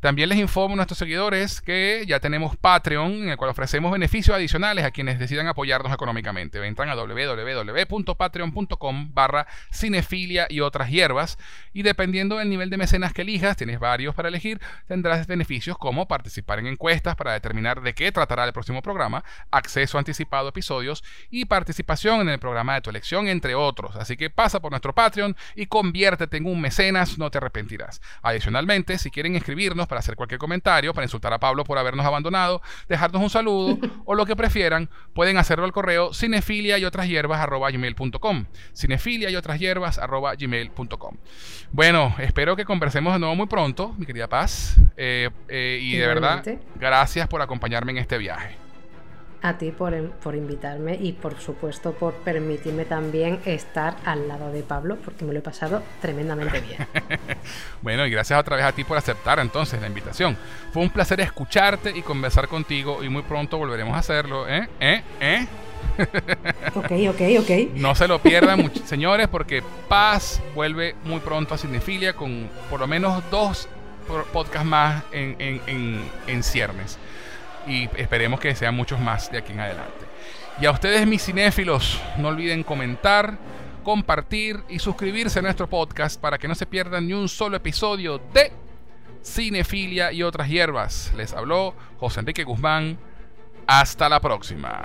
Speaker 1: También les informo a nuestros seguidores que ya tenemos Patreon, en el cual ofrecemos beneficios adicionales a quienes decidan apoyarnos económicamente. Entran a www.patreon.com barra cinefilia y otras hierbas y dependiendo del nivel de mecenas que elijas, tienes varios para elegir, tendrás beneficios como participar en encuestas para determinar de qué tratará el próximo programa, acceso anticipado a episodios y participación en el programa de tu elección, entre otros. Así que pasa por nuestro Patreon y conviértete en un mecenas, no te arrepentirás. Adicionalmente, si quieren escribirnos para hacer cualquier comentario, para insultar a Pablo por habernos abandonado, dejarnos un saludo o lo que prefieran, pueden hacerlo al correo cinefilia y otras hierbas gmail.com. Cinefilia y otras hierbas gmail.com. Bueno, espero que conversemos de nuevo muy pronto, mi querida Paz. Eh, eh, y de verdad, gracias por acompañarme en este viaje
Speaker 3: a ti por, por, invitarme y por supuesto por permitirme también estar al lado de Pablo porque me lo he pasado tremendamente bien.
Speaker 1: bueno, y gracias otra vez a ti por aceptar entonces la invitación. Fue un placer escucharte y conversar contigo y muy pronto volveremos a hacerlo, ¿eh? ¿Eh? ¿Eh?
Speaker 3: ok, ok, ok.
Speaker 1: No se lo pierdan, señores, porque Paz vuelve muy pronto a Cinefilia con por lo menos dos podcasts más en, en, en, en ciernes y esperemos que sean muchos más de aquí en adelante. Y a ustedes mis cinéfilos, no olviden comentar, compartir y suscribirse a nuestro podcast para que no se pierdan ni un solo episodio de Cinefilia y otras hierbas. Les habló José Enrique Guzmán. Hasta la próxima.